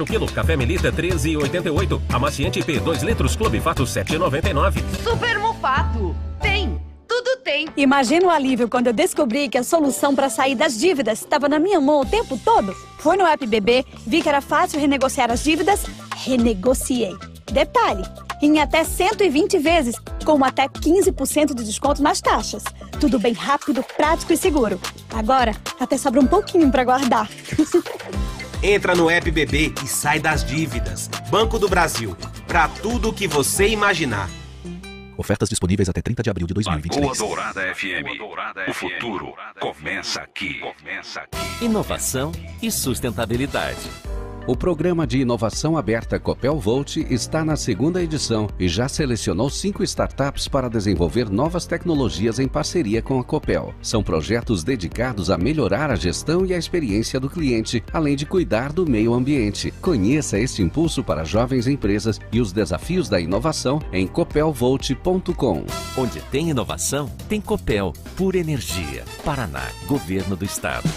O quilo, café Melita 13,88. Amaciante P 2 litros, Clube Fato 7,99. Super Mufato. Tem. Tudo tem. Imagina o alívio quando eu descobri que a solução para sair das dívidas estava na minha mão o tempo todo. Foi no app BB, vi que era fácil renegociar as dívidas, renegociei. Detalhe, em até 120 vezes, com até 15% de desconto nas taxas. Tudo bem rápido, prático e seguro. Agora, até sobra um pouquinho para guardar. Entra no app BB e sai das dívidas. Banco do Brasil. Para tudo o que você imaginar. Ofertas disponíveis até 30 de abril de 2023. Lagoa Dourada FM. O futuro começa aqui. Começa aqui. Inovação e sustentabilidade. O programa de inovação aberta Copel Volt está na segunda edição e já selecionou cinco startups para desenvolver novas tecnologias em parceria com a Copel. São projetos dedicados a melhorar a gestão e a experiência do cliente, além de cuidar do meio ambiente. Conheça este impulso para jovens empresas e os desafios da inovação em copelvolt.com. Onde tem inovação, tem Copel. Pura Energia. Paraná. Governo do Estado.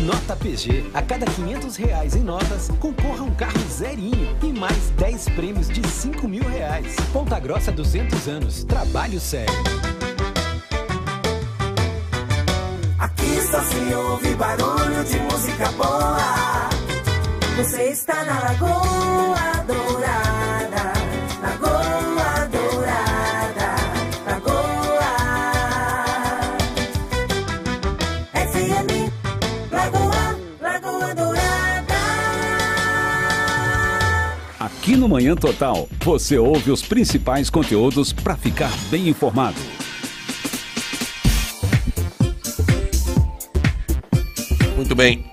Nota PG. A cada 500 reais em notas, concorra um carro zerinho e mais 10 prêmios de 5 mil reais. Ponta Grossa 200 anos. Trabalho sério. Aqui só se ouve barulho de música boa. Você está na Lagoa Dourada. No Manhã Total, você ouve os principais conteúdos para ficar bem informado. Muito bem,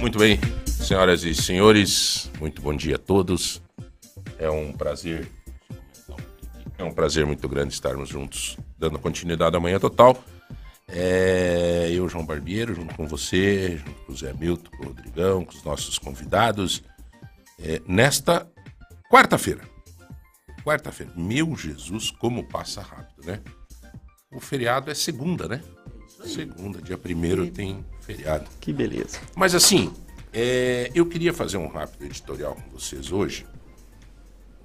muito bem, senhoras e senhores, muito bom dia a todos. É um prazer, é um prazer muito grande estarmos juntos, dando continuidade à manhã total. É, eu, João Barbeiro, junto com você, junto com o Zé Milton, com o Rodrigão, com os nossos convidados, é, nesta quarta-feira. Quarta-feira. Meu Jesus, como passa rápido, né? O feriado é segunda, né? Segunda, dia primeiro tem feriado. Que beleza. Mas assim, é, eu queria fazer um rápido editorial com vocês hoje,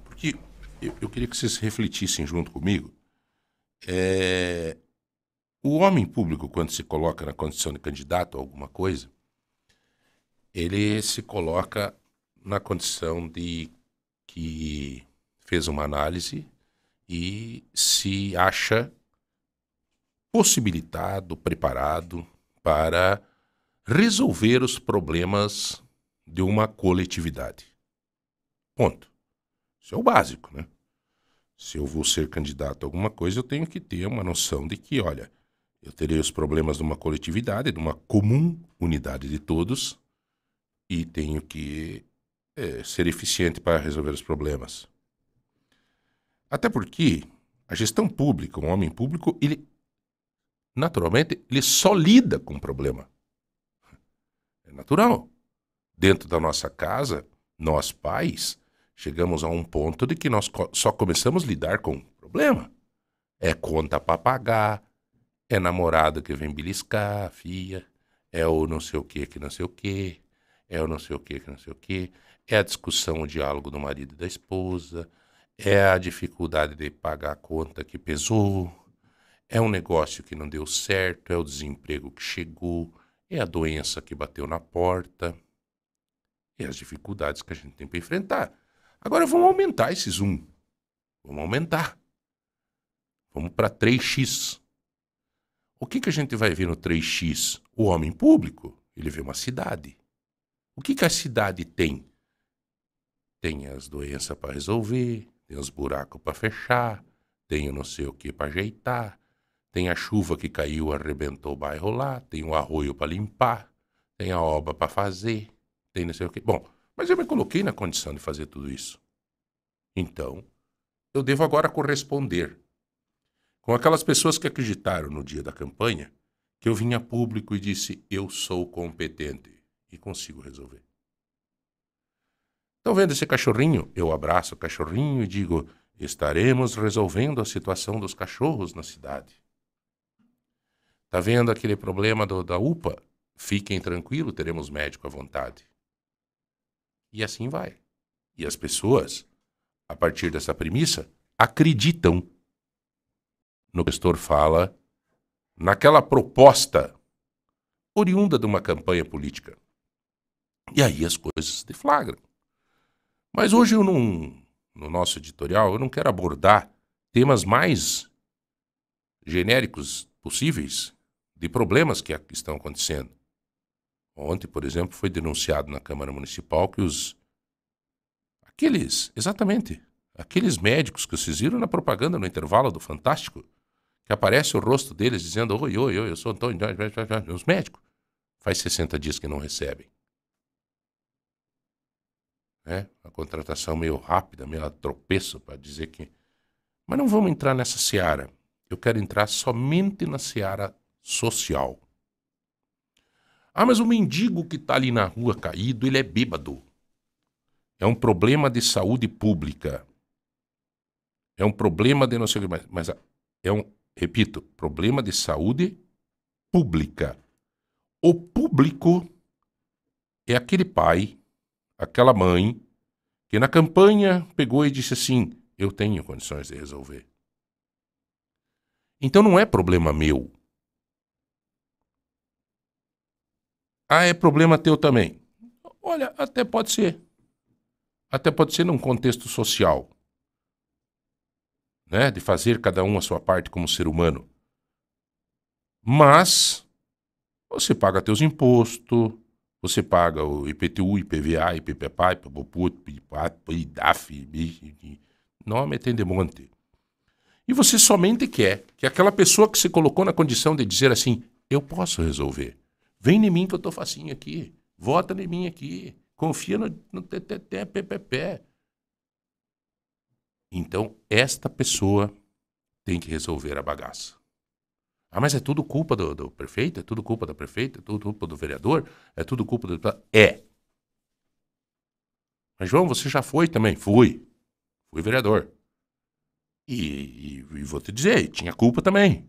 porque eu, eu queria que vocês refletissem junto comigo. É, o homem público, quando se coloca na condição de candidato a alguma coisa, ele se coloca na condição de que fez uma análise e se acha possibilitado, preparado para resolver os problemas de uma coletividade. Ponto. Isso é o básico, né? Se eu vou ser candidato a alguma coisa, eu tenho que ter uma noção de que, olha, eu terei os problemas de uma coletividade, de uma comum unidade de todos, e tenho que é, ser eficiente para resolver os problemas. Até porque a gestão pública, um homem público, ele naturalmente ele só lida com o problema. É natural. Dentro da nossa casa, nós pais chegamos a um ponto de que nós só começamos a lidar com o problema. É conta para pagar, é namorado que vem beliscar, filha, é o não sei o que que não sei o que, é o não sei o que que não sei o que, é a discussão, o diálogo do marido e da esposa, é a dificuldade de pagar a conta que pesou, é um negócio que não deu certo, é o desemprego que chegou, é a doença que bateu na porta, é as dificuldades que a gente tem para enfrentar. Agora vamos aumentar esse zoom. Vamos aumentar. Vamos para 3x. O que, que a gente vai ver no 3x? O homem público, ele vê uma cidade. O que, que a cidade tem? Tem as doenças para resolver, tem os buracos para fechar, tem o não sei o que para ajeitar, tem a chuva que caiu, arrebentou o bairro lá, tem o arroio para limpar, tem a obra para fazer, tem não sei o que. Bom, mas eu me coloquei na condição de fazer tudo isso. Então, eu devo agora corresponder com aquelas pessoas que acreditaram no dia da campanha que eu vim a público e disse: eu sou competente e consigo resolver. Estão vendo esse cachorrinho? Eu abraço o cachorrinho e digo: estaremos resolvendo a situação dos cachorros na cidade. Está vendo aquele problema do, da UPA? Fiquem tranquilos, teremos médico à vontade. E assim vai. E as pessoas, a partir dessa premissa, acreditam no que o gestor fala, naquela proposta oriunda de uma campanha política. E aí as coisas deflagram. Mas hoje eu não, no nosso editorial, eu não quero abordar temas mais genéricos possíveis de problemas que estão acontecendo. Ontem, por exemplo, foi denunciado na Câmara Municipal que os aqueles, exatamente, aqueles médicos que vocês viram na propaganda no intervalo do Fantástico, que aparece o rosto deles dizendo: "Oi, oi, oi, eu sou Antônio", os médicos faz 60 dias que não recebem. É, a contratação meio rápida, meio a tropeço para dizer que. Mas não vamos entrar nessa seara. Eu quero entrar somente na seara social. Ah, mas o mendigo que está ali na rua caído, ele é bêbado. É um problema de saúde pública. É um problema de não sei o que mais. Mas é um, repito, problema de saúde pública. O público é aquele pai, aquela mãe, que na campanha pegou e disse assim: Eu tenho condições de resolver. Então não é problema meu. Ah, é problema teu também. Olha, até pode ser. Até pode ser num contexto social. Né? De fazer cada um a sua parte como ser humano. Mas você paga teus impostos, você paga o IPTU, IPVA, IPPPA, IPPUT, IDAF, nome tem de monte. E você somente quer que aquela pessoa que se colocou na condição de dizer assim, eu posso resolver. Vem em mim que eu tô facinho aqui. Vota em mim aqui. Confia no, no TTT, PPP. Então, esta pessoa tem que resolver a bagaça. Ah, mas é tudo culpa do, do, prefeito? É tudo culpa da prefeita? É tudo culpa do vereador? É tudo culpa do. É. Mas, João, você já foi também? Fui. Fui vereador. E, e, e vou te dizer, tinha culpa também.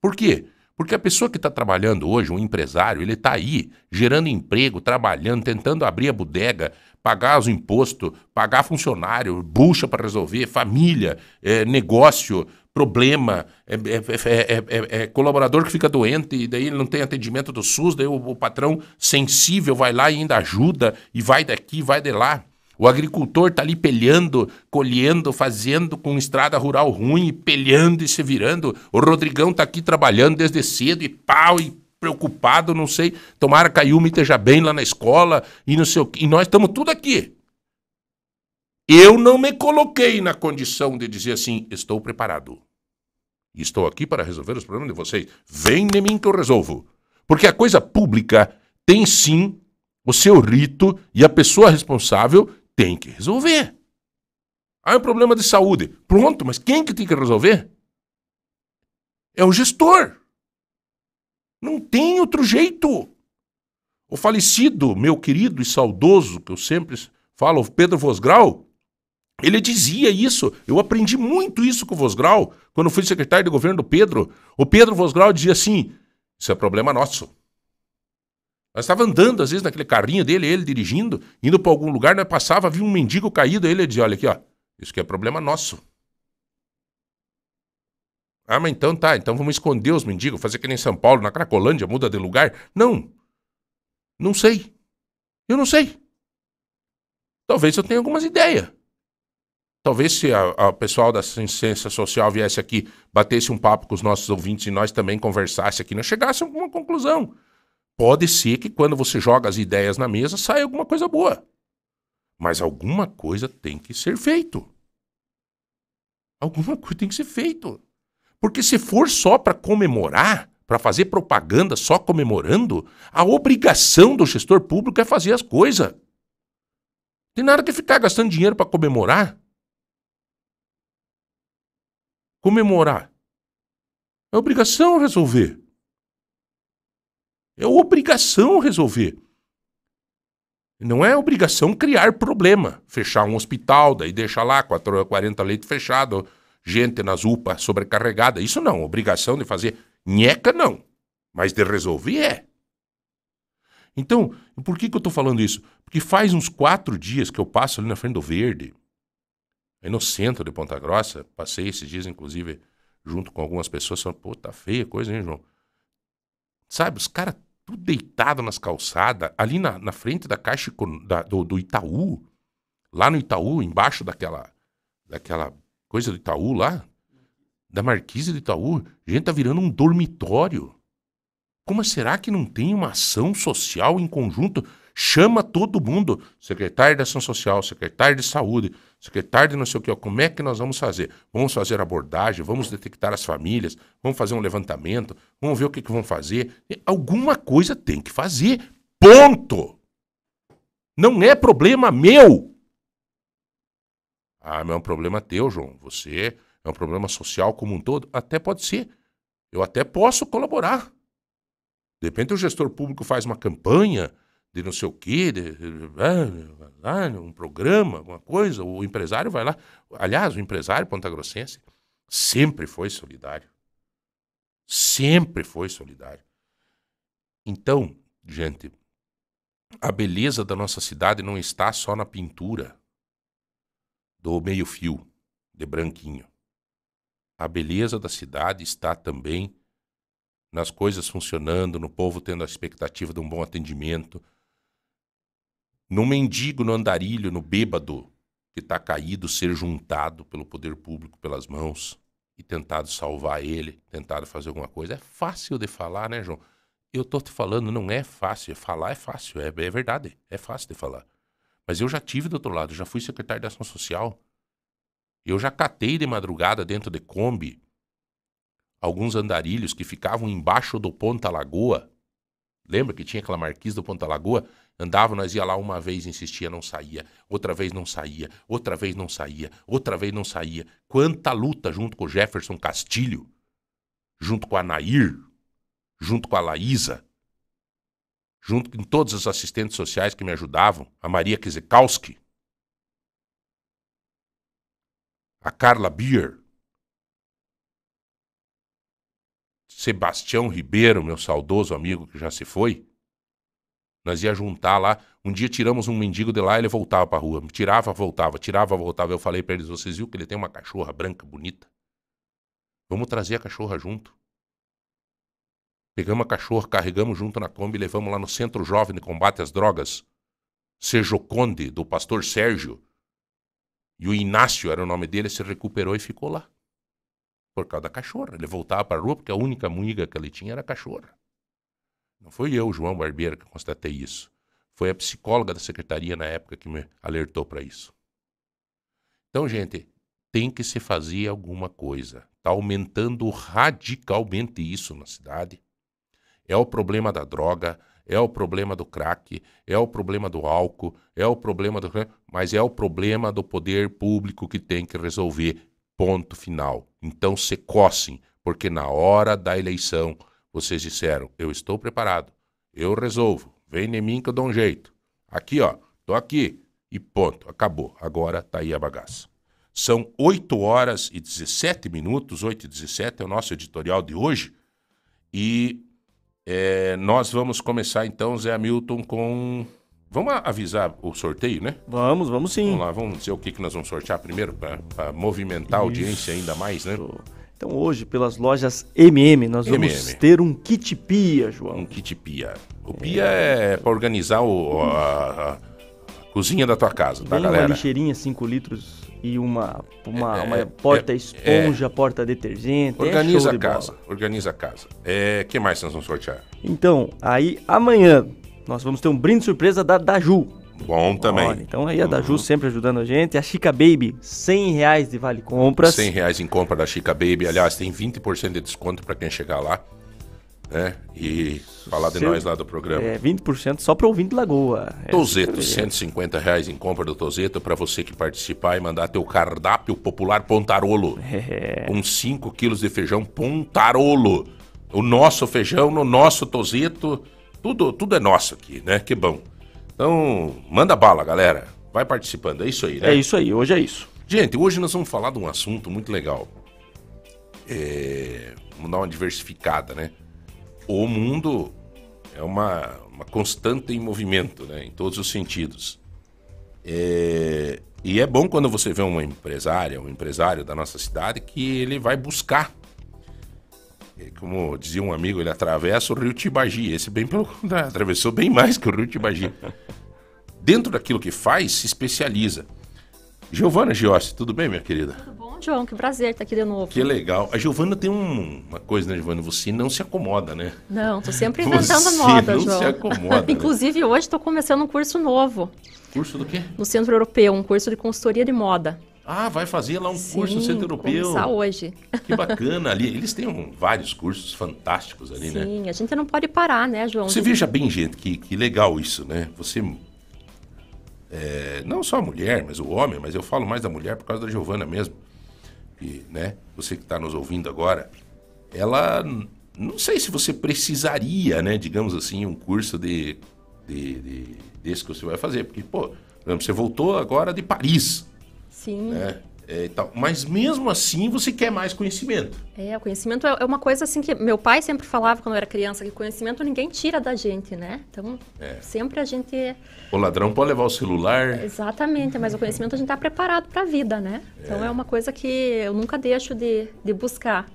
Por quê? Porque a pessoa que está trabalhando hoje, um empresário, ele está aí gerando emprego, trabalhando, tentando abrir a bodega, pagar os impostos, pagar funcionário, bucha para resolver, família, é, negócio, problema, é, é, é, colaborador que fica doente e daí ele não tem atendimento do SUS, daí o, o patrão sensível vai lá e ainda ajuda e vai daqui, vai de lá. O agricultor está ali pelhando, colhendo, fazendo com estrada rural ruim, pelhando e se virando. O Rodrigão está aqui trabalhando desde cedo e pau e preocupado, não sei. Tomara que a Yumi esteja bem lá na escola e não sei o quê. E nós estamos tudo aqui. Eu não me coloquei na condição de dizer assim, estou preparado. Estou aqui para resolver os problemas de vocês. Vem em mim que eu resolvo. Porque a coisa pública tem sim o seu rito e a pessoa responsável tem que resolver. Ah, é um problema de saúde. Pronto, mas quem que tem que resolver? É o gestor. Não tem outro jeito. O falecido, meu querido e saudoso, que eu sempre falo, Pedro Vosgrau, ele dizia isso. Eu aprendi muito isso com o Vosgrau, quando fui secretário de governo do Pedro. O Pedro Vosgrau dizia assim: Isso é problema nosso. Nós estava andando, às vezes, naquele carrinho dele, ele dirigindo, indo para algum lugar, nós passava, via um mendigo caído, ele dizia, olha aqui, ó, isso que é problema nosso. Ah, mas então tá, então vamos esconder os mendigos, fazer que nem São Paulo, na Cracolândia, muda de lugar. Não. Não sei. Eu não sei. Talvez eu tenha algumas ideias. Talvez se o pessoal da ciência social viesse aqui, batesse um papo com os nossos ouvintes e nós também conversasse aqui, nós chegássemos a alguma conclusão pode ser que quando você joga as ideias na mesa saia alguma coisa boa. Mas alguma coisa tem que ser feito. Alguma coisa tem que ser feito. Porque se for só para comemorar, para fazer propaganda só comemorando, a obrigação do gestor público é fazer as coisas. Tem nada que ficar gastando dinheiro para comemorar. Comemorar. É obrigação resolver. É obrigação resolver. Não é obrigação criar problema. Fechar um hospital, daí deixa lá 4, 40 leitos fechados, gente nas UPA sobrecarregada. Isso não. Obrigação de fazer nheca, não. Mas de resolver é. Então, por que, que eu estou falando isso? Porque faz uns quatro dias que eu passo ali na frente do Verde, aí no centro de Ponta Grossa. Passei esses dias, inclusive, junto com algumas pessoas. Falando, pô, tá feia a coisa, hein, João? Sabe, os caras tudo deitado nas calçadas, ali na, na frente da caixa da- do, do Itaú, lá no Itaú, embaixo daquela, daquela coisa do Itaú lá, da marquise do Itaú, gente tá virando um dormitório. Como será que não tem uma ação social em conjunto? Chama todo mundo, secretário de Ação Social, secretário de Saúde, secretário de não sei o que, ó, como é que nós vamos fazer? Vamos fazer abordagem, vamos detectar as famílias, vamos fazer um levantamento, vamos ver o que, que vão fazer. Alguma coisa tem que fazer. Ponto! Não é problema meu. Ah, mas é um problema teu, João. Você é um problema social como um todo? Até pode ser. Eu até posso colaborar. De repente o gestor público faz uma campanha de não sei o quê, de, ah, ah, um programa, alguma coisa, o empresário vai lá. Aliás, o empresário pontagrossense sempre foi solidário. Sempre foi solidário. Então, gente, a beleza da nossa cidade não está só na pintura do meio-fio, de branquinho. A beleza da cidade está também nas coisas funcionando, no povo tendo a expectativa de um bom atendimento, no mendigo, no andarilho, no bêbado que está caído ser juntado pelo poder público pelas mãos e tentado salvar ele, tentado fazer alguma coisa. É fácil de falar, né, João? Eu tô te falando, não é fácil. Falar é fácil, é, é verdade, é fácil de falar. Mas eu já tive do outro lado, já fui secretário de Ação Social. Eu já catei de madrugada dentro de Kombi alguns andarilhos que ficavam embaixo do Ponta Lagoa. Lembra que tinha aquela marquise do Ponta Lagoa? Andava, nós ia lá uma vez, insistia, não saía. Outra vez não saía. Outra vez não saía. Outra vez não saía. Quanta luta junto com o Jefferson Castilho, junto com a Nair, junto com a Laísa, junto com todos os assistentes sociais que me ajudavam, a Maria Kizekowski, a Carla Bier, Sebastião Ribeiro, meu saudoso amigo que já se foi. Nós ia juntar lá. Um dia tiramos um mendigo de lá e ele voltava pra rua. Tirava, voltava, tirava, voltava. Eu falei pra eles: vocês viram que ele tem uma cachorra branca bonita? Vamos trazer a cachorra junto. Pegamos a cachorra, carregamos junto na Kombi e levamos lá no Centro Jovem de Combate às Drogas. Sejoconde, do pastor Sérgio. E o Inácio era o nome dele, se recuperou e ficou lá. Por causa da cachorra. Ele voltava para a rua porque a única amiga que ele tinha era a cachorra. Não foi eu, João Barbeiro, que constatei isso. Foi a psicóloga da secretaria na época que me alertou para isso. Então, gente, tem que se fazer alguma coisa. Está aumentando radicalmente isso na cidade. É o problema da droga, é o problema do crack, é o problema do álcool, é o problema do. Mas é o problema do poder público que tem que resolver. Ponto final. Então se cossem, porque na hora da eleição vocês disseram: eu estou preparado, eu resolvo, vem em mim que eu dou um jeito. Aqui, ó, tô aqui. E ponto, acabou. Agora tá aí a bagaça. São 8 horas e 17 minutos, 8 e 17 é o nosso editorial de hoje. E é, nós vamos começar então, Zé Hamilton, com. Vamos avisar o sorteio, né? Vamos, vamos sim. Vamos lá, vamos dizer o que, que nós vamos sortear primeiro, para movimentar a audiência ainda mais, né? Então hoje, pelas lojas MM, nós vamos MM. ter um kit pia, João. Um kit pia. O pia é, para organizar o, a, a cozinha da tua casa, tá, uma galera? lixeirinha 5 litros e uma, uma, É, uma é, porta é, esponja, porta detergente. é Organiza a de bola. casa, organiza a casa. É, que mais nós vamos sortear? Então, aí amanhã nós vamos ter um brinde surpresa da Daju. Bom também. Olha, então aí a Daju sempre ajudando a gente. A Chica Baby, 100 reais de vale compras. 100 reais em compra da Chica Baby. Aliás, tem 20% de desconto para quem chegar lá. Né? E falar de Seu- nós lá do programa. É, 20% só para ouvinte Lagoa. É, Tozeto, é. 150 reais em compra do Tozeto para você que participar e mandar teu cardápio popular Pontarolo. É. Com 5 quilos de feijão Pontarolo. O nosso feijão no nosso Tozeto Tudo, tudo é nosso aqui, né? Que bom. Então, manda bala, galera. Vai participando. É isso aí, né? É isso aí, hoje é isso. Gente, hoje nós vamos falar de um assunto muito legal. É, vamos dar uma diversificada, né? O mundo é uma, uma constante em movimento, né? Em todos os sentidos. É, e é bom quando você vê uma empresária, um empresário da nossa cidade, que ele vai buscar. É, Como dizia um amigo, ele atravessa o rio Tibagi. Esse bem pelo contrário, atravessou bem mais que o rio Tibagi. Dentro daquilo que faz, se especializa. Giovana Giossi, tudo bem, minha querida? Bom, João, que prazer estar aqui de novo. Que legal. A Giovana tem um- uma coisa, né, Giovana? Você não se acomoda, né? Não, tô sempre inventando Você moda, não João. se acomoda, né? Inclusive, hoje estou começando um curso novo Curso do quê? no Centro Europeu, um curso de consultoria de moda. Ah, vai fazer lá um curso no Sim, Centro Europeu. começar hoje. Que bacana ali. Eles têm um- vários cursos fantásticos ali, né? Sim, a gente não pode parar, né, João? Você veja bem, gente, que, que legal isso, né? Você. é, não só a mulher, mas o homem, mas eu falo mais da mulher por causa da Giovana mesmo. E, né? Você que está nos ouvindo agora, ela. Não sei se você precisaria, né? Digamos assim, um curso de, de, de- desse que você vai fazer. Porque, pô, você voltou agora de Paris, Sim. né? É, e tal. Mas mesmo assim você quer mais conhecimento. É, o conhecimento é é uma coisa assim que meu pai sempre falava quando eu era criança, que conhecimento ninguém tira da gente, né? Então, É. sempre a gente... O ladrão pode levar o celular. Exatamente, mas o conhecimento a gente está preparado para a vida, né? Então, é. uma coisa que eu nunca deixo de, de buscar.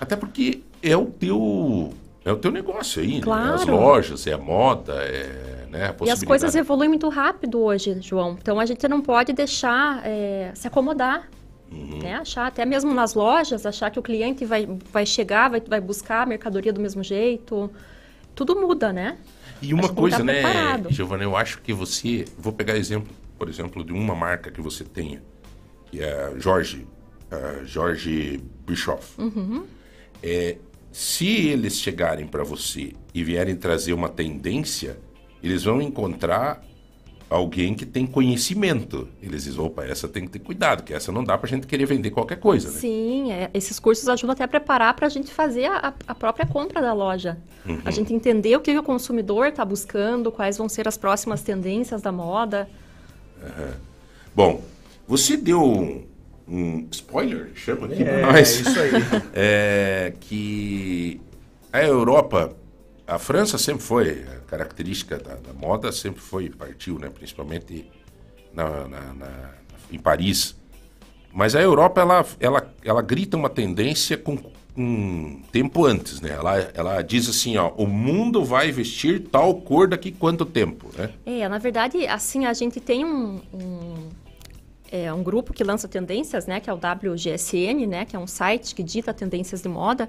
Até porque é o teu é o teu negócio aí, né? Claro. As lojas, é a moda, é né, E as coisas evoluem muito rápido hoje, João. Então a gente não pode deixar é, se acomodar. Uhum. Né? Achar, até mesmo nas lojas, achar que o cliente vai, vai chegar, vai, vai buscar a mercadoria do mesmo jeito. Tudo muda, né? E uma coisa, estar né, preparado. Giovana, eu acho que você, vou pegar exemplo, por exemplo, de uma marca que você tenha, que é a Jorge, a Jorge Bischoff. Uhum. É, se eles chegarem para você e vierem trazer uma tendência, eles vão encontrar alguém que tem conhecimento. Eles dizem, opa, essa tem que ter cuidado, que essa não dá pra gente querer vender qualquer coisa, né? Sim, é, esses cursos ajudam até a preparar para a gente fazer a, a própria compra da loja. Uhum. A gente entender o que o consumidor está buscando, quais vão ser as próximas tendências da moda. Aham. Bom, você deu um, um spoiler, chama aqui É, nós. isso aí. É, que a Europa, a França sempre foi, a característica da, da moda sempre foi, partiu, né, principalmente na, na- na- em Paris. Mas a Europa, ela, ela, ela grita uma tendência com um tempo antes, né? Ela, ela diz assim, ó, o mundo vai vestir tal cor daqui quanto tempo, né? É, na verdade, assim, a gente tem um, um, é, um grupo que lança tendências, né, que é o WGSN, né, que é um site que dita tendências de moda.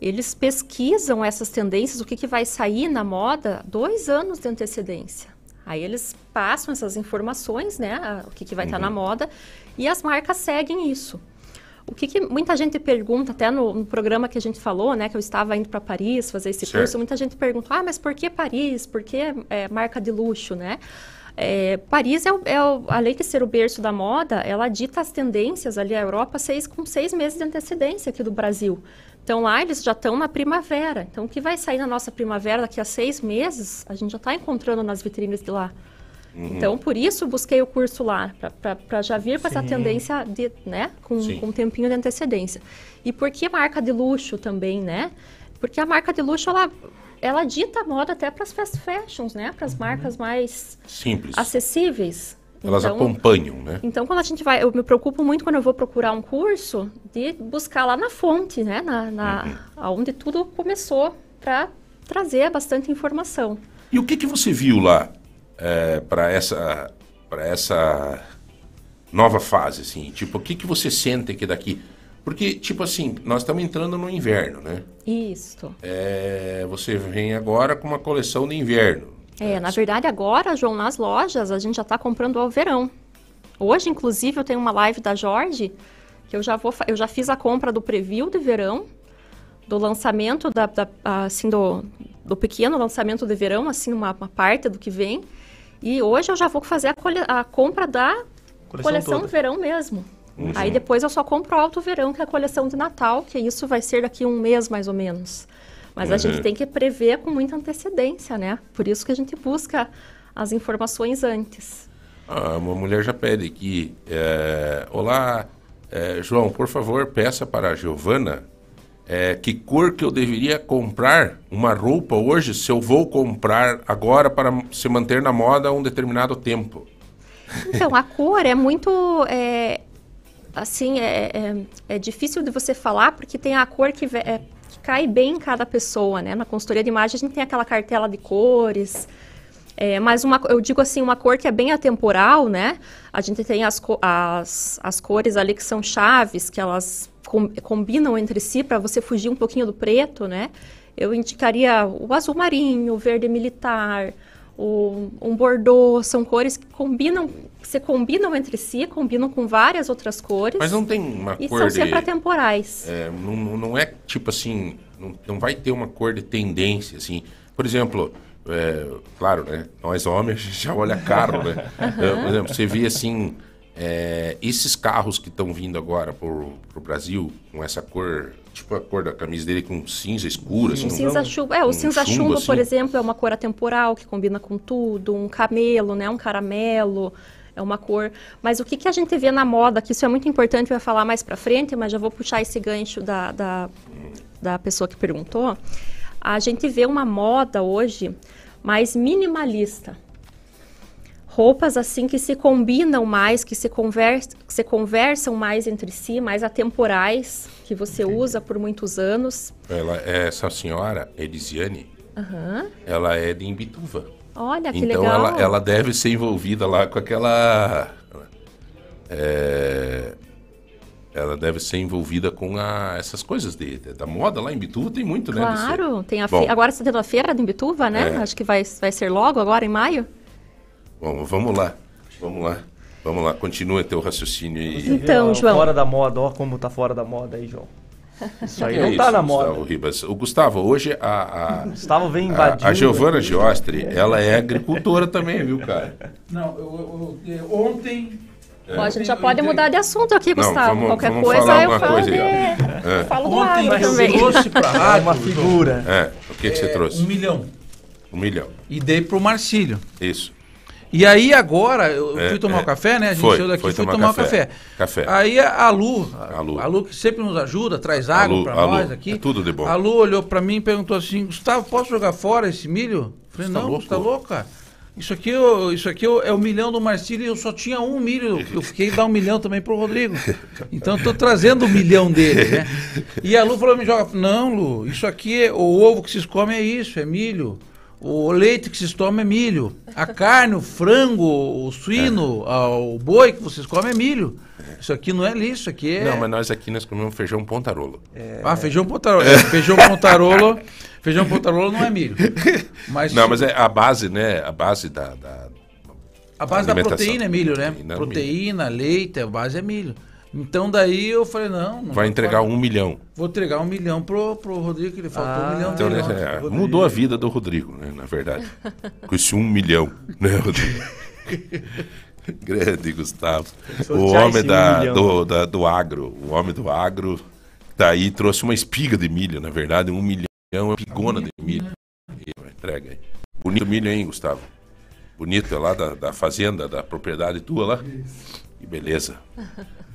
Eles pesquisam essas tendências, o que, que vai sair na moda, dois anos de antecedência. Aí eles passam essas informações, né, o que, que vai estar na moda, e as marcas seguem isso. O que, que muita gente pergunta, até no, no programa que a gente falou, né, que eu estava indo para Paris fazer esse Certo. curso, muita gente pergunta, ah, mas por que Paris? Por que é, marca de luxo, né? É, Paris, é, o, é o, além de ser o berço da moda, ela dita as tendências ali, a Europa, seis, com seis meses de antecedência aqui do Brasil. Então lá eles já estão na primavera. Então o que vai sair na nossa primavera daqui a seis meses, a gente já está encontrando nas vitrines de lá. Uhum. Então, por isso, busquei o curso lá, para já vir com essa Sim. tendência, de, né, com, Sim. com um tempinho de antecedência. E por que marca de luxo também, né? Porque a marca de luxo, ela, ela dita a moda até para as fast fashions, né? Para as marcas mais Simples. acessíveis. Elas Então- acompanham, né? Então, quando a gente vai, eu me preocupo muito quando eu vou procurar um curso de buscar lá na fonte, né, na, na aonde tudo começou, para trazer bastante informação. E o que, que você viu lá para essa para essa nova fase, assim? Tipo, o que, que você sente que daqui... Porque, tipo assim, nós estamos entrando no inverno, né? Isso. É, você vem agora com uma coleção de inverno. É, na verdade, agora, João, nas lojas, a gente já está comprando ao verão. Hoje, inclusive, eu tenho uma live da Jorge, que eu já vou, eu já fiz a compra do preview de verão, do lançamento da, da- assim, do, do pequeno lançamento de verão, assim, uma, uma parte do que vem. E hoje eu já vou fazer a, cole- a compra da Coleção coleção, toda. verão mesmo. Uhum. Aí depois eu só compro o alto verão, que é a coleção de Natal, que isso vai ser daqui um mês mais ou menos. Mas a Uhum. gente tem que prever com muita antecedência, né? Por isso que a gente busca as informações antes. Ah, uma mulher já pede aqui. é, Olá, é, João, por favor, peça para a Giovana é, que cor que eu deveria comprar uma roupa hoje se eu vou comprar agora para se manter na moda um determinado tempo. Então, a cor é muito. é, assim, é, é, é difícil de você falar, porque tem a cor que, é, que cai bem em cada pessoa, né? Na consultoria de imagem, a gente tem aquela cartela de cores. É, mas uma, eu digo assim, uma cor que é bem atemporal, né? A gente tem as, as, as cores ali que são chaves, que elas com- combinam entre si para você fugir um pouquinho do preto, né? Eu indicaria o azul marinho, o verde militar, o, um bordeaux, são cores que combinam, se combinam entre si, combinam com várias outras cores. Mas não tem uma e cor são de... sempre atemporais. É, não, não- é tipo assim, não, não vai ter uma cor de tendência, assim. Por exemplo, é, claro, né? Nós homens a gente já olha carro, né? É, por exemplo, você vê assim, é, esses carros que estão vindo agora pro, pro Brasil com essa cor, tipo a cor da camisa dele com cinza escura, assim. O cinza chumbo, é, o um cinza chumbo, chumbo, assim. por exemplo, é uma cor atemporal que combina com tudo, um camelo, né, um caramelo, é uma cor. Mas o que, que a gente vê na moda, que isso é muito importante, eu ia falar mais pra frente, mas já vou puxar esse gancho da, da, da pessoa que perguntou. A gente vê uma moda hoje mais minimalista. Roupas assim que se combinam mais, que se, convers que se conversam mais entre si, mais atemporais, que você usa por muitos anos. Ela, essa senhora, Elisiane, Aham. ela é de Imbituva. Olha, que então legal. ela, ela deve ser envolvida lá com aquela. é, ela deve ser envolvida com a- essas coisas de, de- da moda lá em Bituva, tem muito, né? desse- Claro, tem a Bom. fe... agora está tendo a feira de Imbituva, né? É. Acho que vai, vai ser logo, agora em maio. Bom, vamos lá, vamos lá, vamos lá, continua teu raciocínio aí. Então, Ó, João. Fora da moda, ó como tá fora da moda aí, João. Isso aí não é tá na Gustavo moda. Ribas? O Gustavo, hoje a. a Gustavo vem a, invadindo. a Giovana Giostri, ela é agricultora também, viu, cara? Não, eu, eu- eu- ontem. Ó, a gente já pode mudar de assunto aqui, Não, Gustavo. vamos- Qualquer vamos coisa falar eu falo coisa de... É. eu falo do Ontem agro eu também. trouxe pra rádio. É uma figura. É, o que, que você é, trouxe? Um milhão. Um milhão. E dei pro Marcílio. Isso. E aí agora, eu É, fui tomar é. um café, né? A gente Foi, saiu daqui foi foi tomar tomar, um café. café. Café. Aí a Lu, a, A Lu. a Lu que sempre nos ajuda, traz água Lu, pra a Lu, nós aqui. é tudo de bom. A Lu olhou pra mim e perguntou assim: Gustavo, posso jogar fora esse milho? Eu Falei, Você tá não, louco? você tá louco, cara. Isso aqui, isso aqui é o milhão do Marcílio e eu só tinha um milho. Eu fiquei dar um milhão também pro Rodrigo. Então eu tô trazendo o milhão dele, né? E a Lu falou, me joga. Não, Lu, isso aqui, é, o ovo que se come é isso, é milho. O leite que se toma é milho. A carne, o frango, o suíno, a- o boi que vocês comem é milho. Isso aqui não é lixo, isso aqui é. Não, mas nós aqui nós comemos feijão pontarolo. Ah, feijão pontarolo. É, feijão pontarolo. Feijão pontarolo não é milho. Mas Não, mas é a base, né? A base da. da- a base da proteína é milho, né? Proteína é Proteína, leite, a base é milho. Então daí eu falei, não. não Vai entregar pode. um milhão. Vou entregar um milhão pro, pro Rodrigo, que ele faltou um milhão Então, né, é, mudou a vida do Rodrigo, né? Na verdade. Com esse um milhão, né, Rodrigo? Grande Gustavo. O homem um da, milhão. do, da- do agro. O homem do agro. Daí trouxe uma espiga de milho, na verdade. Um milhão é uma pigona de milho. Entrega aí. Bonito milho, hein, Gustavo? Bonito, é lá da, da fazenda, da propriedade tua lá. Que beleza.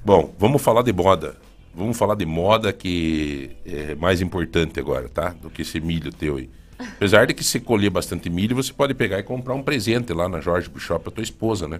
Bom, vamos falar de moda. Vamos falar de moda que é mais importante agora, tá? Do que esse milho teu aí. Apesar de que se colher bastante milho, você pode pegar e comprar um presente lá na Jorge Bushop pra tua esposa, né?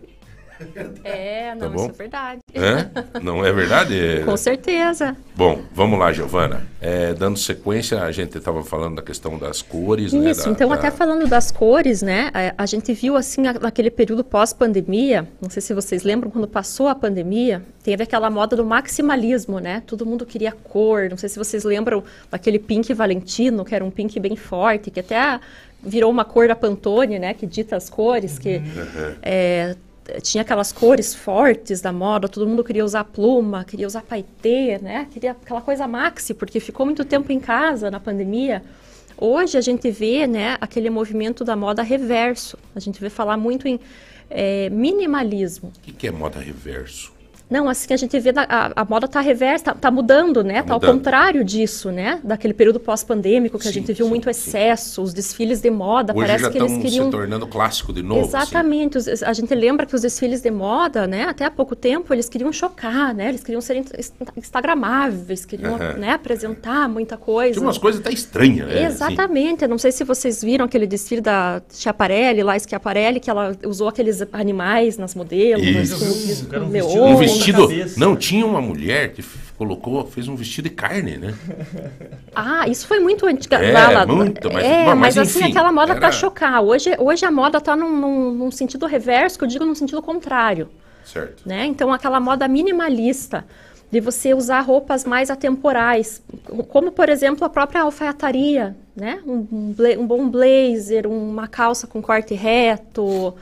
É, não, Tá bom? isso é verdade. É? Não é verdade? É- Com certeza. Bom, vamos lá, Giovana. É, dando sequência, a gente estava falando da questão das cores, né? Isso, então da- até falando das cores, né? A, a gente viu assim a- naquele período pós-pandemia, não sei se vocês lembram, quando passou a pandemia, teve aquela moda do maximalismo, né? Todo mundo queria cor. Não sei se vocês lembram daquele pink valentino, que era um pink bem forte, que até virou uma cor da Pantone, né? Que dita as cores, que Uhum. é, tinha aquelas cores fortes da moda, todo mundo queria usar pluma, queria usar paetê, né? Queria aquela coisa maxi, porque ficou muito tempo em casa na pandemia. Hoje a gente vê, né, aquele movimento da moda reverso. A gente vê falar muito em é, minimalismo. O que, que é moda reverso? Não, assim, a gente vê a, a moda tá reversa, tá, tá mudando, né? Tá Tá, ao contrário disso, né? Daquele período pós-pandêmico que a Sim, gente viu muito excesso, os desfiles de moda, Hoje parece já que eles estão queriam... se tornando clássico de novo. assim. Exatamente. Os- A gente lembra que os desfiles de moda, né, até há pouco tempo, eles queriam chocar, né? Eles queriam ser inst- instagramáveis, queriam, né, apresentar muita coisa. Tinha umas coisas até estranhas, né? assim. Exatamente. Não sei se vocês viram aquele desfile da Schiaparelli, lá Schiaparelli, que ela usou aqueles animais nas modelos, Isso. com, com Um leão. Vestido. Não, tinha uma mulher que colocou, fez um vestido de carne, né? Ah, isso foi muito antiga. É, lá, muito, mas- é, mas mas, assim, enfim, aquela moda era- pra chocar. Hoje, hoje a moda tá num, num- num sentido reverso, que eu digo num sentido contrário. Certo. né? Então, aquela moda minimalista de você usar roupas mais atemporais, como, por exemplo, a própria alfaiataria, né? Um, um um bom blazer, uma calça com corte reto,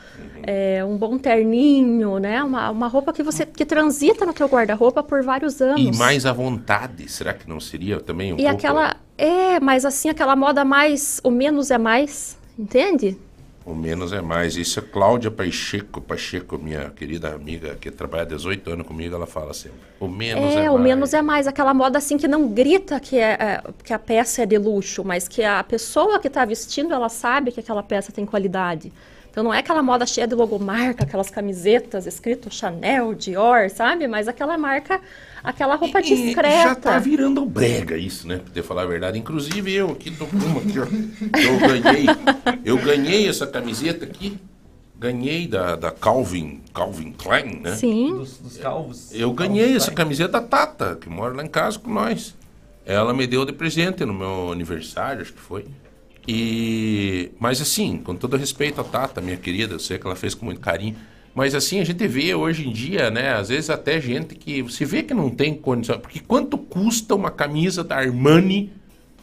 é, um bom terninho, né? Uma, uma roupa que você que transita no teu guarda-roupa por vários anos. E mais à vontade, será que não seria também um E pouco... aquela é, mas assim aquela moda mais o menos é mais, entende? O menos é mais. Isso é Cláudia Pacheco, Pacheco, minha querida amiga que trabalha há 18 anos comigo, ela fala sempre. O menos é, É, o mais. menos é mais. Aquela moda assim que não grita que, é, é, que a peça é de luxo, mas que a pessoa que está vestindo, ela sabe que aquela peça tem qualidade. Então não é aquela moda cheia de logomarca, aquelas camisetas escrito Chanel, Dior, sabe? Mas aquela marca, aquela roupa E discreta. já tá virando brega isso, né? Pra te falar a verdade. Inclusive eu aqui tô com uma aqui, ó. Eu ganhei. Eu ganhei essa camiseta aqui. Ganhei da, da Calvin, Calvin Klein, né? Sim. Dos, dos calvos. Eu ganhei essa camiseta da Tata, que mora lá em casa com nós. Ela me deu de presente no meu aniversário, acho que foi. E mas assim, com todo respeito à Tata, minha querida, eu sei que ela fez com muito carinho. Mas assim, a gente vê hoje em dia, né, às vezes até gente que se vê que não tem condição, porque quanto custa uma camisa da Armani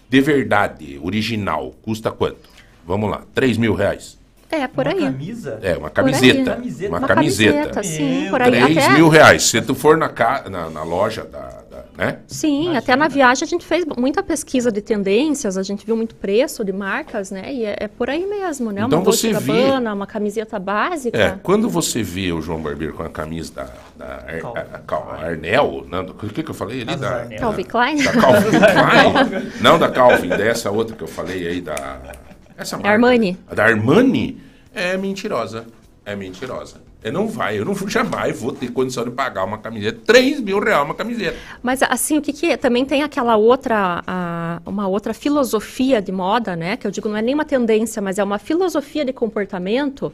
de verdade, original? Custa quanto? Vamos lá, 3 mil reais. É, por aí. Camisa? É, uma camiseta. Camiseta. Uma, Uma camiseta. camiseta, sim, por aí. 3 Até- mil reais. Se tu for na, ca... na, na loja da, da- né? Sim, até na viagem a gente fez muita pesquisa de tendências, a gente viu muito preço de marcas, né? E é, é por aí mesmo, né? Então uma você vê- Gabbana, uma camiseta básica. É, quando você vê o João Barbeiro com a camisa da, da Ar- Cal- Arnel, não, do- o que, que eu falei ali? Da, da, Calvin Klein? da Calvin Klein? Não da Calvin, dessa outra que eu falei aí, da... Essa marca, Armani. A da Armani é mentirosa. É mentirosa. Eu não vai, eu não vou- jamais vou ter condição de pagar uma camiseta, 3 mil reais uma camiseta. Mas assim, o que, que é? também tem aquela outra, a- uma outra filosofia de moda, né? Que eu digo, não é nem uma tendência, mas é uma filosofia de comportamento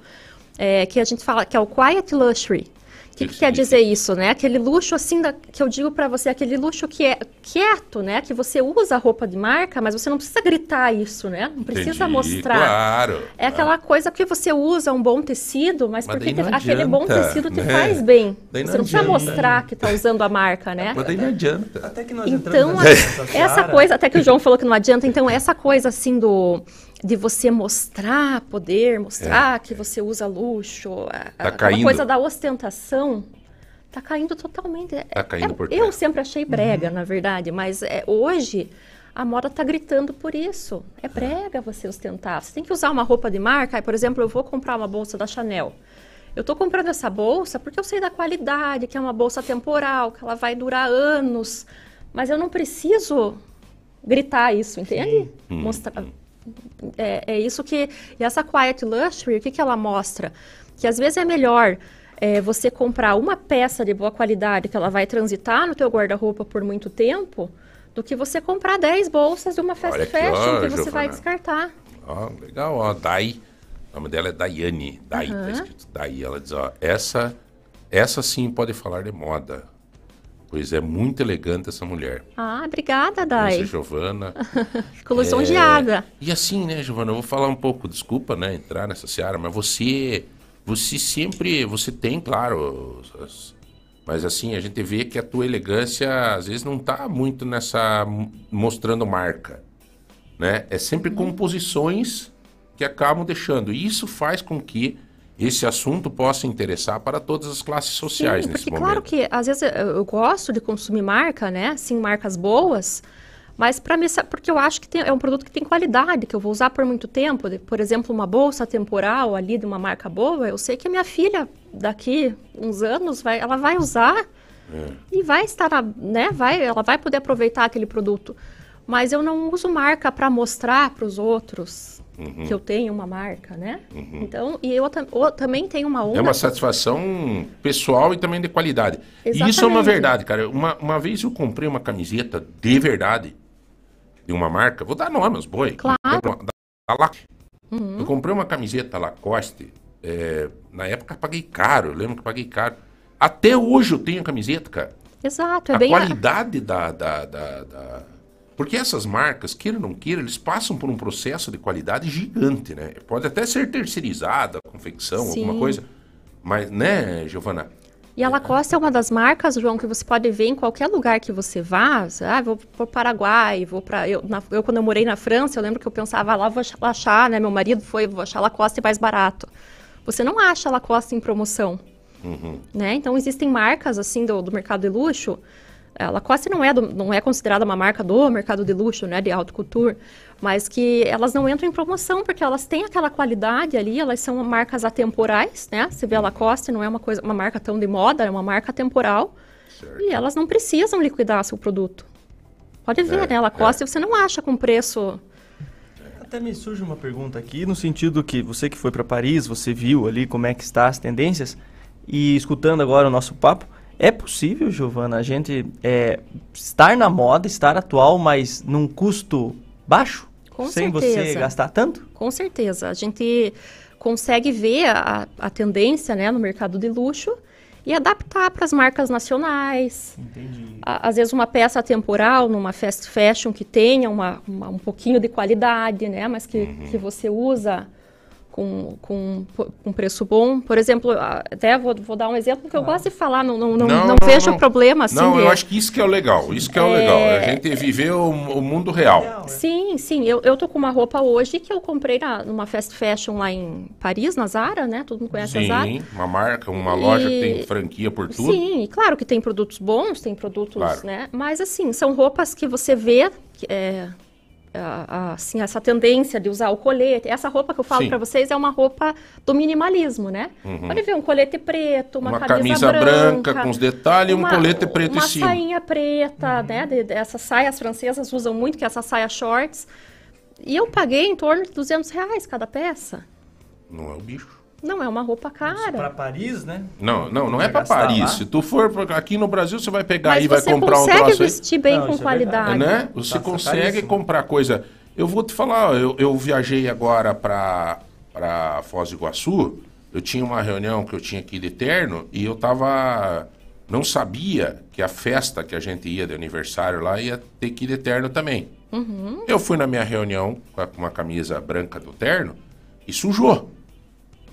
é, que a gente fala que é o quiet luxury. O que, que quer dizer isso, né? Aquele luxo assim da- que eu digo pra você, aquele luxo que é quieto, né? Que você usa roupa de marca, mas você não precisa gritar isso, né? Não precisa Entendi, mostrar. Claro. É aquela coisa que você usa um bom tecido, mas, Mas porque te- aquele bom adianta, tecido te né? faz bem. Daí não você não precisa adianta. mostrar que está usando a marca, né? Mas daí não adianta. Até que nós Então, entramos a- nessa essa coisa, até que o João falou que não adianta, então essa coisa assim do de você mostrar poder, mostrar que você usa luxo, a- Tá a, caindo. uma coisa da ostentação, tá caindo totalmente. É- Tá caindo é- por eu terra. sempre achei brega, na verdade, mas é, hoje a moda tá gritando por isso. É brega você ostentar. Você tem que usar uma roupa de marca, por exemplo, eu vou comprar uma bolsa da Chanel. Eu estou comprando essa bolsa porque eu sei da qualidade, que é uma bolsa temporal, que ela vai durar anos. Mas eu não preciso gritar isso, entende? Hum. Mostrar. É, é isso que. E essa Quiet Luxury, o que, que ela mostra? Que às vezes é melhor é, você comprar uma peça de boa qualidade que ela vai transitar no teu guarda-roupa por muito tempo, do que você comprar 10 bolsas de uma fast Olha fashion ó, que você vai descartar. Ó, legal, ó, Dai. O nome dela é Daiane. Dai, tá Aham. escrito Dai. Ela diz, ó, essa, essa sim pode falar de moda. Pois é muito elegante essa mulher. Ah, obrigada, Dai. Giovana. Fico lisonjeada. E assim, né, Giovana, eu vou falar um pouco, desculpa, né, entrar nessa seara, mas você, você sempre, você tem, claro, as- mas assim, a gente vê que a tua elegância, às vezes, não tá muito nessa, mostrando marca, né? É sempre Uhum. composições que acabam deixando. E isso faz com que esse assunto possa interessar para todas as classes sociais Sim, nesse porque momento. claro que às vezes eu, gosto de consumir marca, né? Assim, marcas boas, mas para mim, porque eu acho que tem- é um produto que tem qualidade, que eu vou usar por muito tempo. Por exemplo, uma bolsa temporal ali de uma marca boa, eu sei que a minha filha daqui uns anos vai, ela vai usar É. e vai estar, na- né, vai, ela vai poder aproveitar aquele produto. Mas eu não uso marca para mostrar para os outros Uhum. que eu tenho uma marca, né? Então, e eu o- também tenho uma outra É uma satisfação pessoal e também de qualidade. E isso é uma Exatamente. verdade, cara. Uma, uma vez eu comprei uma camiseta de verdade de uma marca. Vou dar nome aos boi. Claro. Da, da Uhum. Eu comprei uma camiseta Lacoste. é, na época paguei caro. Eu lembro que paguei caro. Até hoje eu tenho a camiseta, cara. Exato, é a bem a- qualidade da, da, da, da- Porque essas marcas, queira ou não queira, eles passam por um processo de qualidade gigante, né? Pode até ser terceirizada, a confecção, Sim. alguma coisa. Mas, né, Giovana? E a Lacoste é uma das marcas, João, que você pode ver em qualquer lugar que você vá. Ah, vou para o Paraguai, vou para eu, na- eu quando eu morei na França, eu lembro que eu pensava "Ah, lá vou ach- achar, né? Meu marido foi, vou achar Lacoste mais barato. Você não acha Lacoste em promoção, Uhum. né? Então existem marcas assim do, do mercado de luxo. A Lacoste não é, do- não é considerada uma marca do mercado de luxo, né, de haute couture, mas que elas não entram em promoção porque elas têm aquela qualidade ali, elas são marcas atemporais, né? Você vê a Lacoste não é uma coisa, uma marca tão de moda, é uma marca temporal e elas não precisam liquidar seu produto. Pode ver, É, né? A Lacoste você não acha com preço Até me surge uma pergunta aqui, no sentido que você que foi para Paris, você viu ali como é que está as tendências, e escutando agora o nosso papo, é possível, Giovana, a gente é, estar na moda, estar atual, mas num custo baixo? Com sem certeza. você gastar tanto? Com certeza. A gente consegue ver a, a tendência né, no mercado de luxo e adaptar para as marcas nacionais. Entendi. A- Às vezes uma peça temporal numa fast fashion que tenha uma, uma- um pouquinho de qualidade, né? Mas que, Uhum. que você usa com, com, com preço bom. Por exemplo, até vou, vou dar um exemplo que eu gosto de falar, não, não, não, não vejo problema assim. Não, eu acho que isso que é o legal. Isso que é, o É. legal. A gente viver o, o mundo real. Sim, sim. Eu, eu tô com uma roupa hoje que eu comprei na, numa fast fashion lá em Paris, na Zara, né? Todo mundo conhece a Zara. Sim, uma marca, uma loja que tem franquia por tudo. Sim, e claro que tem produtos bons, tem produtos, Claro. né? Mas assim, são roupas que você vê, é, a- a- assim, essa tendência de usar o colete. Essa roupa que eu falo para vocês é uma roupa do minimalismo, né? Uhum. Pode ver um colete preto, uma, Uma camisa, camisa branca com os detalhes e um uma- colete preto em uma cima. sainha preta, né? De, de- essas saias francesas usam muito, que é essa saia shorts. E eu paguei em torno de 200 reais cada peça. Não é o bicho. Não é uma roupa cara. Para Paris, né? Não, não, não é gastar Paris. lá? Se tu for pra- aqui no Brasil, você vai pegar Mas e vai você comprar um consegue troço aí. vestir bem Não, com é qualidade. né? Você Tá consegue caríssimo. comprar coisa. Eu vou te falar, eu, eu viajei agora para para Foz do Iguaçu. Eu tinha uma reunião que eu tinha ir de terno e eu tava não sabia que a festa que a gente ia de aniversário lá ia ter que ir de terno também. Uhum. Eu fui na minha reunião com uma camisa branca do terno e sujou.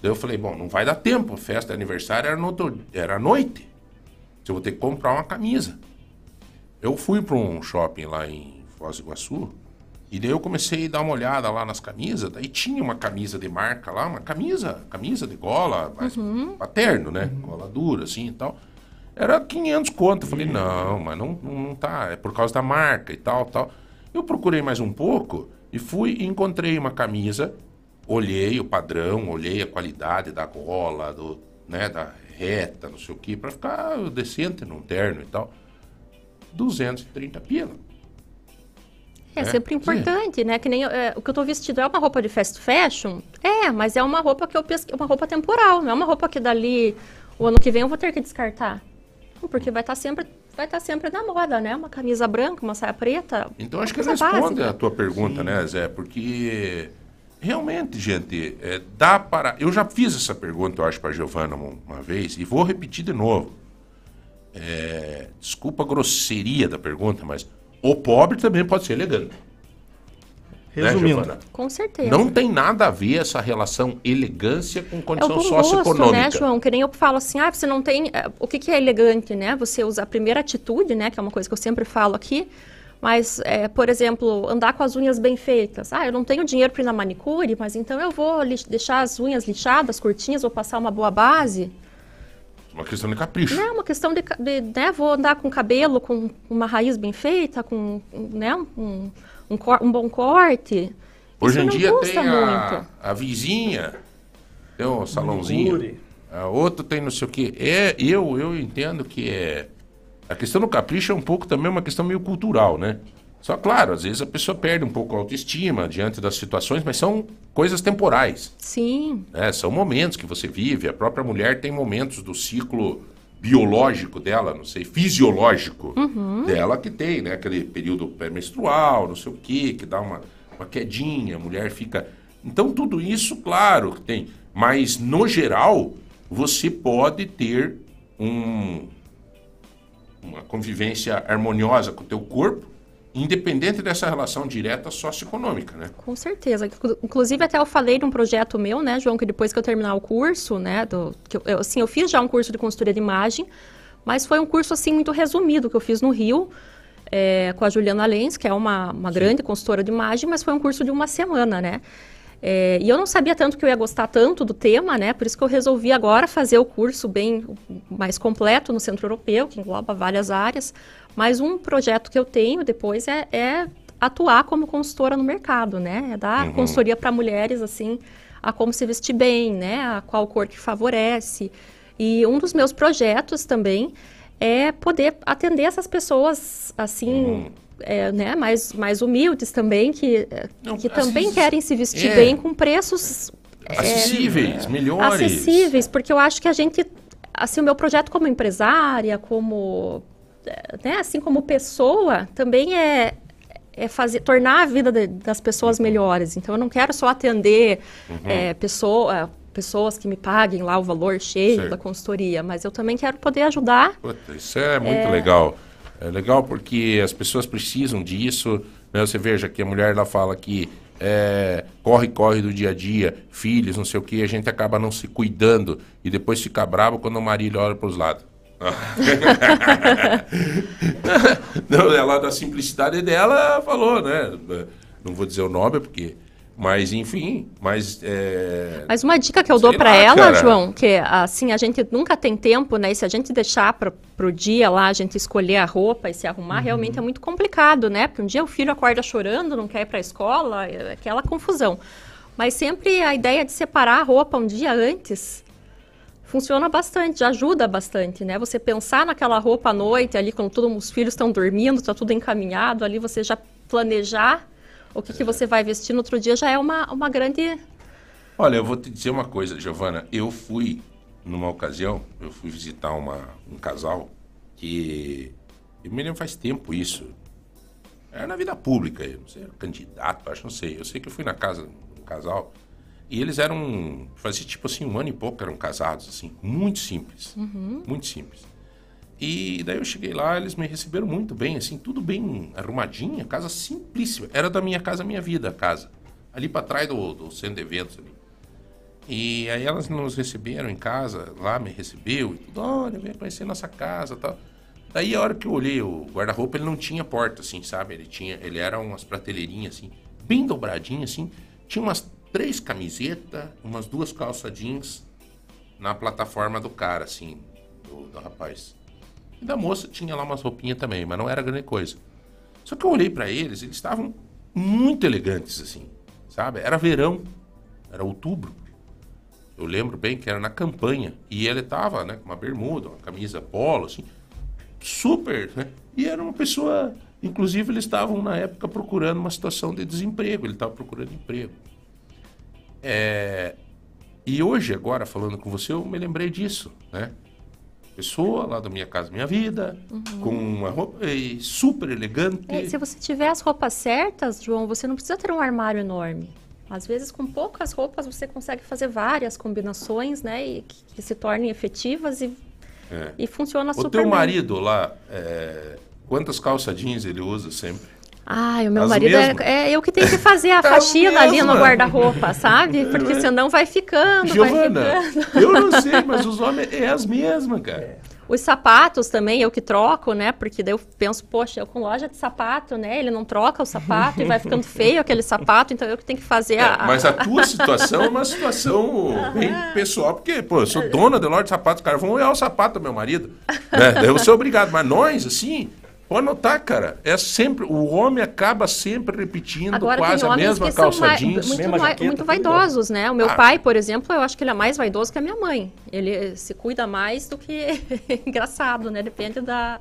Daí eu falei, bom, não vai dar tempo, a festa de aniversário era, no outro, era à noite. Eu vou ter que comprar uma camisa. Eu fui para um shopping lá em Foz do Iguaçu e daí eu comecei a dar uma olhada lá nas camisas. Daí tinha uma camisa de marca lá, uma camisa, camisa de gola, mas paterno, né? Gola dura assim e tal. Era 500 conto. Eu falei, não, mas não, não, não tá, é por causa da marca e tal, tal. Eu procurei mais um pouco e fui e encontrei uma camisa, olhei o padrão, olhei a qualidade da gola, do, né, da reta, não sei o que, para ficar decente num terno e tal. 230 pila. É, É, sempre sim. importante, né? Que nem é, o que eu tô vestido é uma roupa de fast fashion? É, mas é uma roupa que eu pesquei, uma roupa temporal, não é uma roupa que dali o ano que vem eu vou ter que descartar. Porque vai estar sempre vai estar sempre na moda, né? Uma camisa branca, uma saia preta. Então acho que responde básica. a tua pergunta, né, Zé? Porque realmente, gente, é, dá para. Eu já fiz essa pergunta, eu acho, para Giovana uma, uma vez e vou repetir de novo. É, desculpa a grosseria da pergunta, mas o pobre também pode ser elegante. Né, Resumindo. Giovana? Com certeza. Não tem nada a ver essa relação elegância com É o condição gosto, socioeconômica. né, João? Que nem eu falo assim, ah, você não tem... é, O que, que é elegante, né? Você usa a primeira atitude, né? Que é uma coisa que eu sempre falo aqui. Mas, é, por exemplo, andar com as unhas bem feitas. Ah, eu não tenho dinheiro para ir na manicure, mas então eu vou deixar as unhas lixadas, curtinhas, vou passar uma boa base. Uma questão de capricho. Não é uma questão de, de, né, vou andar com cabelo com uma raiz bem feita, com né, um, um, cor- um bom corte. Hoje Isso em não dia tem a, muito. a vizinha, tem um salãozinho. Manicure. A outro tem não sei o quê. É, eu, eu entendo que é A questão do capricho é um pouco também uma questão meio cultural, né? Só claro, às vezes a pessoa perde um pouco a autoestima diante das situações, mas são coisas temporais. Sim. né? São momentos que você vive. A própria mulher tem momentos do ciclo biológico dela, não sei, fisiológico Uhum. dela que tem, né? Aquele período pré-menstrual, não sei o quê, que dá uma, uma quedinha, a mulher fica. Então, tudo isso, claro, que tem. Mas, no geral, você pode ter um, uma convivência harmoniosa com o teu corpo, independente dessa relação direta socioeconômica, né? Com certeza. Inclu- Inclusive, até eu falei de um projeto meu, né, João, que depois que eu terminar o curso, né, do, que eu, eu, assim, eu fiz já um curso de consultoria de imagem, mas foi um curso, assim, muito resumido, que eu fiz no Rio, é, com a Juliana Lenz, que é uma, uma grande consultora de imagem, mas foi um curso de uma semana, né? É, e eu não sabia tanto que eu ia gostar tanto do tema, né? Por isso que eu resolvi agora fazer o curso bem mais completo no Centro Europeu, que engloba várias áreas. Mas um projeto que eu tenho depois é, é atuar como consultora no mercado, né? É dar Uhum. consultoria para mulheres, assim, a como se vestir bem, né? A qual cor que favorece. E um dos meus projetos também é poder atender essas pessoas, assim, é, né? Mais, mais humildes também, que, que também querem se vestir é. bem com preços é, Acessíveis, melhores. acessíveis, porque eu acho que a gente, assim, o meu projeto como empresária, como, eh, né, assim como pessoa, também é, é fazer, tornar a vida de- das pessoas melhores. Então, eu não quero só atender Uhum. eh, pessoa, pessoas que me paguem lá o valor cheio da consultoria, mas eu também quero poder ajudar. Puta, isso é muito É. legal. É legal porque as pessoas precisam disso. Né? Você veja que a mulher ela fala que é, corre, corre do dia a dia, filhos, não sei o que, a gente acaba não se cuidando e depois fica bravo quando o marido olha para os lados. não, ela, da simplicidade dela, falou, né? Não vou dizer o nome, porque. Mas, enfim, mas. É... Mas uma dica que eu dou para ela, cara. João, que assim, a gente nunca tem tempo, né? E se a gente deixar para pro dia lá, a gente escolher a roupa e se arrumar, Uhum. realmente é muito complicado, né? Porque um dia o filho acorda chorando, não quer ir para a escola, é aquela confusão. Mas sempre a ideia de separar a roupa um dia antes funciona bastante, ajuda bastante, né? Você pensar naquela roupa à noite, ali quando todos os filhos estão dormindo, está tudo encaminhado, ali você já planejar o que, que você vai vestir no outro dia já é uma, uma grande Olha, eu vou te dizer uma coisa, Giovana. Eu fui, numa ocasião, eu fui visitar uma, um casal que. Eu me lembro faz tempo isso. Era na vida pública, eu não sei, era candidato, acho, não sei. Eu sei que eu fui na casa de um casal e eles eram. Fazia tipo assim, um ano e pouco eram casados, assim, muito simples. Uhum. Muito simples. E daí eu cheguei lá, eles me receberam muito bem, assim, tudo bem arrumadinha, casa simplíssima. Era da minha casa, minha vida, a casa. Ali para trás do, do centro de eventos ali. E aí elas nos receberam em casa, lá me recebeu e tudo, olha, vem conhecer nossa casa tal. Daí a hora que eu olhei o guarda-roupa, ele não tinha porta, assim, sabe? Ele tinha, ele era umas prateleirinhas, assim, bem dobradinhas, assim. Tinha umas três camisetas, umas duas calças jeans na plataforma do cara, assim, do, do rapaz. E da moça tinha lá umas roupinhas também, mas não era grande coisa. Só que eu olhei pra eles, eles estavam muito elegantes, assim, sabe? Era verão, era outubro. Eu lembro bem que era na campanha. E ele tava, né, com uma bermuda, uma camisa polo, assim, super, né? E era uma pessoa. Inclusive, eles estavam na época procurando uma situação de desemprego. Ele estava procurando emprego. É, E hoje, agora, falando com você, eu me lembrei disso, né? Pessoa lá da minha casa, minha vida, com uma roupa super elegante. É, se você tiver as roupas certas, João, você não precisa ter um armário enorme. Às vezes, com poucas roupas, você consegue fazer várias combinações, né? E que, que se tornem efetivas e, É. e funciona O super teu bem. marido lá, é, quantas calça jeans ele usa sempre? Ai, o meu As marido é, é eu que tenho que fazer a É faxina ali no guarda-roupa, sabe? Porque senão vai ficando, vai Giovana, ficando. eu não sei, mas os homens é as mesmas, cara. Os sapatos também, eu que troco, né? Porque daí eu penso, poxa, eu com loja de sapato, né? Ele não troca o sapato e vai ficando feio aquele sapato, então eu que tenho que fazer a... É, Mas a tua situação é uma situação bem pessoal, porque, pô, eu sou dona da loja de sapatos, cara, vão olhar o sapato do meu marido, né? Daí eu sou obrigado, mas nós, assim, Pode notar, cara, é sempre o homem acaba sempre repetindo Agora quase a mesma calça mai- jeans. muito, vai- muito vaidosos, né? O meu Ah. pai, por exemplo, eu acho que ele é mais vaidoso que a minha mãe. Ele se cuida mais do que engraçado, né? Depende da,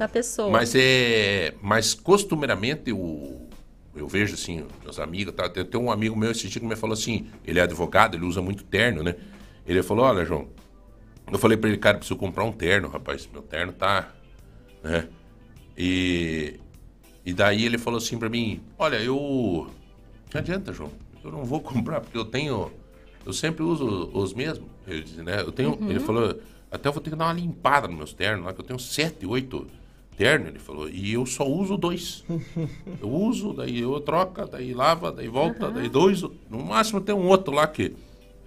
da pessoa. Mas é, mas costumeiramente o eu vejo assim, meus amigos, tá? tem, tem um amigo meu esse dia que me falou assim, ele é advogado, ele usa muito terno, né? Ele falou, olha, João, eu falei pra ele, cara, preciso comprar um terno, rapaz, meu terno tá, né? E e daí ele falou assim pra mim, olha, eu não adianta, João, eu não vou comprar porque eu tenho eu sempre uso os mesmos, ele disse, né? Eu tenho, Uhum. ele falou, até eu vou ter que dar uma limpada nos meus ternos, lá que eu tenho sete, oito ternos, ele falou, e eu só uso dois. Eu uso, daí eu troca, daí lava, daí volta, daí dois, no máximo tem um outro lá que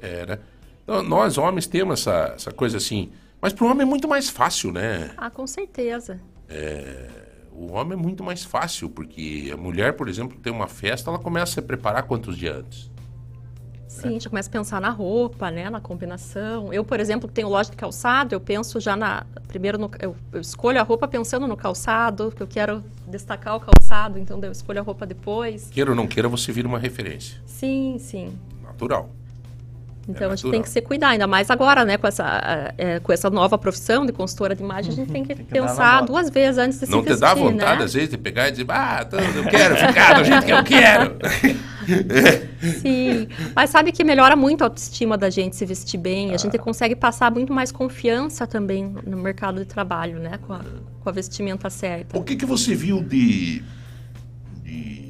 é, né? Então, nós homens temos essa, essa coisa assim, mas para o homem é muito mais fácil, né? Ah, com certeza. É, o homem é muito mais fácil, porque a mulher, por exemplo, tem uma festa, ela começa a se preparar quantos dias antes? Sim, já começa a pensar na roupa, né? Na combinação. Eu, por exemplo, que tenho loja de calçado, eu penso já na. Primeiro, no- eu, eu escolho a roupa pensando no calçado, que eu quero destacar o calçado, então eu escolho a roupa depois. Queira ou não queira, você vira uma referência. Sim, sim. Natural. Então a gente tem que se cuidar, ainda mais agora, né? Com essa, ah, é, com essa nova profissão de consultora de imagem, a gente tem que, que dar na pensar duas vezes antes de Não se te dá vontade, né? às vezes, de pegar e dizer, ah, então eu quero ficar do jeito que eu quero. Sim, mas sabe que melhora muito a autoestima da gente se vestir bem. A Ah. gente consegue passar muito mais confiança também no mercado de trabalho, né? Com a, com a vestimenta certa. O que, que você viu de, de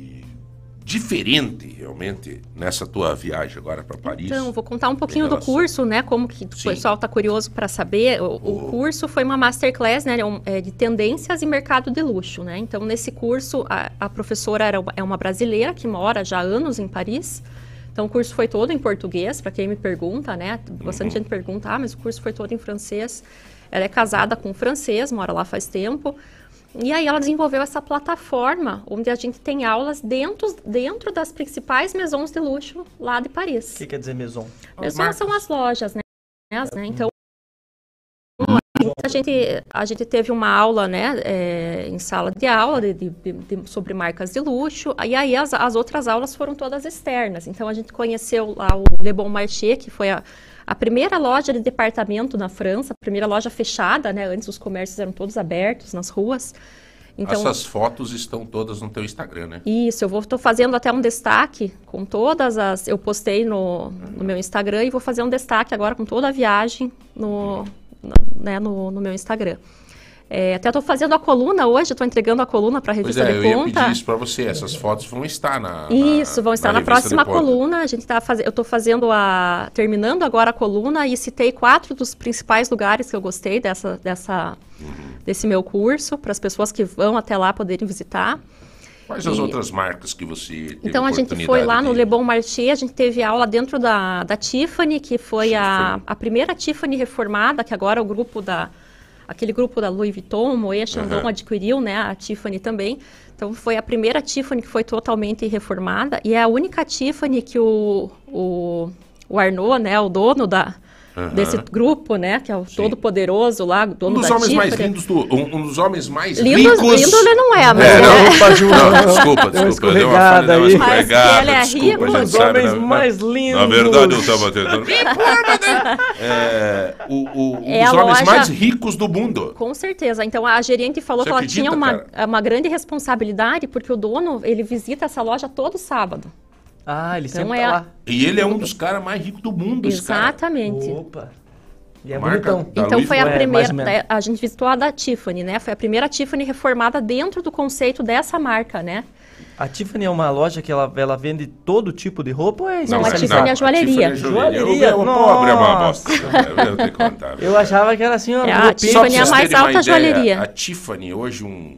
diferente, realmente, nessa tua viagem agora para Paris? Então, vou contar um pouquinho Em do relação- curso, né? Como que o pessoal está curioso para saber. O, o curso foi uma masterclass, né? é é de tendências e mercado de luxo, né? Então, nesse curso, a, a professora era, é uma brasileira que mora já há anos em Paris. Então, o curso foi todo em português, para quem me pergunta, né? Bastante gente pergunta, ah, mas o curso foi todo em francês. Ela é casada com um francês, mora lá faz tempo. E aí ela desenvolveu essa plataforma onde a gente tem aulas dentro, dentro das principais maisons de luxo lá de Paris. O que quer dizer maison? Maison são as lojas, né? As, né? Então, a gente, a gente teve uma aula, né, é, em sala de aula de, de- de- de- sobre marcas de luxo, e aí as, as outras aulas foram todas externas. Então, a gente conheceu lá o Le Bon Marché, que foi a, a primeira loja de departamento na França, a primeira loja fechada, né, antes os comércios eram todos abertos nas ruas. Então, Essas fotos estão todas no teu Instagram, né? isso, eu tô fazendo até um destaque com todas as. Eu postei no, no meu Instagram e vou fazer um destaque agora com toda a viagem no, no, né, no, no meu Instagram. É, até estou fazendo a coluna hoje, estou entregando a coluna para a Pois revista é, eu de ia conta. pedir isso para você. Essas fotos vão estar na. Isso, vão estar na, revista próxima de conta. coluna. A gente tá fazendo, eu estou fazendo a, terminando agora a coluna e citei quatro dos principais lugares que eu gostei dessa, dessa, desse meu curso para as pessoas que vão até lá poderem visitar. Quais as E- outras marcas que você Então a gente foi lá no oportunidade Le Bon Marché, a gente teve aula dentro da, da Tiffany, que foi a, a primeira Tiffany reformada, que agora é o grupo da aquele grupo da Louis Vuitton, Moët Chandon Aham. adquiriu, né, a Tiffany também. Então foi a primeira Tiffany que foi totalmente reformada e é a única Tiffany que o, o, o Arnaud, né, o dono da Aham. desse grupo, né, que é o todo poderoso lá, o Um dono dos da homens mais Tiffany. lindos do. Um, um dos homens mais Lindo- ricos. lindo ele não é, mas É, não, é- opa, Ju, não, Deu desculpa, desculpa. Deu uma falha, deu uma aí. escorregada. Mas ele é desculpa, rico. a gente Os sabe, homens na- mais na- lindos. Na verdade, eu estava tentando. É, o, o, um É dos homens loja- mais ricos do mundo. Com certeza. Então a gerente falou Você que ela acredita, tinha uma, cara? uma grande responsabilidade porque o dono ele visita essa loja todo sábado. Ah, ele Então sempre é tá a- lá. E ele é um dos caras mais ricos do mundo, esse cara. Exatamente. Opa. E é bonitão. Então Louis foi a. É, primeira, né, a gente visitou a da Tiffany, né? Foi a primeira Tiffany reformada dentro do conceito dessa marca, né? A Tiffany é uma loja que ela, ela vende todo tipo de roupa ou é Não, a? Tiffany é joalheria. Tiffany é joalheria. Eu, eu pobre é uma bosta. Eu que contar. Eu achava que era assim, uma É, a. Tiffany é a mais alta ideia, joalheria. A Tiffany, hoje, um,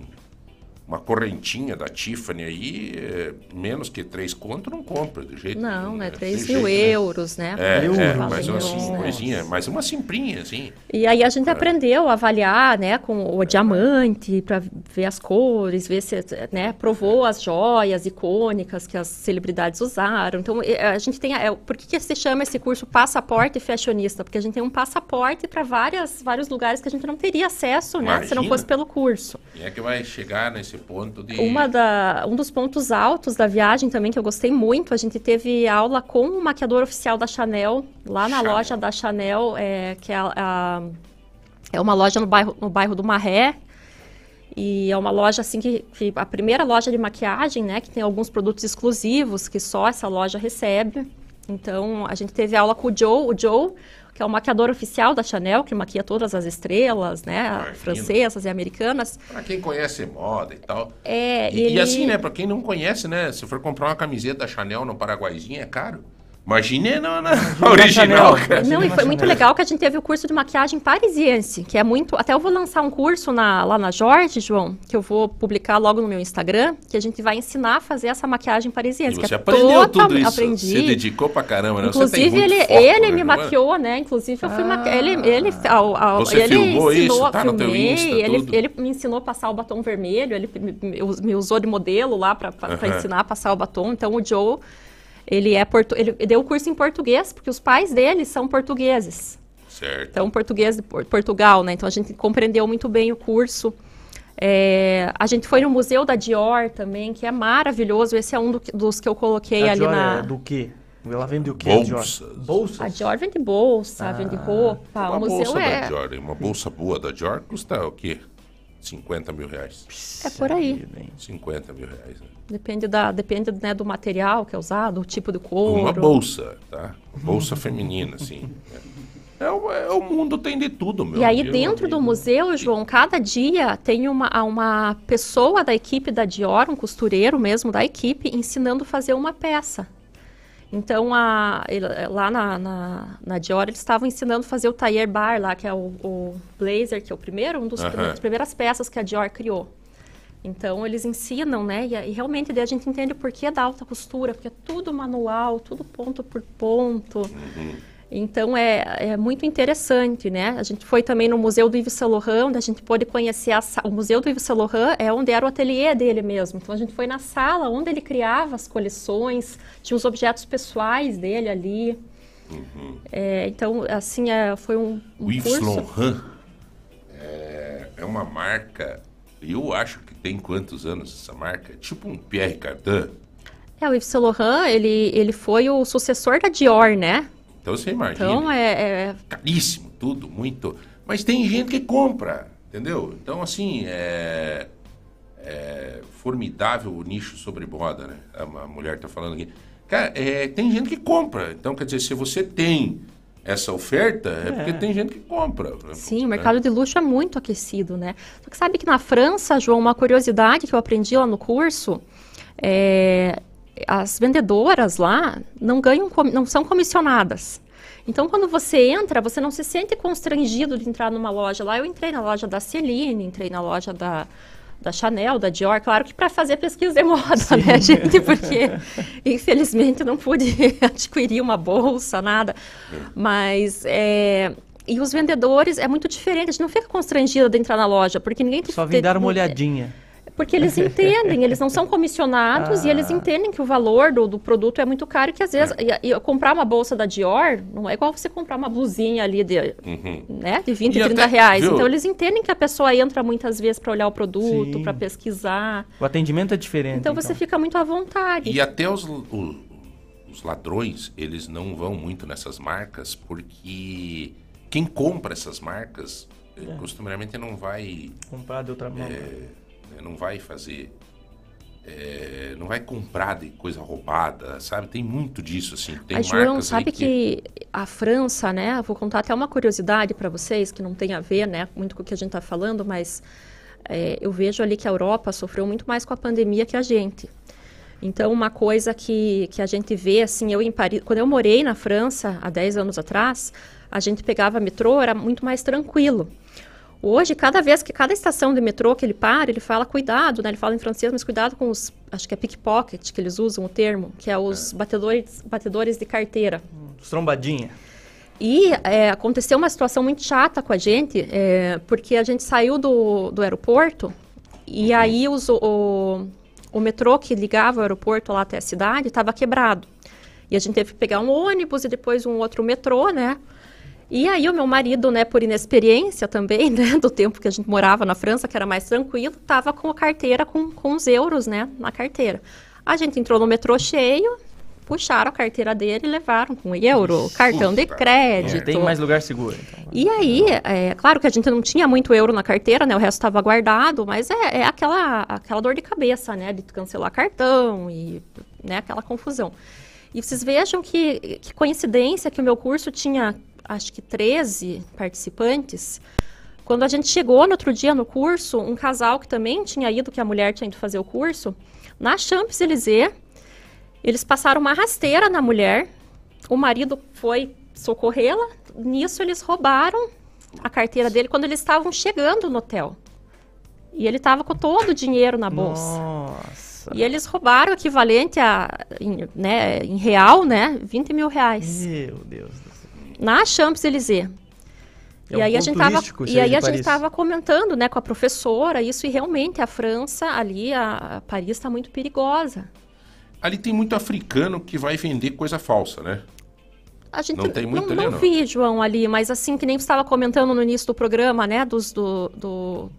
uma correntinha da Tiffany aí, é, menos que três conto, não compra de jeito Não, nenhum, né? de 3 jeito, mil né? euros, né? É, Euros. é mais uma assim, coisinha, mais uma simprinha, assim. E aí a gente aprendeu a avaliar, né, com o diamante, para ver as cores, ver se, né, provou as joias icônicas que as celebridades usaram. Então, a gente tem, a- é, por que, que se chama esse curso passaporte fashionista? Porque a gente tem um passaporte para várias vários lugares que a gente não teria acesso, né, se não Imagina. fosse pelo curso. Quem é que vai chegar nesse ponto de... Uma da, um dos pontos altos da viagem também que eu gostei muito, a gente teve aula com o maquiador oficial da Chanel, lá na Chanel. loja da Chanel, é, que é, a- é uma loja no bairro, no bairro do Marré. E é uma loja assim que, que a primeira loja de maquiagem, né, que tem alguns produtos exclusivos que só essa loja recebe. Então a gente teve aula com o Joe, o Joe, que é o maquiador oficial da Chanel, que maquia todas as estrelas, né, francesas e americanas. Pra quem conhece moda e tal. É, e, ele- e assim, né, pra quem não conhece, né, se for comprar uma camiseta da Chanel no Paraguaizinho, é caro. Imagine na, na original, cara. Não, e foi muito legal que a gente teve o curso de maquiagem parisiense, que é muito. Até eu vou lançar um curso na- lá na Jorge, João, que eu vou publicar logo no meu Instagram, que a gente vai ensinar a fazer essa maquiagem E parisiense. que você é aprendeu tudo isso. Aprendi. Você dedicou pra caramba, né? você Inclusive, ele, foco, ele né, me é? maquiou, né? Inclusive, eu fui maqui... ele, ele, ao, ao, Você ele filmou ensinou, isso? Tá no teu filmei, Insta, ele, tudo? ele me ensinou a passar o batom vermelho, ele me, me- me usou de modelo lá para Aham. ensinar a passar o batom. Então, o Joe, ele é portu... ele deu o curso em português, porque os pais dele são portugueses. Certo. Então, português de Por- Portugal, né? Então, a gente compreendeu muito bem o curso. É, a gente foi no Museu da Dior também, que é maravilhoso. Esse é um do dos que eu coloquei A ali Dior na... é do quê? Ela vende o quê? a Dior? Bolsas. Bolsas? A Dior vende bolsa, vende roupa. Uma o museu bolsa é, da Dior, uma bolsa boa da Dior custa o quê? 50 mil reais. é por aí. 50 mil reais. né? Depende, da, depende né, do material que é usado, o tipo de couro. Uma bolsa, tá? Bolsa feminina, assim. É, o, é, o mundo tem de tudo, meu. E aí, amigo. dentro do museu, João, cada dia tem uma, uma pessoa da equipe da Dior, um costureiro mesmo da equipe, ensinando a fazer uma peça. Então, a, lá na, na, na Dior, eles estavam ensinando a fazer o tailleur bar lá, que é o, o blazer, que é o primeiro, um dos uma das primeiras peças que a Dior criou. Então, eles ensinam, né? E, e realmente daí a gente entende o porquê da alta costura, porque é tudo manual, tudo ponto por ponto. Então é, é muito interessante, né? A gente foi também no Museu do Yves Saint Laurent, onde a gente pôde conhecer a o Museu do Yves Saint Laurent é onde era o ateliê dele mesmo. Então a gente foi na sala onde ele criava as coleções, tinha os objetos pessoais dele ali. É, então assim é, foi um, um O Yves curso. Laurent é, é uma marca, eu acho que tem quantos anos essa marca? Tipo um Pierre Cardin. É, o Yves Saint Laurent ele ele foi o sucessor da Dior, né? Então você imagina. Então é, é caríssimo, tudo, muito. Mas tem gente que compra, entendeu? Então, assim, é, é formidável o nicho sobre moda, né? A, a mulher tá falando aqui. Cara, é, tem gente que compra. Então, quer dizer, se você tem essa oferta, é, É. porque tem gente que compra. né? Sim, o mercado de luxo é muito aquecido, né? Só que sabe que na França, João, uma curiosidade que eu aprendi lá no curso, é, as vendedoras lá não ganham, não são comissionadas. Então, quando você entra, você não se sente constrangido de entrar numa loja. Lá eu entrei na loja da Celine, entrei na loja da, da Chanel, da Dior, claro que para fazer pesquisa de moda, né, gente? Porque, infelizmente, não pude adquirir uma bolsa, nada. Mas, é, e os vendedores, é muito diferente, a gente não fica constrangido de entrar na loja, porque ninguém... Só vim dar uma olhadinha. Porque eles entendem, eles não são comissionados e eles entendem que o valor do, do produto é muito caro e que às vezes e, e comprar uma bolsa da Dior não é igual você comprar uma blusinha ali de, Uhum. né, de 20, E 30 até, reais. viu? Então eles entendem que a pessoa entra muitas vezes para olhar o produto, para pesquisar. O atendimento é diferente. Então você fica muito à vontade. E até os, o- os ladrões, eles não vão muito nessas marcas, porque quem compra essas marcas, eh, costumeiramente não vai... Comprar de outra mão. é, né, não vai fazer... é, não vai comprar de coisa roubada, sabe? Tem muito disso, assim. Tem a João, sabe que... a França, né? Vou contar até uma curiosidade para vocês que não tem a ver, né, muito com o que a gente está falando, mas é, eu vejo ali que a Europa sofreu muito mais com a pandemia que a gente. Então, uma coisa que, que a gente vê, assim, eu em Paris, quando eu morei na França há 10 anos atrás, a gente pegava metrô, era muito mais tranquilo. Hoje, cada vez que cada estação de metrô que ele para, ele fala cuidado, né? Ele fala em francês, mas cuidado com os, acho que é pickpocket que eles usam o termo, que é os batedores, batedores de carteira. Trombadinha. E é, aconteceu uma situação muito chata com a gente, é, porque a gente saiu do, do aeroporto e aí os- o, o metrô que ligava o aeroporto lá até a cidade estava quebrado. E a gente teve que pegar um ônibus e depois um outro metrô, né? E aí o meu marido, né, por inexperiência também, né, do tempo que a gente morava na França, que era mais tranquilo, tava com a carteira com, com os euros, né, na carteira. A gente entrou no metrô cheio, puxaram a carteira dele e levaram com euro, cartão de crédito. Tem mais lugar seguro. então. E aí, é claro que a gente não tinha muito euro na carteira, né? O resto estava guardado, mas é, é aquela, aquela dor de cabeça, né? De cancelar cartão e né, aquela confusão. E vocês vejam que, que coincidência que o meu curso tinha, acho que 13 participantes. Quando a gente chegou no outro dia no curso, um casal que também tinha ido, que a mulher tinha ido fazer o curso, na Champs-Élysées, eles passaram uma rasteira na mulher, o marido foi socorrê-la, nisso eles roubaram a carteira dele quando eles estavam chegando no hotel. E ele estava com todo o dinheiro na bolsa. Nossa. E eles roubaram o equivalente a, em, né, em real, né, 20 mil reais. Meu Deus. Na Champs-Élysées. É e um aí a gente tava, e aí a gente estava comentando, né, com a professora, isso e realmente a França ali, a, a Paris está muito perigosa. Ali tem muito africano que vai vender coisa falsa, né? A gente Não tem muito não, ali, não não. vi, João, ali, mas assim, que nem você estava comentando no início do programa, né, dos, do, do-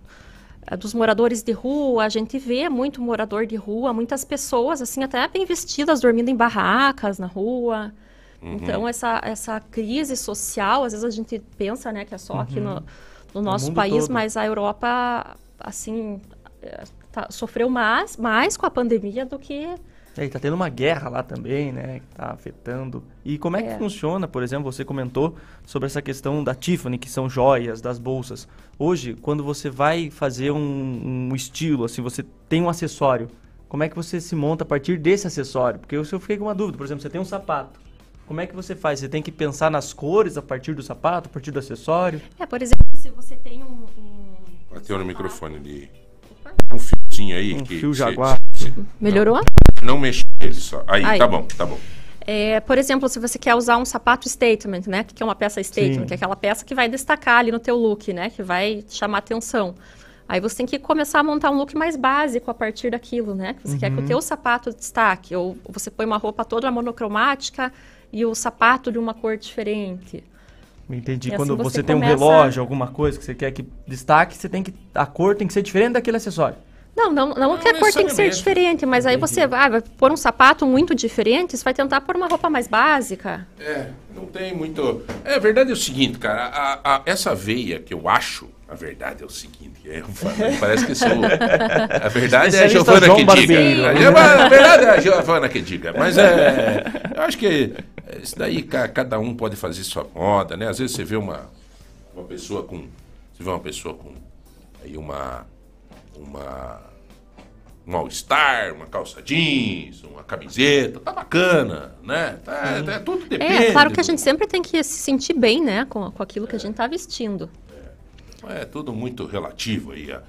eh, dos moradores de rua, a gente vê muito morador de rua, muitas pessoas, assim, até bem vestidas, dormindo em barracas na rua. Uhum. Então, essa, essa crise social, às vezes a gente pensa, né, que é só aqui Uhum. no, no nosso mundo país, todo. mas a Europa, assim, eh, tá- sofreu mais, mais com a pandemia do que É, e tá tendo uma guerra lá também, né? Que tá afetando. E como é que É. funciona, por exemplo, você comentou sobre essa questão da Tiffany, que são joias, das bolsas. Hoje, quando você vai fazer um, um estilo, assim, você tem um acessório, como é que você se monta a partir desse acessório? Porque eu, eu fiquei com uma dúvida, por exemplo, você tem um sapato. Como é que você faz? Você tem que pensar nas cores a partir do sapato, a partir do acessório? É, por exemplo, se você tem um. um- Bateu no microfone ali. Um fiozinho aí. Um que fio cê- jaguar. cê- Melhorou? Não, não mexe nele só. Aí, Aí. tá bom, tá bom. É, por exemplo, se você quer usar um sapato statement, né? Que é uma peça statement, Sim. que é aquela peça que vai destacar ali no teu look, né? Que vai chamar atenção. Aí você tem que começar a montar um look mais básico a partir daquilo, né? Que você quer que o Uhum. teu sapato destaque. Ou você põe uma roupa toda monocromática e o sapato de uma cor diferente. Entendi. E Quando assim você, você tem um começa- relógio, alguma coisa que você quer que destaque, você tem que. A cor tem que ser diferente daquele acessório. Não, não, não, que a cor tem que ser diferente, mas aí você vai, vai pôr um sapato muito diferente, você vai tentar pôr uma roupa mais básica. É, não tem muito. É, a verdade é o seguinte, cara. a- a- essa veia que eu acho, a verdade é o seguinte. é, parece que sou. A verdade é a Giovana João que diga. A a verdade é a Giovana que diga. Mas é. Eu acho que isso daí ca- cada um pode fazer sua moda, né? Às vezes você vê uma, uma pessoa com. Você vê uma pessoa com aí uma. Uma. Um all-star, uma calça jeans, uma camiseta, tá bacana, né? Tá, tá- tudo depende. É, claro que a gente sempre tem que se sentir bem, né, com, com aquilo que a gente tá vestindo. É tudo muito relativo aí. ó.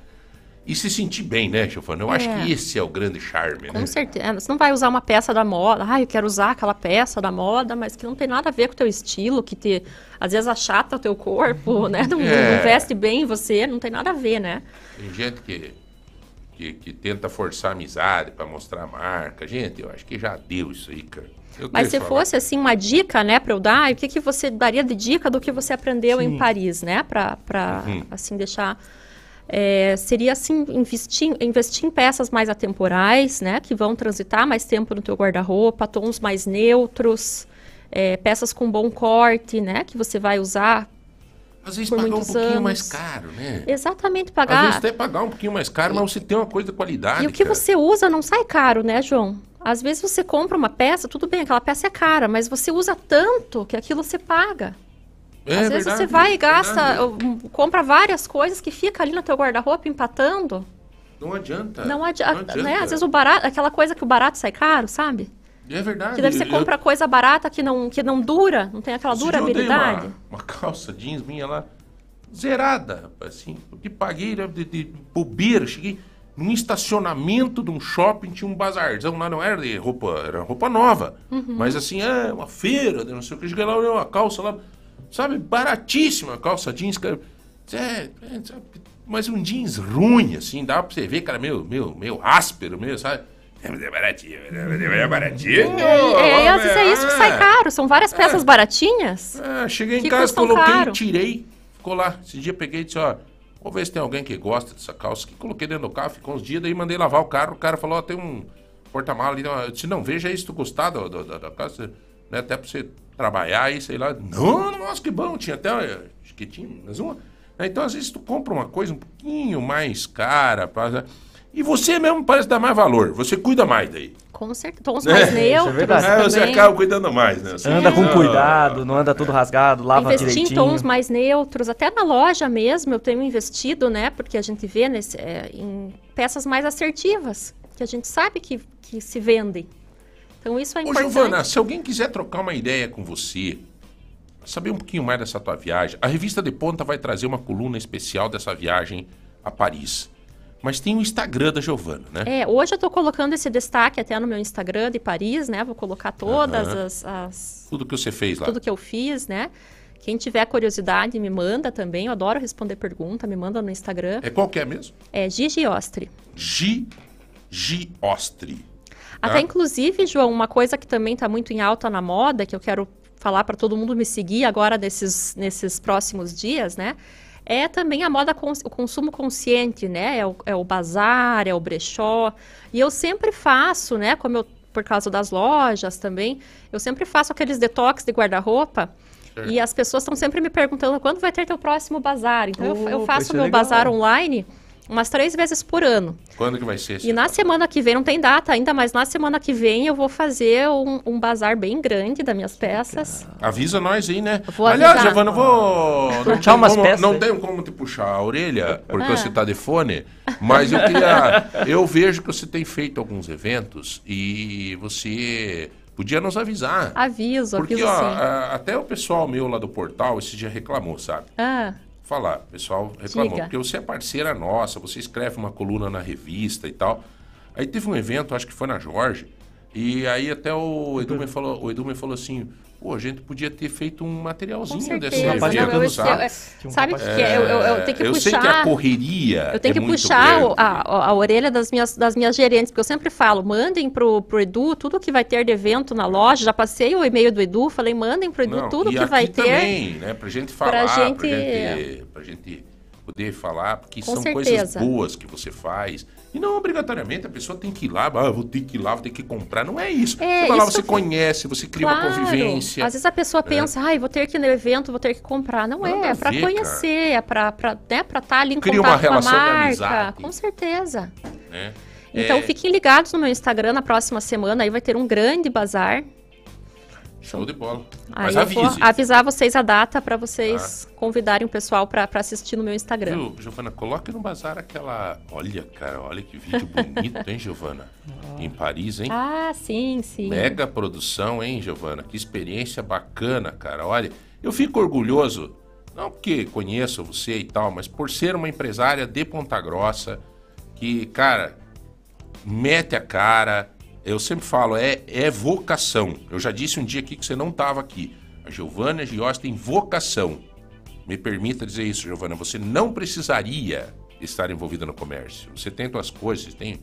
E se sentir bem, né, Giovana? Eu acho É. que esse é o grande charme, Com né? certeza. Você não vai usar uma peça da moda. Ah, eu quero usar aquela peça da moda, mas que não tem nada a ver com o teu estilo, que te, às vezes achata o teu corpo, né? Não, É. não veste bem em você, não tem nada a ver, né? Tem gente que, que, que tenta forçar amizade pra mostrar a marca. Gente, eu acho que já deu isso aí, cara. Eu Mas se fosse assim uma dica, né, para eu dar, o que que você daria de dica do que você aprendeu Sim. em Paris, né, para para Uhum. assim deixar é, seria assim investir, investir em peças mais atemporais, né, que vão transitar mais tempo no teu guarda-roupa, tons mais neutros, é, peças com bom corte, né, que você vai usar Às vezes pagar um pouquinho anos. mais caro, né? Exatamente, Às pagar. vezes até pagar um pouquinho mais caro, mas você tem uma coisa de qualidade. E o que cara. você usa não sai caro, né, João? Às vezes você compra uma peça, tudo bem, aquela peça é cara, mas você usa tanto que aquilo você paga. É Às vezes verdade, você vai e gasta, verdade. um, compra várias coisas que fica ali no teu guarda-roupa empatando. Não adianta. Não, adi. Não adianta. né? Às vezes o barato, aquela coisa que o barato sai caro, sabe? É verdade. Que daí você Eu- compra coisa barata que não, que não dura, não tem aquela Esse eu dei durabilidade. Uma, uma calça jeans minha lá. zerada, assim, porque paguei né, de, de bobeira, cheguei num estacionamento de um shopping, tinha um bazarzão lá, não era de roupa, era roupa nova, Uhum. mas assim, é uma feira, não sei o que, cheguei lá, olhei uma calça lá, sabe, baratíssima, calça jeans, cara, é, é, mas um jeans ruim, assim, dava pra você ver, cara, meio, meio, meio áspero, meio, sabe, é é baratinho, é baratinho. É, às vezes é isso que sai Ah. caro. São várias peças baratinhas. Cheguei em que casa, coloquei, caro. tirei, ficou lá. Esse dia peguei e disse, ó, vou ver se tem alguém que gosta dessa calça. Que coloquei dentro do carro, ficou uns dias, daí mandei lavar o carro. O cara falou, ó, tem um porta-mala ali. Eu disse, não, veja aí se tu gostar do- do- da, da calça, né, até pra você trabalhar aí, sei lá. Não, nossa, que bom, tinha até, acho que tinha, mas uma... Então, às vezes, tu compra uma coisa um pouquinho mais cara, pra- e você mesmo parece dar mais valor, você cuida mais daí. Com certeza. Tons mais neutros verdade. É, você acaba cuidando mais, né? Assim, Anda com ah, cuidado, não anda tudo rasgado, lava Investir em direitinho. tons mais neutros, até na loja mesmo eu tenho investido, né? Porque a gente vê nesse, é, em peças mais assertivas, que a gente sabe que, que se vendem. Então isso é Ô, importante. Giovana, se alguém quiser trocar uma ideia com você, saber um pouquinho mais dessa tua viagem, a revista de Ponta vai trazer uma coluna especial dessa viagem a Paris. Mas tem o Instagram da Giovana, né? É, hoje eu tô colocando esse destaque até no meu Instagram de Paris, né? Vou colocar todas Aham. as, as- Tudo que você fez lá. tudo que eu fiz, né? Quem tiver curiosidade, me manda também. Eu adoro responder pergunta, me manda no Instagram. É qual que é mesmo? É Gigi Ostre. Gi, Gi Ostri. Até tá? inclusive, João, uma coisa que também está muito em alta na moda, que eu quero falar para todo mundo me seguir agora desses, nesses próximos dias, né? É também a moda, cons- o consumo consciente, né? É o, é o bazar, é o brechó. E eu sempre faço, né? Como eu, por causa das lojas também, eu sempre faço aqueles detox de guarda-roupa. Certo. E as pessoas estão sempre me perguntando quando vai ter teu próximo bazar. Então eu, eu Opa, faço é meu legal. bazar online umas três vezes por ano. Quando que vai ser esse? E na semana que vem, não tem data ainda, mas na semana que vem eu vou fazer um, um bazar bem grande das minhas peças. Avisa nós aí, né? Vou Aliás, avisar. Giovana, eu vou. Não tenho, umas como, peças não aí. tenho como te puxar a orelha, porque Ah. você tá de fone, mas eu queria. eu vejo que você tem feito alguns eventos e você podia nos avisar. Aviso, Porque, aviso ó, sim. a- até o pessoal meu lá do portal esse dia reclamou, sabe? Ah, falar, o pessoal reclamou, Diga. porque você é parceira nossa, você escreve uma coluna na revista e tal. Aí teve um evento, acho que foi na Jorge, e aí até o Edu me falou, o Edu me falou assim, pô, a gente podia ter feito um materialzinho desse Não, eu- sabe? eu- sabe o que que é? Eu- eu- eu tenho que eu sei que a puxar- correria eu tenho é que muito puxar a, a- a orelha das minhas, das minhas gerentes, porque eu sempre falo, mandem pro, pro Edu tudo que vai ter de evento na loja. Já passei o e-mail do Edu, falei, mandem pro Edu Não, tudo e que aqui vai ter. também, né? Pra gente falar, pra gente- gente, pra gente poder falar, porque Com são coisas certeza. boas que você faz. E não obrigatoriamente a pessoa tem que ir lá, ah, vou ter que ir lá, vou ter que comprar. Não é isso. É, você vai lá, você conhece, você cria uma Claro. convivência. Às vezes a pessoa né? pensa, ai, vou ter que ir no evento, vou ter que comprar. Não é, é pra ver, conhecer, é pra estar né, pra tá ali em Cria uma contato com a relação marca. amizade. Com certeza. né? Então É, fiquem ligados no meu Instagram na próxima semana, aí vai ter um grande bazar. Show de bola. Aí Mas eu avise. vou avisar vocês a data para vocês convidarem o pessoal para assistir no meu Instagram. Viu, Giovana, coloque no bazar aquela. Olha, cara, olha que vídeo bonito, hein, Giovana? Em Paris, hein? Ah, sim, sim. Mega produção, hein, Giovana? Que experiência bacana, cara. Olha, eu fico orgulhoso, não porque conheço você e tal, mas por ser uma empresária de Ponta Grossa, que, cara, mete a cara. Eu sempre falo, é, é vocação. Eu já disse um dia aqui que você não estava aqui. A Giovana Gios tem vocação. Me permita dizer isso, Giovana. Você não precisaria estar envolvida no comércio. Você tem suas coisas, tem.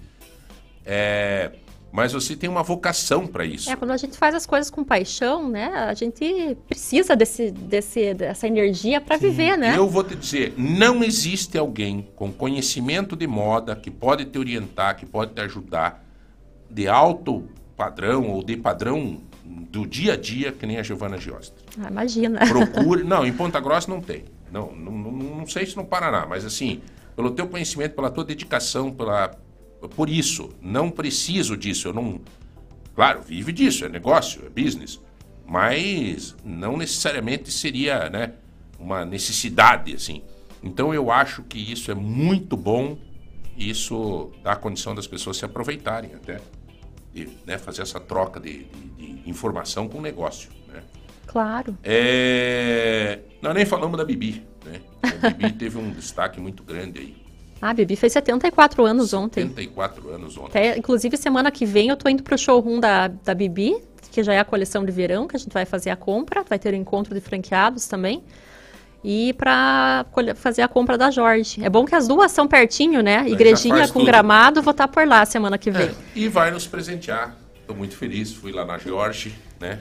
É, mas você tem uma vocação para isso. É, quando a gente faz as coisas com paixão, né? A gente precisa desse, desse, dessa energia para viver, né? Eu vou te dizer, não existe alguém com conhecimento de moda que pode te orientar, que pode te ajudar de alto padrão ou de padrão do dia a dia que nem a Giovana Giostra. Ah, imagina. Procure. não, em Ponta Grossa não tem. Não, não, não, não sei se no Paraná, mas assim, pelo teu conhecimento, pela tua dedicação, pela, por isso, não preciso disso. Eu não. Claro, vive disso, é negócio, é business. Mas não necessariamente seria né, uma necessidade, assim. Então eu acho que isso é muito bom. Isso dá a condição das pessoas se aproveitarem até. E né, fazer essa troca de, de- de informação com o negócio. Né? Claro. É... Nós nem falamos da Bibi, né? A Bibi teve um destaque muito grande aí. Ah, a Bibi fez 74 anos ontem. 74 anos ontem. Até, inclusive, semana que vem eu tô indo pro showroom da, da Bibi, que já é a coleção de verão, que a gente vai fazer a compra. Vai ter o encontro de franqueados também. E para fazer a compra da Jorge. É bom que as duas são pertinho, né? já Igrejinha faz com tudo. gramado, vou estar por lá semana que vem. É, e vai nos presentear. Tô muito feliz. Fui lá na Jorge, né?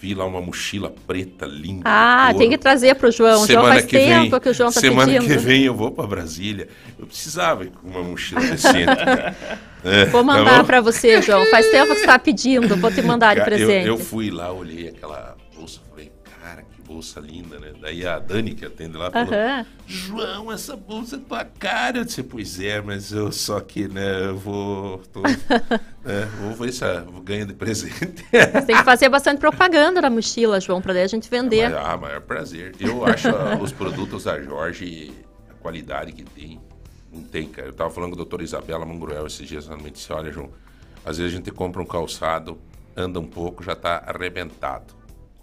Vi lá uma mochila preta linda. Ah, tem que trazer João. O João Semana faz que vem- tempo que o João tá semana pedindo. que vem eu vou para Brasília. Eu precisava ir com uma mochila decente. É, Vou tá mandar bom? pra você, João. Faz tempo que você tá pedindo, vou te mandar de Cara, eu- presente. Eu, fui lá, olhei aquela bolsa linda, né? Daí a Dani, que atende lá, falou, Aham. João, essa bolsa é tua cara. Eu disse, pois é, mas eu só que, né, eu vou. tô, né, vou ver se eu ganho de presente. Você tem que fazer bastante propaganda na mochila, João, pra daí a gente vender. Mas, ah, maior prazer. Eu acho ah, os produtos da Jorge, a qualidade que tem, não tem, cara. Eu tava falando com a doutora Isabela Manguruel esses dias, ela me disse, olha, João, às vezes a gente compra um calçado, anda um pouco, já tá arrebentado.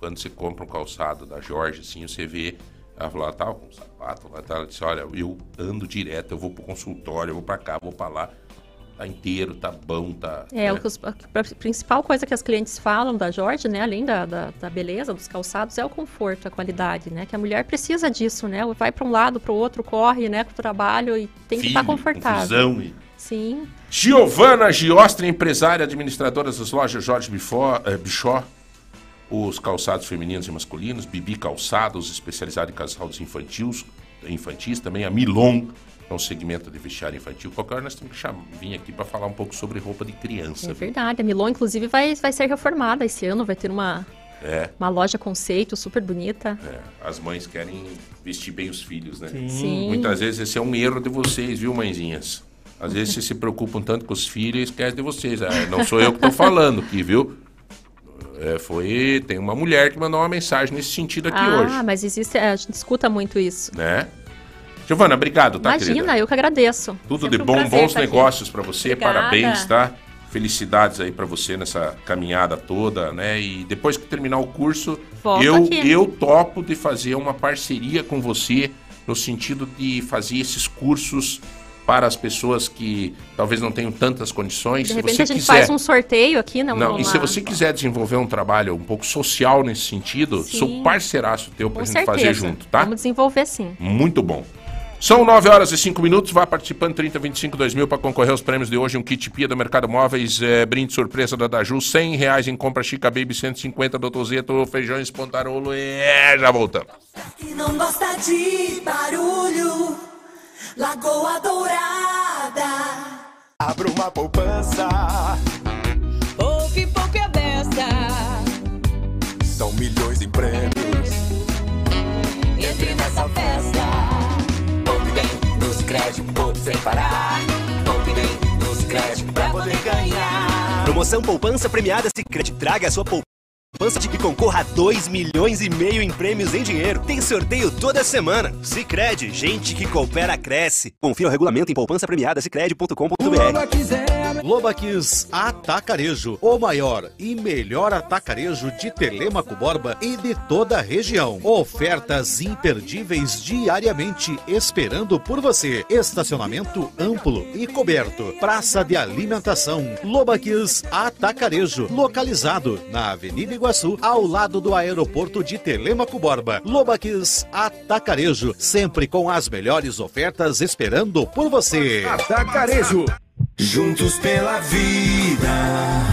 Quando você compra um calçado da Jorge, assim, você vê, ela falou, ela tava com um sapato, lá, tá? ela disse, olha, eu ando direto, eu vou pro consultório, eu vou pra cá, vou pra lá, tá inteiro, tá bom, tá... É, né? que os- a principal coisa que as clientes falam da Jorge, né, além da, da, da beleza dos calçados, é o conforto, a qualidade, né? Que a mulher precisa disso, né? Vai para um lado, para o outro, corre, né, pro trabalho e tem que estar Filho, confortável. e- Sim. Giovana Giostre, empresária, administradora das lojas Jorge Bifó, eh, Bichó, os calçados femininos e masculinos, Bibi Calçados, especializado em calçados infantis, infantis também, a Milon, é um segmento de vestiário infantil. Qualquer hora nós temos que vir aqui para falar um pouco sobre roupa de criança. É viu? verdade. A Milon, inclusive, vai, vai ser reformada esse ano, vai ter uma, É, uma loja conceito super bonita. é, as mães querem vestir bem os filhos, né? Sim. Sim. Muitas vezes esse é um erro de vocês, viu, mãezinhas? Às vezes vocês se preocupam tanto com os filhos e esquecem de vocês. Ah, não sou eu que estou falando aqui, viu? É, foi. Tem uma mulher que mandou uma mensagem nesse sentido aqui ah, hoje. mas existe, a gente escuta muito isso. Né? Giovana, obrigado, tá, Imagina, querida? eu que agradeço. Tudo Sempre de um bom, prazer bons negócios para você, Obrigada. parabéns, tá? Felicidades aí para você nessa caminhada toda, né? E depois que terminar o curso, Volta eu, aqui. eu topo de fazer uma parceria com você no sentido de fazer esses cursos para as pessoas que talvez não tenham tantas condições. De Se repente você a gente quiser, faz um sorteio aqui, não? não, e se você quiser desenvolver um trabalho um pouco social nesse sentido, Sim. sou parceiraço teu pra Com gente certeza. fazer junto, tá? Vamos desenvolver sim. Muito bom. São 9 horas e 5 minutos. Vá participando 30, 25, 2 mil para concorrer aos prêmios de hoje. Um kit Pia do Mercado Móveis, é, brinde surpresa da Daju, 100 reais em compra Chica Baby, 150 do Tozeto, feijão espontarolo. É, já voltamos. E não gosta de barulho. Lagoa Dourada. Abra uma poupança. Poupe, poupe a beça. São milhões em prêmios. Entre nessa festa. Poupe bem nos créditos, poupe sem parar. Poupe bem nos créditos pra poder ganhar. Promoção Poupança Premiada Sicredi. Traga a sua poupança e concorra a 2 milhões e meio em prêmios em dinheiro. Tem sorteio toda semana. Sicredi, gente que coopera cresce. Confira o regulamento em poupança premiada Lobaquis Atacarejo, o maior e melhor atacarejo de Telemaco Borba e de toda a região. Ofertas imperdíveis diariamente esperando por você. Estacionamento amplo e coberto. Praça de alimentação. Lobaquis Atacarejo, localizado na Avenida Iguaçu, ao lado do aeroporto de Telemaco Borba. Lobaquis Atacarejo, sempre com as melhores ofertas esperando por você. Atacarejo. Juntos pela vida.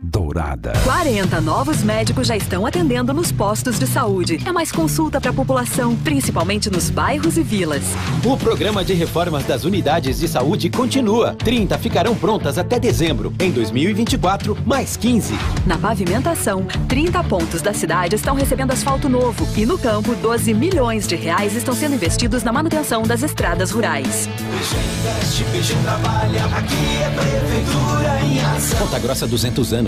Dourada. 40 novos médicos já estão atendendo nos postos de saúde. É mais consulta para a população, principalmente nos bairros e vilas. O programa de reformas das unidades de saúde continua. 30 ficarão prontas até dezembro. Em 2024, mais 15. Na pavimentação, 30 pontos da cidade estão recebendo asfalto novo. E no campo, 12 milhões de reais estão sendo investidos na manutenção das estradas rurais. Investe, PG trabalha, aqui é Prefeitura em ação. Ponta Grossa 200 anos,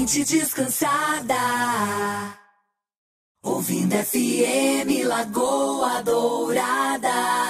Mente descansada. Ouvindo FM Lagoa Dourada.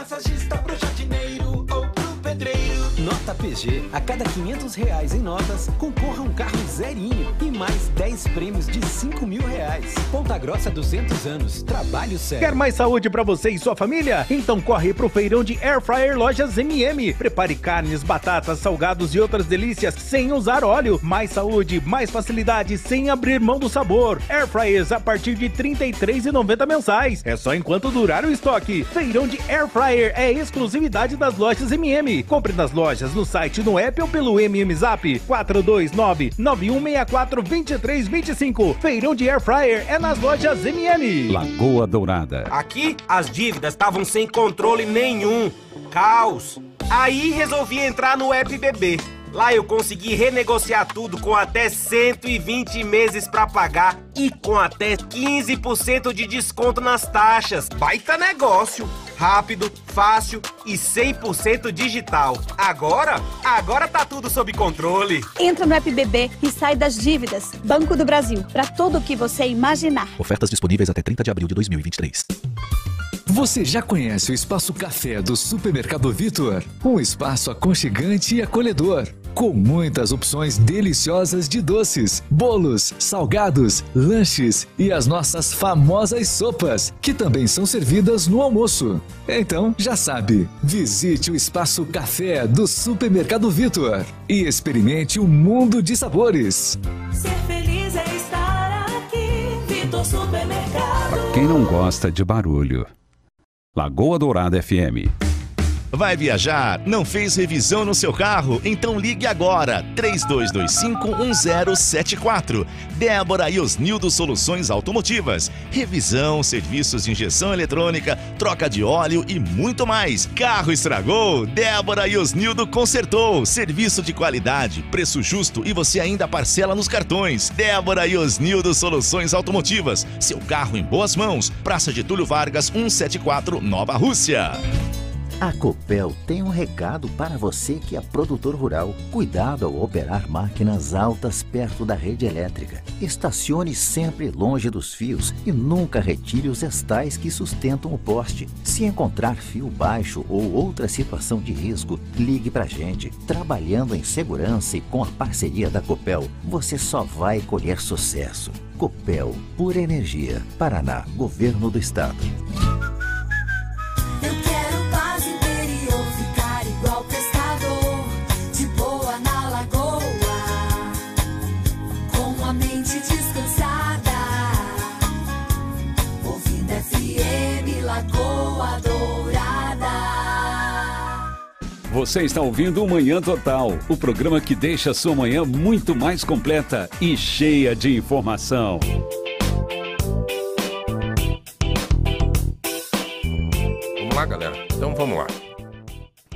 Massagista, pedreiro. Nota PG, a cada 500 reais em notas, concorra um carro zerinho e mais 10 prêmios de 5 mil reais. Ponta Grossa 200 anos, trabalho sério. Quer mais saúde pra você e sua família? Então corre pro feirão de Air Fryer Lojas MM. Prepare carnes, batatas, salgados e outras delícias sem usar óleo. Mais saúde, mais facilidade sem abrir mão do sabor. Air Fryers a partir de R$ 33,90 mensais. É só enquanto durar o estoque. Feirão de Air Fryer é exclusividade das lojas MM. Compre nas lojas, no site, no app ou pelo MM Zap 429 9164 2325. Feirão de Air Fryer é nas lojas MM. Lagoa Dourada. Aqui, as dívidas estavam sem controle nenhum. Caos. Aí resolvi entrar no App BB. Lá eu consegui renegociar tudo com até 120 meses pra pagar e com até 15% de desconto nas taxas. Baita negócio! Rápido, fácil e 100% digital. Agora, agora tá tudo sob controle. Entra no App BB e sai das dívidas. Banco do Brasil, para tudo o que você imaginar. Ofertas disponíveis até 30 de abril de 2023. Você já conhece o Espaço Café do Supermercado Vitor? Um espaço aconchegante e acolhedor. Com muitas opções deliciosas de doces, bolos, salgados, lanches e as nossas famosas sopas, que também são servidas no almoço. Então, já sabe, visite o Espaço Café do Supermercado Vitor e experimente um mundo de sabores. Ser feliz é estar aqui. Vitor Supermercado. Quem não gosta de barulho? Lagoa Dourada FM. Vai viajar? Não fez revisão no seu carro? Então ligue agora, 32251074. Débora e Osnildo Soluções Automotivas. Revisão, serviços de injeção eletrônica, troca de óleo e muito mais. Carro estragou? Débora e Osnildo consertou. Serviço de qualidade, preço justo e você ainda parcela nos cartões. Débora e Osnildo Soluções Automotivas. Seu carro em boas mãos. Praça Getúlio Vargas, 174, Nova Rússia. A Copel tem um recado para você que é produtor rural. Cuidado ao operar máquinas altas perto da rede elétrica. Estacione sempre longe dos fios e nunca retire os estais que sustentam o poste. Se encontrar fio baixo ou outra situação de risco, ligue pra gente. Trabalhando em segurança e com a parceria da Copel, você só vai colher sucesso. Copel, pura energia. Paraná, Governo do Estado. Você está ouvindo o Manhã Total, o programa que deixa a sua manhã muito mais completa e cheia de informação. Vamos lá, galera. Então vamos lá.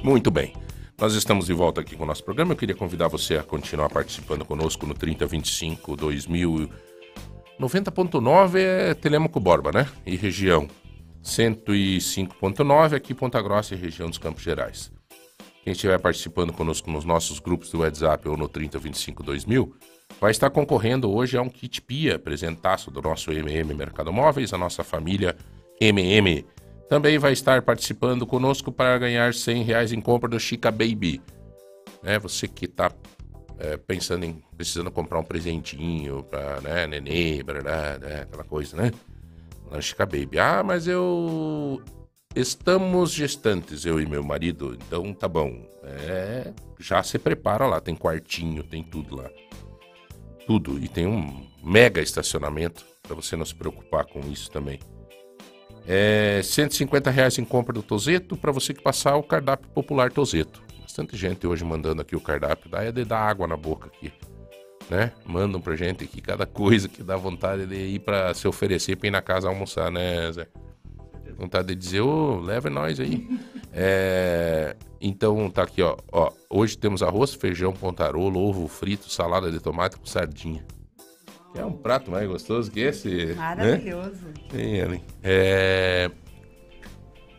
Muito bem. Nós estamos de volta aqui com o nosso programa. Eu queria convidar você a continuar participando conosco no 3025 2000. 90.9 é Telemaco Borba, né? E região. 105.9 aqui Ponta Grossa e região dos Campos Gerais. Quem estiver participando conosco nos nossos grupos do WhatsApp ou no 3025 2000 vai estar concorrendo hoje a um kit PIA, presentaço do nosso MM Mercado Móveis, a nossa família MM. Também vai estar participando conosco para ganhar 100 reais em compra do Chica Baby. Né, você que está pensando em precisando comprar um presentinho para né, nenê, brará, né, aquela coisa, né? Na Chica Baby. Ah, mas eu estamos gestantes, eu e meu marido, então tá bom. É, já se prepara lá, tem quartinho, tem tudo lá. Tudo. E tem um mega estacionamento para você não se preocupar com isso também. É 150 reais em compra do Tozeto para você que passar o cardápio popular Tozeto. Bastante gente hoje mandando aqui o cardápio, dá é de dar água na boca aqui, né? Mandam pra gente aqui cada coisa que dá vontade de ir para se oferecer para ir na casa almoçar, né, Zé? Vontade de dizer, ô, leve nós aí. É, então tá aqui, ó, ó. Hoje temos arroz, feijão, pontarolo, ovo frito, salada de tomate com sardinha. Que é um prato mais gostoso que esse. né? Maravilhoso. Tem, Ellen. É.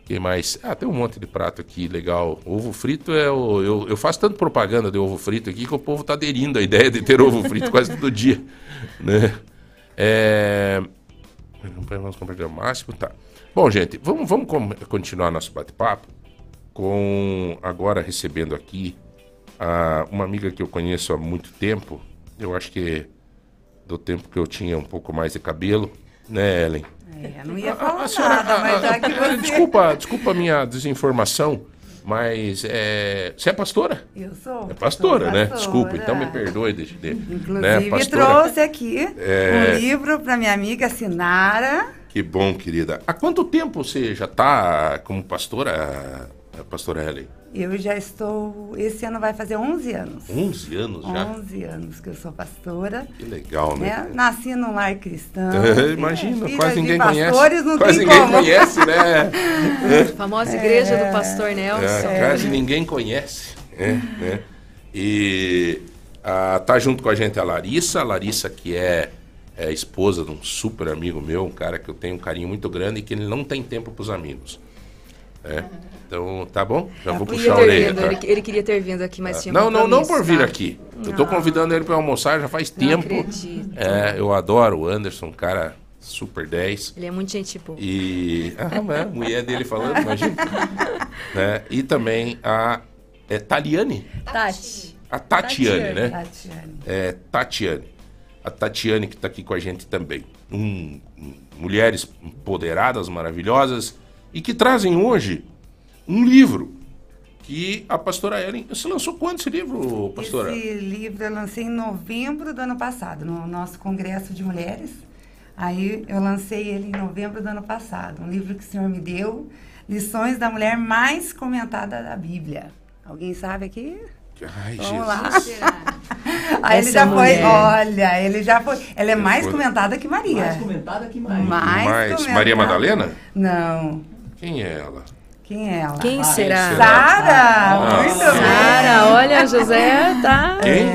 que mais? Ah, tem um monte de prato aqui legal. Ovo frito é o. Eu, eu faço tanto propaganda de ovo frito aqui que o povo tá aderindo à ideia de ter ovo frito quase todo dia. Né? É. Vamos compartilhar o máximo, tá. Bom, gente, vamos, vamos continuar nosso bate-papo com agora recebendo aqui a, uma amiga que eu conheço há muito tempo. Eu acho que do tempo que eu tinha um pouco mais de cabelo, né, Ellen? É, não ia A- falar a senhora- nada, mas já que a- a- você... Desculpa, desculpa a minha desinformação, mas é, você é pastora? Eu sou. É pastora, sou né? pastora. Desculpa, então me perdoe. De, de, Inclusive, né, pastora? trouxe aqui É. um livro para minha amiga Sinara. Que bom, querida. Há quanto tempo você já está como pastora, a pastora Ellen? Eu já estou. Esse ano vai fazer 11 anos. 11 anos já? 11 anos que eu sou pastora. Que legal, né? né? Nasci num lar cristão. Imagina, filha quase de ninguém pastores, conhece. Não Quase tem ninguém como. conhece, né? É. Famosa igreja do pastor Nelson. É, quase ninguém conhece. É, né? E ah, tá junto com a gente a Larissa. A Larissa, que é, é esposa de um super amigo meu, um cara que eu tenho um carinho muito grande e que ele não tem tempo pros amigos. É. Então, tá bom? Já vou Podia puxar a orelha. vindo, tá? ele, ele queria ter vindo aqui, mas Ah, tinha Não, não, não por vir tá? aqui. Eu tô convidando ele para almoçar já faz Não tempo. acredito. É, eu adoro o Anderson, um cara super 10. Ele é muito gente boa. E ah, é, a mulher dele falando, imagina. né? E também a é, Taliane, Tati. a Tatiane, né? Tatiane. É, Tatiane. A Tatiane que está aqui com a gente também. Um, mulheres empoderadas, maravilhosas e que trazem hoje um livro que a pastora Ellen. Você lançou quando esse livro, pastora? Esse livro eu lancei em novembro do ano passado, no nosso Congresso de Mulheres. Aí eu lancei ele em novembro do ano passado. Um livro que o Senhor me deu, Lições da Mulher Mais Comentada da Bíblia. Alguém sabe aqui? Ai, Vamos lá. Jesus. Aí ele já foi, mulher. olha, ele já foi. Ela é Eu mais comentada que Maria. Mais comentada que mais. Mais Mas comentada. Maria Madalena? Não. Quem é ela? Quem é ela? Quem será? Sara! Ah. Muito Sara, bem. olha, José tá. Quem?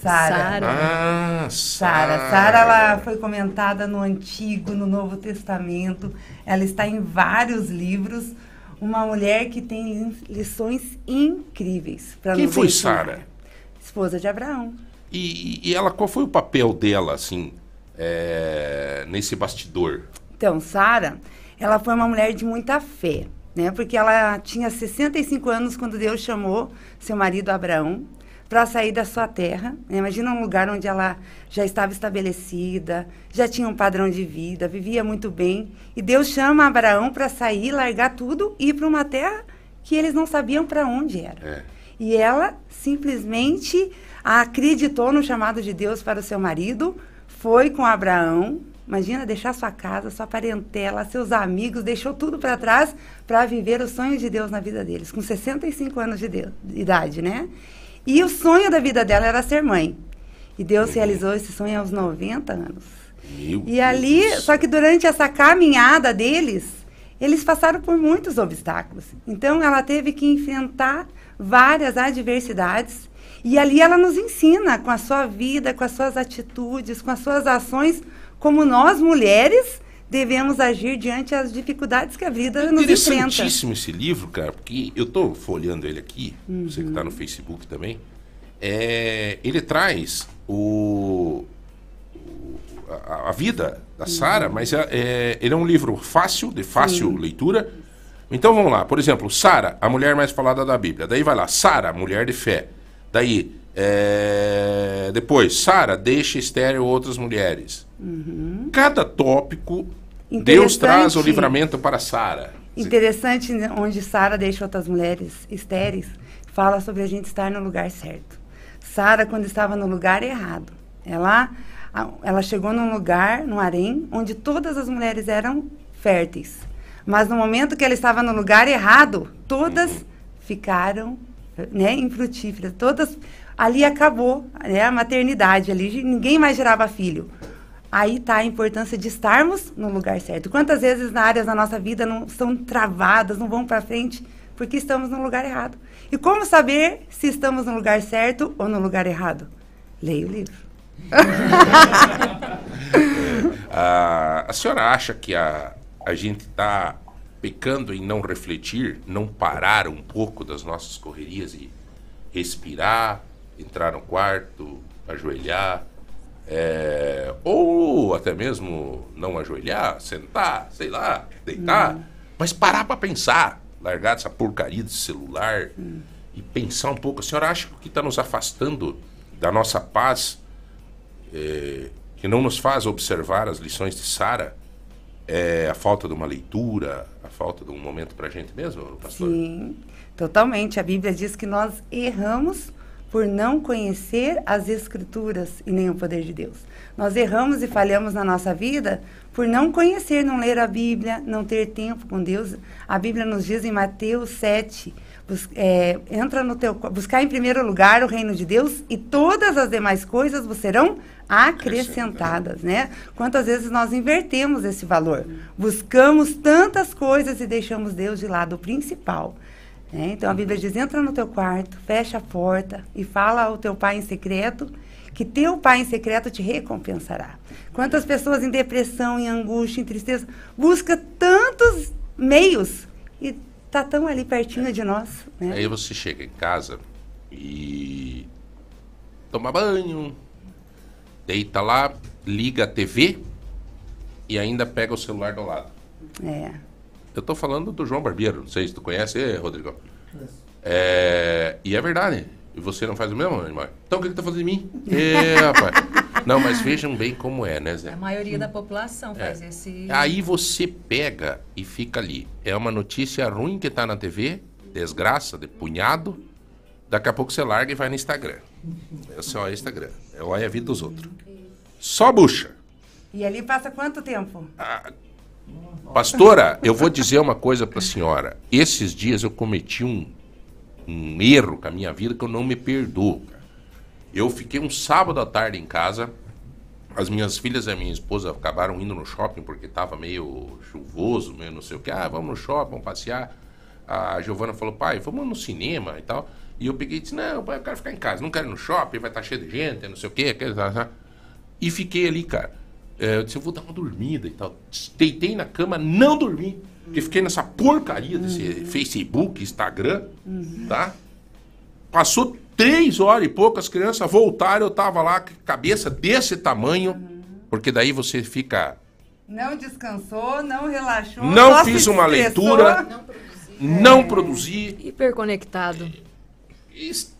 Sara. Ah, Sara. Sara, ela foi comentada no Antigo, no Novo Testamento. Ela está em vários livros. Uma mulher que tem li- lições incríveis para Quem nos foi ensinar. Sara? Esposa de Abraão. E, e ela, qual foi o papel dela, assim, é, nesse bastidor? Então, Sara, ela foi uma mulher de muita fé, né? Porque ela tinha 65 anos quando Deus chamou seu marido Abraão para sair da sua terra. né? Imagina um lugar onde ela já estava estabelecida, já tinha um padrão de vida, vivia muito bem. E Deus chama Abraão para sair, largar tudo e ir para uma terra que eles não sabiam para onde era. É. E ela simplesmente acreditou no chamado de Deus para o seu marido, foi com Abraão, Imagina deixar sua casa, sua parentela, seus amigos, deixou tudo para trás para viver os sonhos de Deus na vida deles, com 65 anos de, de idade, né? E o sonho da vida dela era ser mãe. E Deus realizou esse sonho aos 90 anos. Meu E ali, só que durante essa caminhada deles, eles passaram por muitos obstáculos. Então ela teve que enfrentar várias adversidades. E ali ela nos ensina com a sua vida, com as suas atitudes, com as suas ações, como nós mulheres devemos agir diante das dificuldades que a vida nos enfrenta. Interessantíssimo esse livro, cara, porque eu tô folheando ele aqui, você que tá no Facebook também. É, ele traz o, o- a, a vida da Sara, mas é, é- ele é um livro fácil, de fácil leitura. Então vamos lá, por exemplo, Sara, a mulher mais falada da Bíblia. Daí vai lá, Sara, mulher de fé. Daí, é, depois, Sara, deixa estéreo outras mulheres. Cada tópico, Deus traz o livramento para Sara. Interessante, né, onde Sara deixa outras mulheres estéreis, fala sobre a gente estar no lugar certo. Sara, quando estava no lugar errado, ela, ela chegou num lugar, num harém, onde todas as mulheres eram férteis. Mas no momento que ela estava no lugar errado, todas ficaram né, infrutíferas. Todas, ali acabou né, a maternidade, ali ninguém mais gerava filho. Aí está a importância de estarmos no lugar certo. Quantas vezes na áreas da nossa vida não são travadas, não vão para frente, porque estamos no lugar errado. E como saber se estamos no lugar certo ou no lugar errado? Leia o livro. Ah, a senhora acha que a, a gente está pecando em não refletir, não parar um pouco das nossas correrias e respirar, entrar no quarto, ajoelhar, é, ou até mesmo não ajoelhar, sentar, sei lá, deitar, mas parar para pensar, largar essa porcaria de celular e pensar um pouco. A senhora acha que o que está nos afastando da nossa paz é, que não nos faz observar as lições de Sara é a falta de uma leitura, a falta de um momento para a gente mesmo, pastor? Sim, totalmente. A Bíblia diz que nós erramos por não conhecer as Escrituras e nem o poder de Deus. Nós erramos e falhamos na nossa vida por não conhecer, não ler a Bíblia, não ter tempo com Deus. A Bíblia nos diz em Mateus 7, bus- é, entra no teu, buscar em primeiro lugar o reino de Deus e todas as demais coisas vos serão acrescentadas, né? Quantas vezes nós invertemos esse valor? Buscamos tantas coisas e deixamos Deus de lado o principal. Né? Então a Bíblia diz: entra no teu quarto, fecha a porta e fala ao teu pai em secreto, que teu pai em secreto te recompensará. Quantas pessoas em depressão, em angústia, em tristeza, busca tantos meios e tá tão ali pertinho de nós, né? Aí você chega em casa e toma banho, deita lá, liga a TV e ainda pega o celular do lado. É. Eu tô falando do João Barbeiro, não sei se tu conhece, Rodrigo. É, e é verdade. E você não faz o mesmo, irmão? Então o que, que tá fazendo de mim? É, rapaz. Não, mas vejam bem como é, né, Zé? A maioria da população faz É. esse. Aí você pega e fica ali. É uma notícia ruim que tá na TV, desgraça, de punhado. Daqui a pouco você larga e vai no Instagram. É só Instagram. É olha a vida dos outros. Só bucha. E ali passa quanto tempo? Pastora, eu vou dizer uma coisa pra senhora. Esses dias eu cometi um, um erro com a minha vida que eu não me perdoo. Eu fiquei um sábado à tarde em casa. As minhas filhas e a minha esposa acabaram indo no shopping porque estava meio chuvoso, meio não sei o que. Ah, vamos no shopping, vamos passear. A Giovana falou, pai, vamos no cinema e tal. E eu peguei e disse, não, pai, eu quero ficar em casa, não quero ir no shopping, vai estar cheio de gente, não sei o quê. aquele- E fiquei ali, cara. É, eu disse, eu vou dar uma dormida e tal. Deitei na cama, não dormi. Porque fiquei nessa porcaria desse Facebook, Instagram, tá? Passou três horas e pouco, as crianças voltaram, eu tava lá com a cabeça desse tamanho, porque daí você fica. Não descansou, não relaxou. Não fiz uma estressou. leitura, não produzi. Hiperconectado.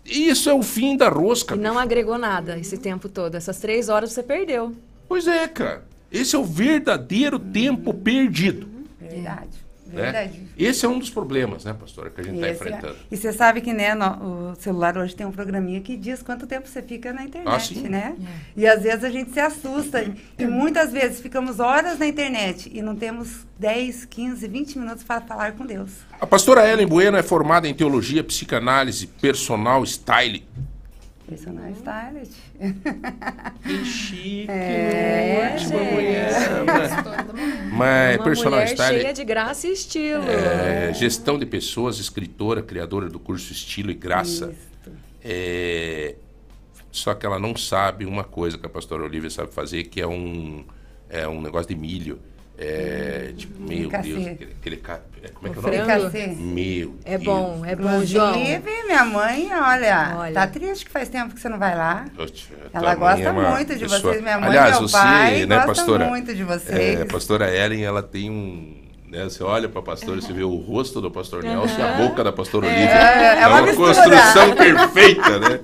Isso é o fim da rosca. E não agregou nada esse tempo todo. Essas três horas você perdeu. Pois é, cara. Esse é o verdadeiro tempo perdido. Verdade. Né? Verdade. Esse é um dos problemas, né, pastora, que a gente está é- enfrentando. E você sabe que né, no- o celular hoje tem um programinha que diz quanto tempo você fica na internet, Ah, né? E às vezes a gente se assusta. E muitas vezes ficamos horas na internet e não temos 10, 15, 20 minutos para falar com Deus. A pastora Ellen Bueno é formada em teologia, psicanálise, personal style. Personal stylist. Que chique, é, ótima gente. mulher. Mas Uma personal mulher style cheia de graça e estilo. é gestão de pessoas, escritora, criadora do curso Estilo e Graça. É, só que ela não sabe uma coisa que a pastora Olivia sabe fazer, que é um, é um negócio de milho. É, tipo, meu Fricassê. Deus, aquele, aquele é, como é que é o O nome? fricassê. Meu É Deus. bom, é bom, João. Inclusive, minha mãe, olha, Olha. tá triste que faz tempo que você não vai lá. Poxa, Ela tua mãe gosta é muito de pessoa- vocês, minha mãe Aliás, e meu você, pai né, gostam pastora? muito de vocês. É, a pastora Ellen, ela tem um. Né, você olha para a pastora, você vê o rosto do pastor. Nelson e a boca da pastora É, Olivia. é uma mistura. construção perfeita, né?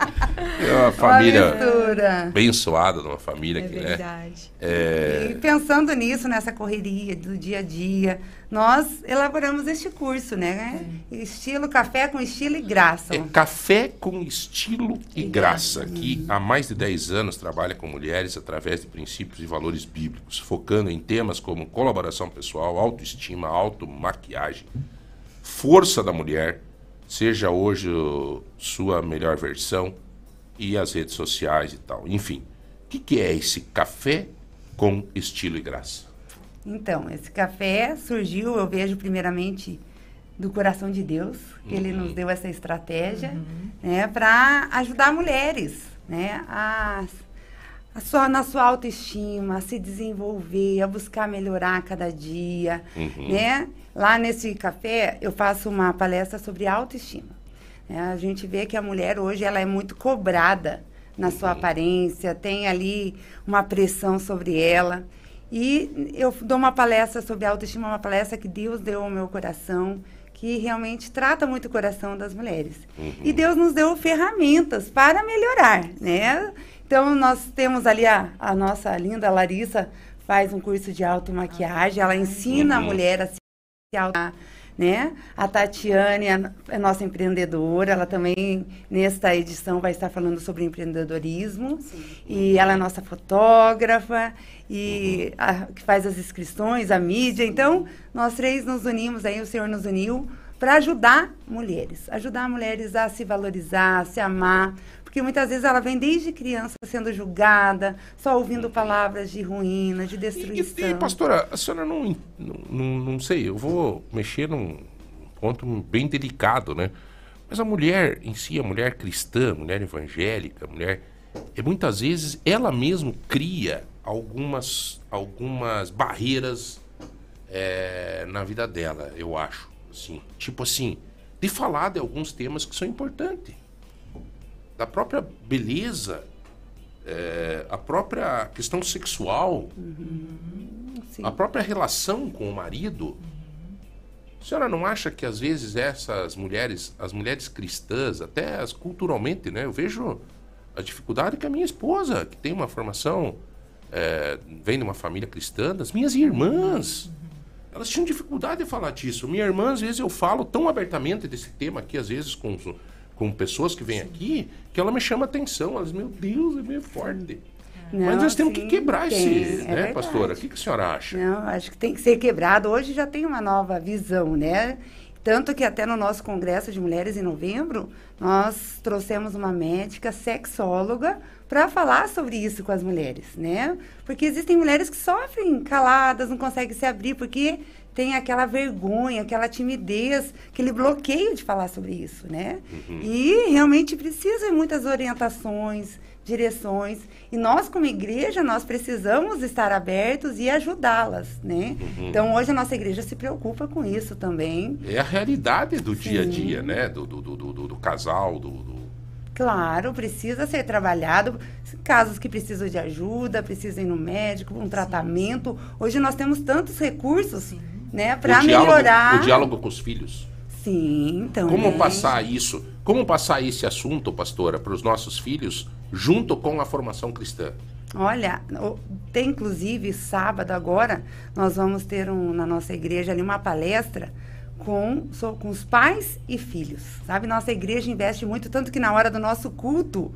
É uma família mistura. abençoada, uma família que, né? verdade. É, E pensando nisso, nessa correria do dia a dia, nós elaboramos este curso, né? Estilo café com estilo e graça. É café com estilo e graça, que há mais de 10 anos trabalha com mulheres através de princípios e valores bíblicos, focando em temas como colaboração pessoal, autoestima, automaquiagem, força da mulher, seja hoje sua melhor versão, e as redes sociais e tal. Enfim, o que, que é esse café com estilo e graça? Então, esse café surgiu, eu vejo primeiramente do coração de Deus, que Ele nos deu essa estratégia, né, para ajudar mulheres, né, a, a sua, na sua autoestima, a se desenvolver, a buscar melhorar cada dia, Uhum. né? Lá nesse café eu faço uma palestra sobre autoestima. né? A gente vê que a mulher hoje ela é muito cobrada na sua aparência, tem ali uma pressão sobre ela. E eu dou uma palestra sobre autoestima, uma palestra que Deus deu ao meu coração, que realmente trata muito o coração das mulheres. E Deus nos deu ferramentas para melhorar, né? Então, nós temos ali a, a nossa linda Larissa, faz um curso de automaquiagem, ela ensina a Uhum. mulher a se auto né? A Tatiane é é nossa empreendedora, ela também nesta edição vai estar falando sobre empreendedorismo e ela é nossa fotógrafa e a- que faz as inscrições, a mídia. Então nós três nos unimos aí, o Senhor nos uniu para ajudar mulheres, ajudar mulheres a se valorizar, a se amar, porque muitas vezes ela vem desde criança sendo julgada, só ouvindo palavras de ruína, de destruição. E, pastora, a senhora não, não, não, não sei, eu vou mexer num ponto bem delicado, né? Mas a mulher em si, a mulher cristã, a mulher evangélica, a mulher, é, muitas vezes ela mesma cria algumas, algumas barreiras é, na vida dela, eu acho. Assim, tipo assim, de falar de alguns temas que são importantes. Da própria beleza, é, a própria questão sexual, a própria relação com o marido. A senhora não acha que às vezes essas mulheres, as mulheres cristãs, até as culturalmente, né? Eu vejo a dificuldade que a minha esposa, que tem uma formação, é, vem de uma família cristã, das minhas irmãs, elas tinham dificuldade de falar disso. Minha irmã, às vezes, eu falo tão abertamente desse tema aqui, às vezes, com, com pessoas que vêm aqui, que ela me chama atenção. Elas, meu Deus, é meio forte. Mas Não, nós temos que quebrar tem, esse, é né, verdade. pastora? O que, que a senhora acha? Não, acho que tem que ser quebrado. Hoje já tem uma nova visão, né? Tanto que até no nosso Congresso de Mulheres em novembro, nós trouxemos uma médica sexóloga para falar sobre isso com as mulheres, né? Porque existem mulheres que sofrem caladas, não conseguem se abrir, porque tem aquela vergonha, aquela timidez, aquele bloqueio de falar sobre isso, né? Uhum. E realmente precisa de muitas orientações, direções. E nós, como igreja, nós precisamos estar abertos e ajudá-las, né? Uhum. Então, hoje a nossa igreja se preocupa com isso também. É a realidade do dia a Sim. dia, né? Do, do, do, do, do casal, do- Claro, precisa ser trabalhado. Casos que precisam de ajuda, precisam ir no médico, um tratamento. Hoje nós temos tantos recursos, né, para o diálogo, melhorar. o diálogo com os filhos. Sim, então. Como passar isso? Como passar esse assunto, pastora, para os nossos filhos, junto com a formação cristã? Olha, tem inclusive sábado agora, nós vamos ter um, na nossa igreja ali uma palestra com, com os pais e filhos. Sabe, nossa igreja investe muito, tanto que na hora do nosso culto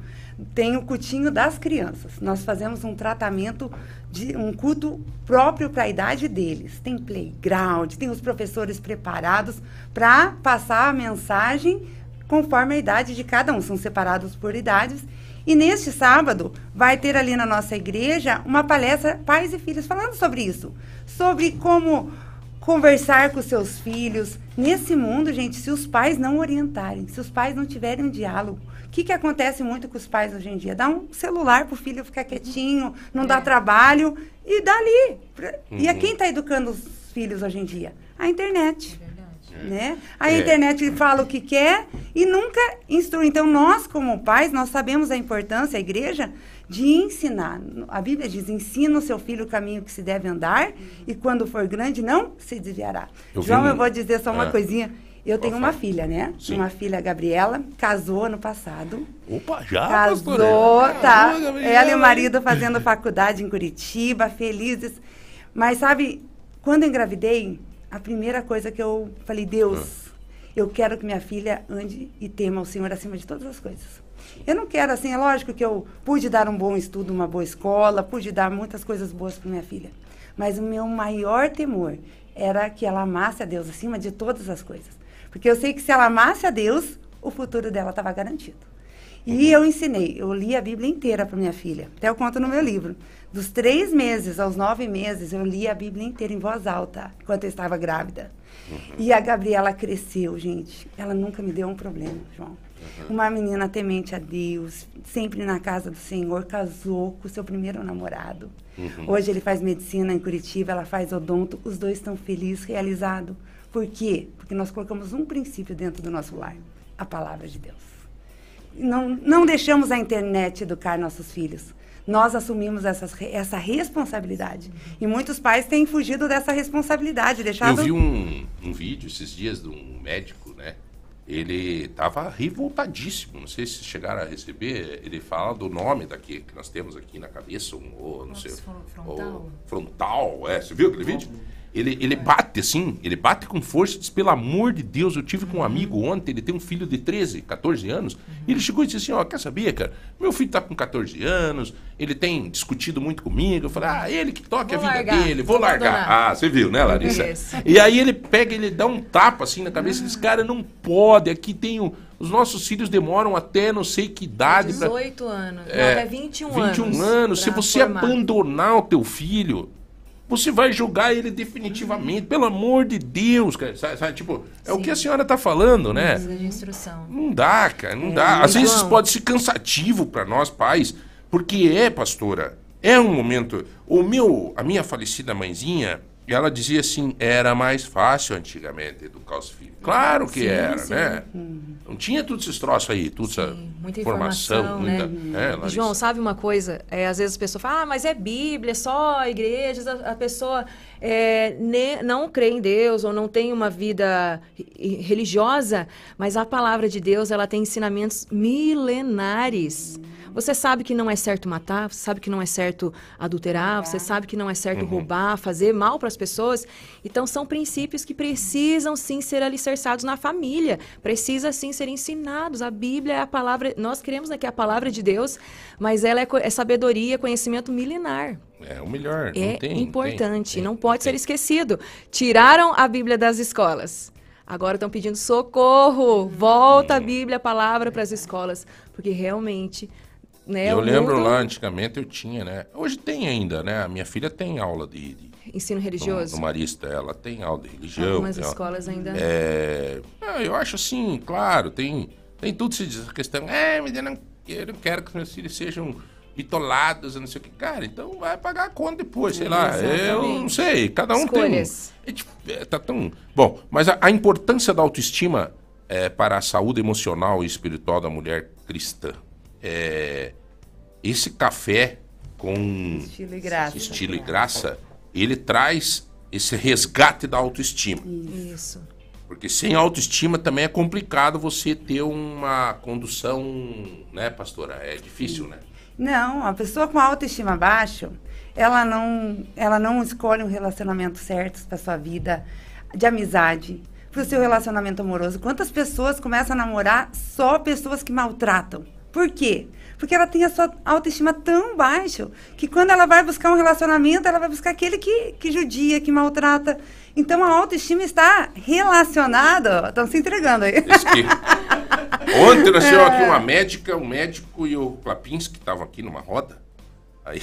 tem o cultinho das crianças. Nós fazemos um tratamento de um culto próprio para a idade deles. Tem playground, tem os professores preparados para passar a mensagem conforme a idade de cada um. São separados por idades. E neste sábado vai ter ali na nossa igreja uma palestra pais e filhos falando sobre isso, sobre como conversar com seus filhos. Nesse mundo, gente, se os pais não orientarem, se os pais não tiverem um diálogo, o que, que acontece muito com os pais hoje em dia? Dá um celular pro filho ficar quietinho, não dá trabalho e dá ali. Pra- E a Uhum. quem está educando os filhos hoje em dia? A internet. Né? A É. internet fala o que quer e nunca instrui. Então, nós, como pais, nós sabemos a importância, a igreja, de ensinar. A Bíblia diz, ensina o seu filho o caminho que se deve andar e quando for grande, não se desviará. Eu João, eu vou dizer só uma Ah. coisinha. Eu tenho uma filha, né? Sim. Uma filha, Gabriela, casou ano passado. Opa, já, Casou, pastora? tá. Gabriela. Ela e o marido fazendo faculdade em Curitiba, felizes. Mas sabe, quando engravidei, a primeira coisa que eu falei, Deus, eu quero que minha filha ande e tema o Senhor acima de todas as coisas. Eu não quero, assim, é lógico que eu pude dar um bom estudo, uma boa escola, pude dar muitas coisas boas para minha filha. Mas o meu maior temor era que ela amasse a Deus acima de todas as coisas. Porque eu sei que se ela amasse a Deus, o futuro dela estava garantido. E eu ensinei, eu li a Bíblia inteira para minha filha. Até eu conto no meu livro. Dos três meses aos nove meses, eu li a Bíblia inteira em voz alta, enquanto eu estava grávida. E a Gabriela cresceu, gente. Ela nunca me deu um problema, João. Uma menina temente a Deus, sempre na casa do Senhor, casou com o seu primeiro namorado. Uhum. Hoje ele faz medicina em Curitiba, ela faz odonto. Os dois estão felizes, realizados. Por quê? Porque nós colocamos um princípio dentro do nosso lar: a palavra de Deus. Não, não deixamos a internet educar nossos filhos. Nós assumimos essas, essa responsabilidade. E muitos pais têm fugido dessa responsabilidade, Eu deixado... vi um, um vídeo esses dias de um médico? Ele tava revoltadíssimo. Não sei se chegaram a receber. Ele fala do nome daqui que nós temos aqui na cabeça, um, ou não sei. frontal? o frontal, é. Você viu aquele vídeo? Ele, ele bate assim, ele bate com força e diz: pelo amor de Deus, eu tive com um amigo ontem, ele tem um filho de 13, 14 anos. E ele chegou e disse assim: Ó, quer saber, cara? Meu filho tá com 14 anos, ele tem discutido muito comigo. Eu falei: Ah, ele que toque Vou a vida largar, dele, vou largar. abandonar. Ah, você viu, né, Larissa? Isso. E aí ele pega, ele dá um tapa assim na cabeça e diz: Cara, não pode, aqui tem o. Os nossos filhos demoram até não sei que idade pra. 18 anos. É, não, até 21, 21 anos. anos. Se pra você formar. abandonar o teu filho, você vai julgar ele definitivamente. Pelo amor de Deus, cara. Sabe, sabe, tipo, é o que a senhora tá falando, né? De instrução. Não dá, cara, não É, dá. Às João. vezes pode ser cansativo para nós pais, porque é, pastora, é um momento. O meu, a minha falecida mãezinha, ela dizia assim, era mais fácil antigamente educar os filhos. Claro que Sim, era, sim. né? Não tinha tudo esses troços aí, tudo essa Muita informação, informação, muita. né? É, E. João, sabe uma coisa? É, às vezes a pessoa fala, ah, mas é Bíblia, é só igrejas, a, a pessoa é, ne- não crê em Deus ou não tem uma vida re- religiosa, mas a palavra de Deus, ela tem ensinamentos milenares. Você sabe que não é certo matar, você sabe que não é certo adulterar, você sabe que não é certo Uhum. roubar, fazer mal para as pessoas. Então são princípios que precisam sim ser alicerçados na família, precisa sim ser ensinados. A Bíblia é a palavra, nós queremos né, que é a palavra de Deus, mas ela é, é sabedoria, conhecimento milenar. É o melhor. não É tem, importante, não pode ser esquecido. Tiraram a Bíblia das escolas. Agora estão pedindo socorro. Volta a Bíblia, a palavra para as escolas, porque realmente, né, eu lembro mundo- lá, antigamente eu tinha, né? Hoje tem ainda, né? A minha filha tem aula de, de ensino religioso. No, Marista, ela tem aula de religião. Algumas aula- escolas ainda- É, ah, eu acho assim, claro, tem, tem tudo se diz a questão. É, mas eu não, eu não quero que os meus filhos sejam bitolados, não sei o que. Cara, então vai pagar a conta depois, sei lá. Eu não sei, cada um Escolhas. tem. É, é, tá tão. Bom, mas a, a importância da autoestima é, para a saúde emocional e espiritual da mulher cristã. É, esse café com Estilo e graça. estilo e graça, ele traz esse resgate da autoestima. Isso. Porque sem autoestima também é complicado você ter uma condução, né, pastora? É difícil, né? Não, a pessoa com autoestima baixa, ela não, ela não escolhe um relacionamento certo para sua vida de amizade, para o seu relacionamento amoroso. Quantas pessoas começam a namorar só pessoas que maltratam? Por quê? Porque ela tem a sua autoestima tão baixa que quando ela vai buscar um relacionamento, ela vai buscar aquele que, que judia, que maltrata. Então a autoestima está relacionada. Estão se entregando aí. Ontem tivemos É. aqui uma médica, um médico e o Klapinski que estavam aqui numa roda. Aí,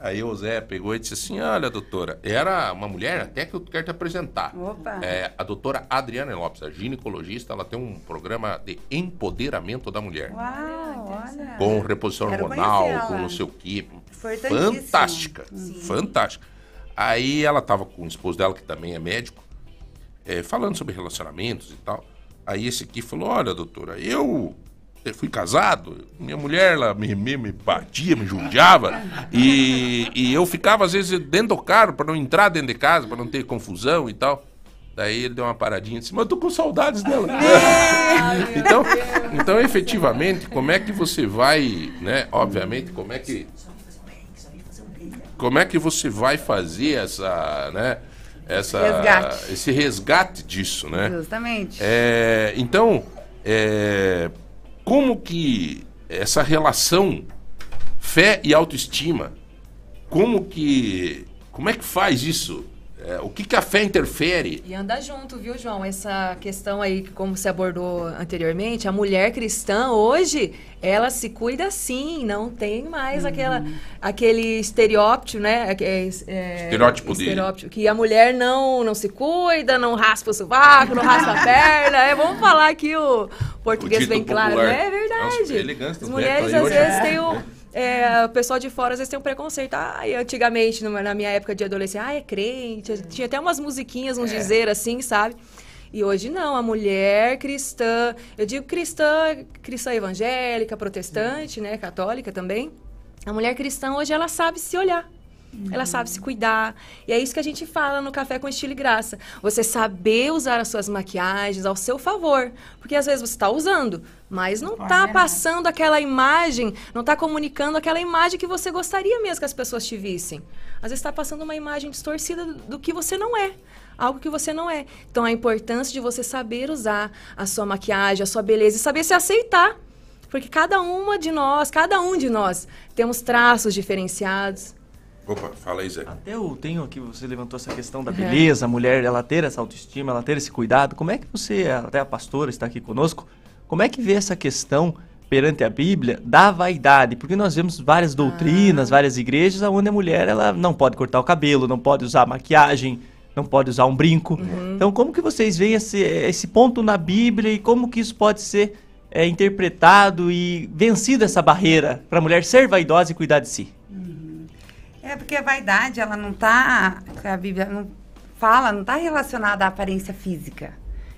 aí o Zé pegou e disse assim: Olha, doutora, era uma mulher até que eu quero te apresentar. Opa. É, a doutora Adriana Lopes, a ginecologista, ela tem um programa de empoderamento da mulher. Uau, olha. Com reposição Quero hormonal, com não sei o quê. Fantástica. Sim. Fantástica. Aí ela tava com o esposo dela, que também é médico, é, falando sobre relacionamentos e tal. Aí esse aqui falou: Olha, doutora, eu eu fui casado, minha mulher ela me, me, me batia, me judiava, e, e eu ficava às vezes dentro do carro para não entrar dentro de casa, para não ter confusão e tal. Daí ele deu uma paradinha e disse: Mas eu tô com saudades dela. então, então, efetivamente, como é que você vai, né? Obviamente, como é que como é que você vai fazer essa, né? Essa, Resgate. esse resgate disso, né? Justamente. É, então, é, como que essa relação fé e autoestima, como que, como é que faz isso? É, o que que a fé interfere? E anda junto, viu, João? Essa questão aí, como você abordou anteriormente, a mulher cristã hoje, ela se cuida sim, não tem mais aquela, aquele estereótipo, né? É, é, Estereótipo de- estereótipo, que a mulher não, não se cuida, não raspa o sovaco, não raspa a perna. É, vamos falar aqui o português dito bem claro, né? É verdade. Nossa, elegância As do mulheres, Beto aí às vezes, têm o... É, o pessoal de fora às vezes tem um preconceito. Ai, antigamente, na minha época de adolescência, ah, é crente. Tinha até umas musiquinhas, uns dizer assim, sabe? E hoje não, a mulher cristã, eu digo cristã, cristã evangélica, protestante, né, católica também. A mulher cristã hoje ela sabe se olhar. Ela sabe se cuidar. E é isso que a gente fala no Café com Estilo e Graça. Você saber usar as suas maquiagens ao seu favor. Porque às vezes você está usando, mas não está passando aquela imagem, não está comunicando aquela imagem que você gostaria mesmo que as pessoas te vissem. Às vezes está passando uma imagem distorcida do, do que você não é. Algo que você não é. Então a importância de você saber usar a sua maquiagem, a sua beleza e saber se aceitar. Porque cada uma de nós, cada um de nós, temos traços diferenciados. Opa, fala aí, Zé. Até eu tenho aqui, você levantou essa questão da beleza, a mulher, ela ter essa autoestima, ela ter esse cuidado. Como é que você, até a pastora está aqui conosco, como é que vê essa questão perante a Bíblia da vaidade? Porque nós vemos várias doutrinas, várias igrejas onde a mulher ela não pode cortar o cabelo, não pode usar maquiagem, não pode usar um brinco. Então, como que vocês veem esse, esse ponto na Bíblia e como que isso pode ser é, interpretado e vencido essa barreira para a mulher ser vaidosa e cuidar de si? É porque a vaidade, ela não tá, a Bíblia não fala, não está relacionada à aparência física.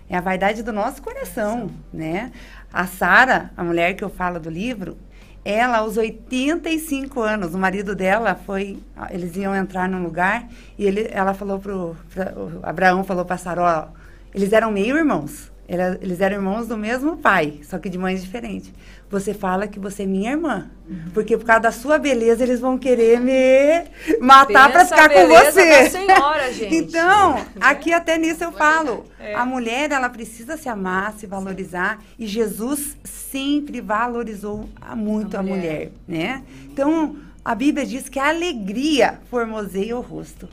É a vaidade do nosso coração, né? A Sara, a mulher que eu falo do livro, ela aos 85 anos, o marido dela foi, eles iam entrar num lugar e ele, ela falou pro, pra- o Abraão falou para Sara, eles eram meio irmãos. Era- Eles eram irmãos do mesmo pai, só que de mães diferentes. Você fala que você é minha irmã. Porque por causa da sua beleza, eles vão querer me matar para ficar com você. da senhora, gente. Então, aqui até nisso eu falo. É. A mulher, ela precisa se amar, se valorizar. E Jesus sempre valorizou a- muito a mulher, né? Então, a Bíblia diz que a alegria formoseia o rosto.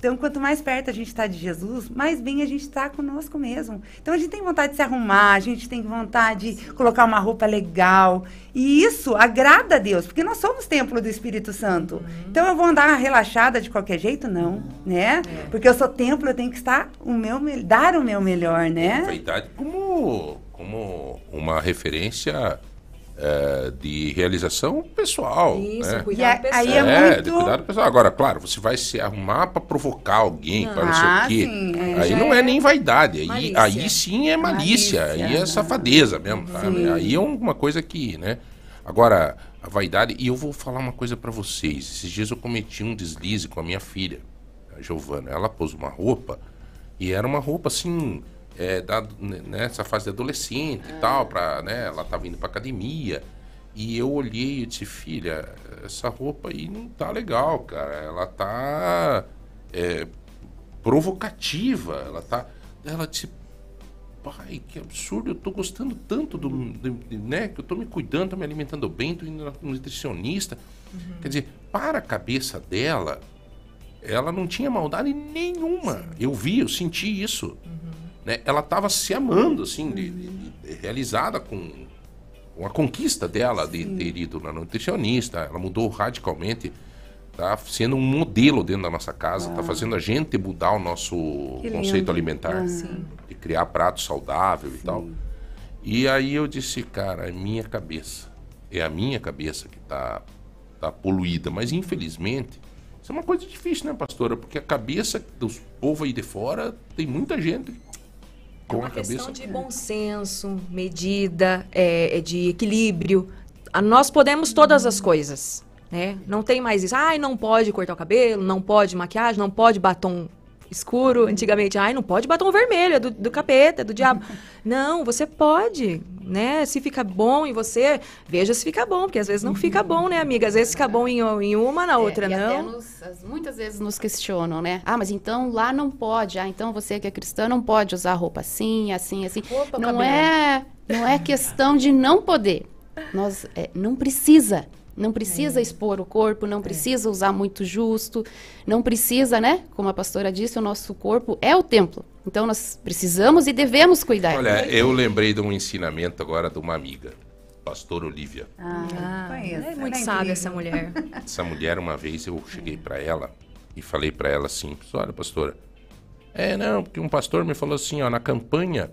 Então, quanto mais perto a gente está de Jesus, mais bem a gente está conosco mesmo. Então, a gente tem vontade de se arrumar, a gente tem vontade de colocar uma roupa legal. E isso agrada a Deus, porque nós somos templo do Espírito Santo. Então, eu vou andar relaxada de qualquer jeito? Não, né? Porque eu sou templo, eu tenho que estar o meu, me- dar o meu melhor, né? Vaidade como, como uma referência é, de realização pessoal. Isso, né? cuidar do E a- aí é É, muito- de cuidar do pessoal. Agora, claro, você vai se arrumar para provocar alguém, para não sei Ah, o quê. sim, é, aí não é é nem vaidade. Aí, aí sim é malícia. Malícia, Aí é safadeza mesmo. Sim. Aí é uma coisa que, né? Agora, a vaidade. E eu vou falar uma coisa para vocês. Esses dias eu cometi um deslize com a minha filha, a Giovana. Ela pôs uma roupa e era uma roupa assim. É, da, nessa fase de adolescente e tal, pra, né, ela tava indo pra academia. E eu olhei e disse, filha, essa roupa aí não tá legal, cara. Ela tá é, provocativa. Ela tá. Ela disse, pai, que absurdo, eu tô gostando tanto do, né? Que eu tô me cuidando, tô me alimentando bem, tô indo no nutricionista. Quer dizer, para a cabeça dela, ela não tinha maldade nenhuma. Eu vi, eu senti isso. Né? Ela estava se amando, assim, de- de- de- realizada com, a conquista dela de ter ido na nutricionista. Ela mudou radicalmente. Tá sendo um modelo dentro da nossa casa, tá fazendo a gente mudar o nosso Que conceito lindo. alimentar, Ah. Sim. de criar prato saudável e tal. E aí eu disse, cara, é minha cabeça. É a minha cabeça que tá, tá poluída. Mas infelizmente, isso é uma coisa difícil, né, pastora? Porque a cabeça dos povos aí de fora tem muita gente com uma a cabeça. questão de bom senso, medida, é, é de equilíbrio. Ah, Nós podemos todas as coisas, né? Não tem mais isso. Ai, não pode cortar o cabelo, não pode maquiagem, não pode batom escuro. Antigamente, ai, não pode batom vermelho, é do, do capeta, é do diabo. Não, você pode, né? Se fica bom em você, veja se fica bom, porque às vezes não fica bom, né, amiga? Às vezes fica bom em, em uma, na outra É, e até não. nos- as- muitas vezes nos questionam, né? Ah, mas então lá não pode. Ah, então você que é cristã não pode usar roupa assim, assim, assim. não cabelo. é, não é questão de não poder. Nós é, não precisa. Não precisa expor o corpo, não precisa usar muito justo, não precisa, né? Como a pastora disse, o nosso corpo é o templo. Então nós precisamos e devemos cuidar. Olha, eu lembrei de um ensinamento agora de uma amiga, pastor Olivia. Ah, conheço, é muito é sábia essa mulher. Essa mulher, uma vez, eu cheguei pra ela e falei pra ela assim: Olha, pastora, é, não, porque um pastor me falou assim, ó, na campanha,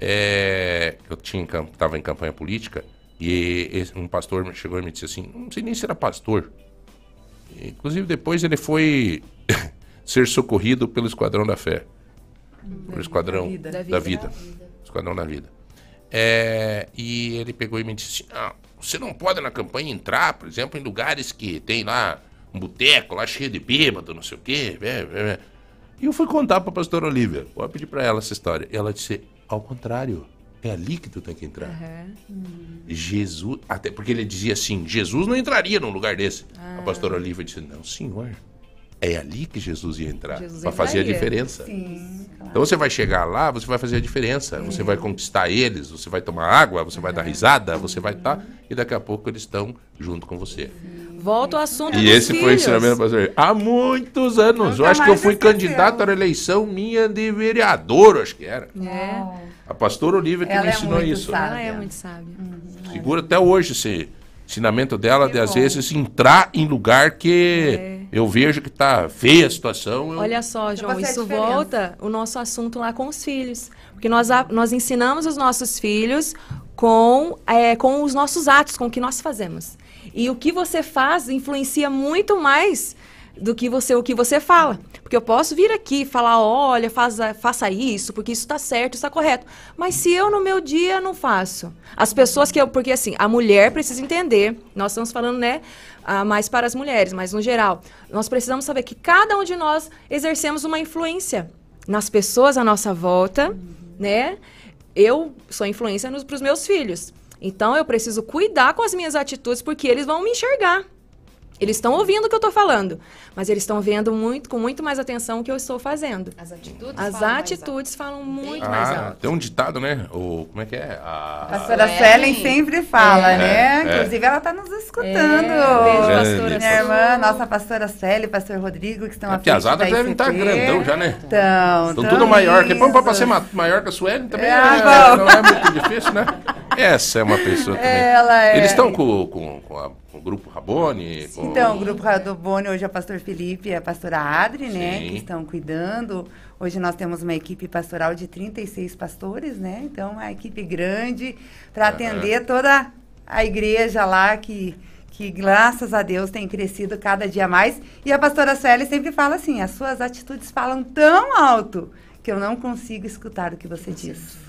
é, eu tinha, em cam- tava em campanha política, e esse- um pastor chegou e me disse assim: Não sei nem se era pastor. Inclusive, depois ele foi ser socorrido pelo Esquadrão da Fé. Pelo Esquadrão vida. da Da vida. vida. Esquadrão da Vida. É, e ele pegou e me disse assim: ah, você não pode na campanha entrar, por exemplo, em lugares que tem lá um boteco lá cheio de bêbado, não sei o quê. é, é, é." E eu fui contar pra pastora Olivia. Vou pedir pra ela essa história. E ela disse: ao contrário, é ali que tu tem que entrar. Jesus, até porque ele dizia assim: Jesus não entraria num lugar desse. A pastora Olivia disse: Não, senhor. É ali que Jesus ia entrar para fazer a diferença. Sim, claro. Então você vai chegar lá, você vai fazer a diferença. Você vai conquistar eles, você vai tomar água, você vai dar risada, você vai estar. E daqui a pouco eles estão junto com você. Volta ao assunto E dos esse foi o filhos. ensinamento do pastor. Há muitos anos. eu acho que eu fui esqueceu. candidato à eleição minha de vereador, acho que era. É. A pastora Olivia que Ela me é ensinou muito isso. Ela é muito sábia. Segura até hoje esse ensinamento dela de, às vezes, entrar em lugar que eu vejo que tá feia a situação. eu- Olha só, João, isso volta o nosso assunto lá com os filhos. Porque nós, nós ensinamos os nossos filhos com, é, com os nossos atos, com o que nós fazemos. E o que você faz influencia muito mais do que você o que você fala. Porque eu posso vir aqui e falar, olha, faça, faça isso, porque isso está certo, está correto. Mas se eu no meu dia não faço, as pessoas que eu. Porque assim, a mulher precisa entender, nós estamos falando, né, ah, mais para as mulheres, mas no geral, nós precisamos saber que cada um de nós exercemos uma influência nas pessoas à nossa volta, né? Eu sou influência para os meus filhos. Então eu preciso cuidar com as minhas atitudes porque eles vão me enxergar. Eles estão ouvindo o que eu estou falando, mas eles estão vendo muito, com muito mais atenção o que eu estou fazendo. As atitudes As falam mais atitudes falam muito mais Ah, alto. tem um ditado, né? O, como é que é? A, A pastora Suelen sempre fala, É, né? é. Inclusive, ela está nos escutando. É, beijo, pastora Minha irmã, nossa pastora Sueli, pastor Rodrigo, que estão A à frente piazada da devem estar grandão já, né? Então, Estão tudo maior. Que bom pra ser ma- maior que a Sueli também. Ah, é- bom. não é muito difícil, né? Essa é uma pessoa também. Ela é- Eles estão com, com, com, a- com o grupo Rabone? Com... Então, o grupo do Boni, hoje é o pastor Felipe e a pastora Adri, né? Sim. Que estão cuidando. Hoje nós temos uma equipe pastoral de 36 pastores, né? Então, uma equipe grande para atender toda a igreja lá que, que, graças a Deus, tem crescido cada dia mais. E a pastora Sueli sempre fala assim, as suas atitudes falam tão alto que eu não consigo escutar o que você diz.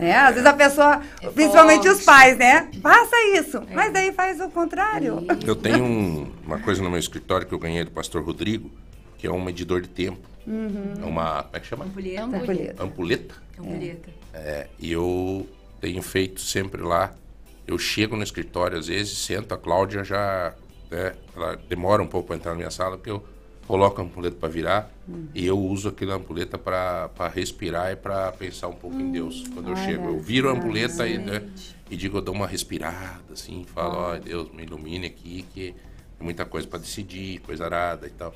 Né? Às vezes a pessoa, principalmente os pais, né? Faça isso, mas daí faz o contrário. Eu tenho um- uma coisa no meu escritório que eu ganhei do pastor Rodrigo, que é um medidor de tempo. Uhum. É uma. Como é que chama? Ampulheta. Ampulheta. Ampuleta. Ampulheta. É, e eu tenho feito sempre lá. Eu chego no escritório, às vezes, sento, a Cláudia já. Né, ela demora um pouco para entrar na minha sala, porque eu coloco a ampuleta para virar Hum. e eu uso aquela ampuleta para respirar e para pensar um pouco em Deus. Quando eu olha chego, eu viro a ampuleta e, né, e digo, eu dou uma respirada, assim, falo, ó, Deus, me ilumine aqui, que tem muita coisa para decidir, coisa arada e tal.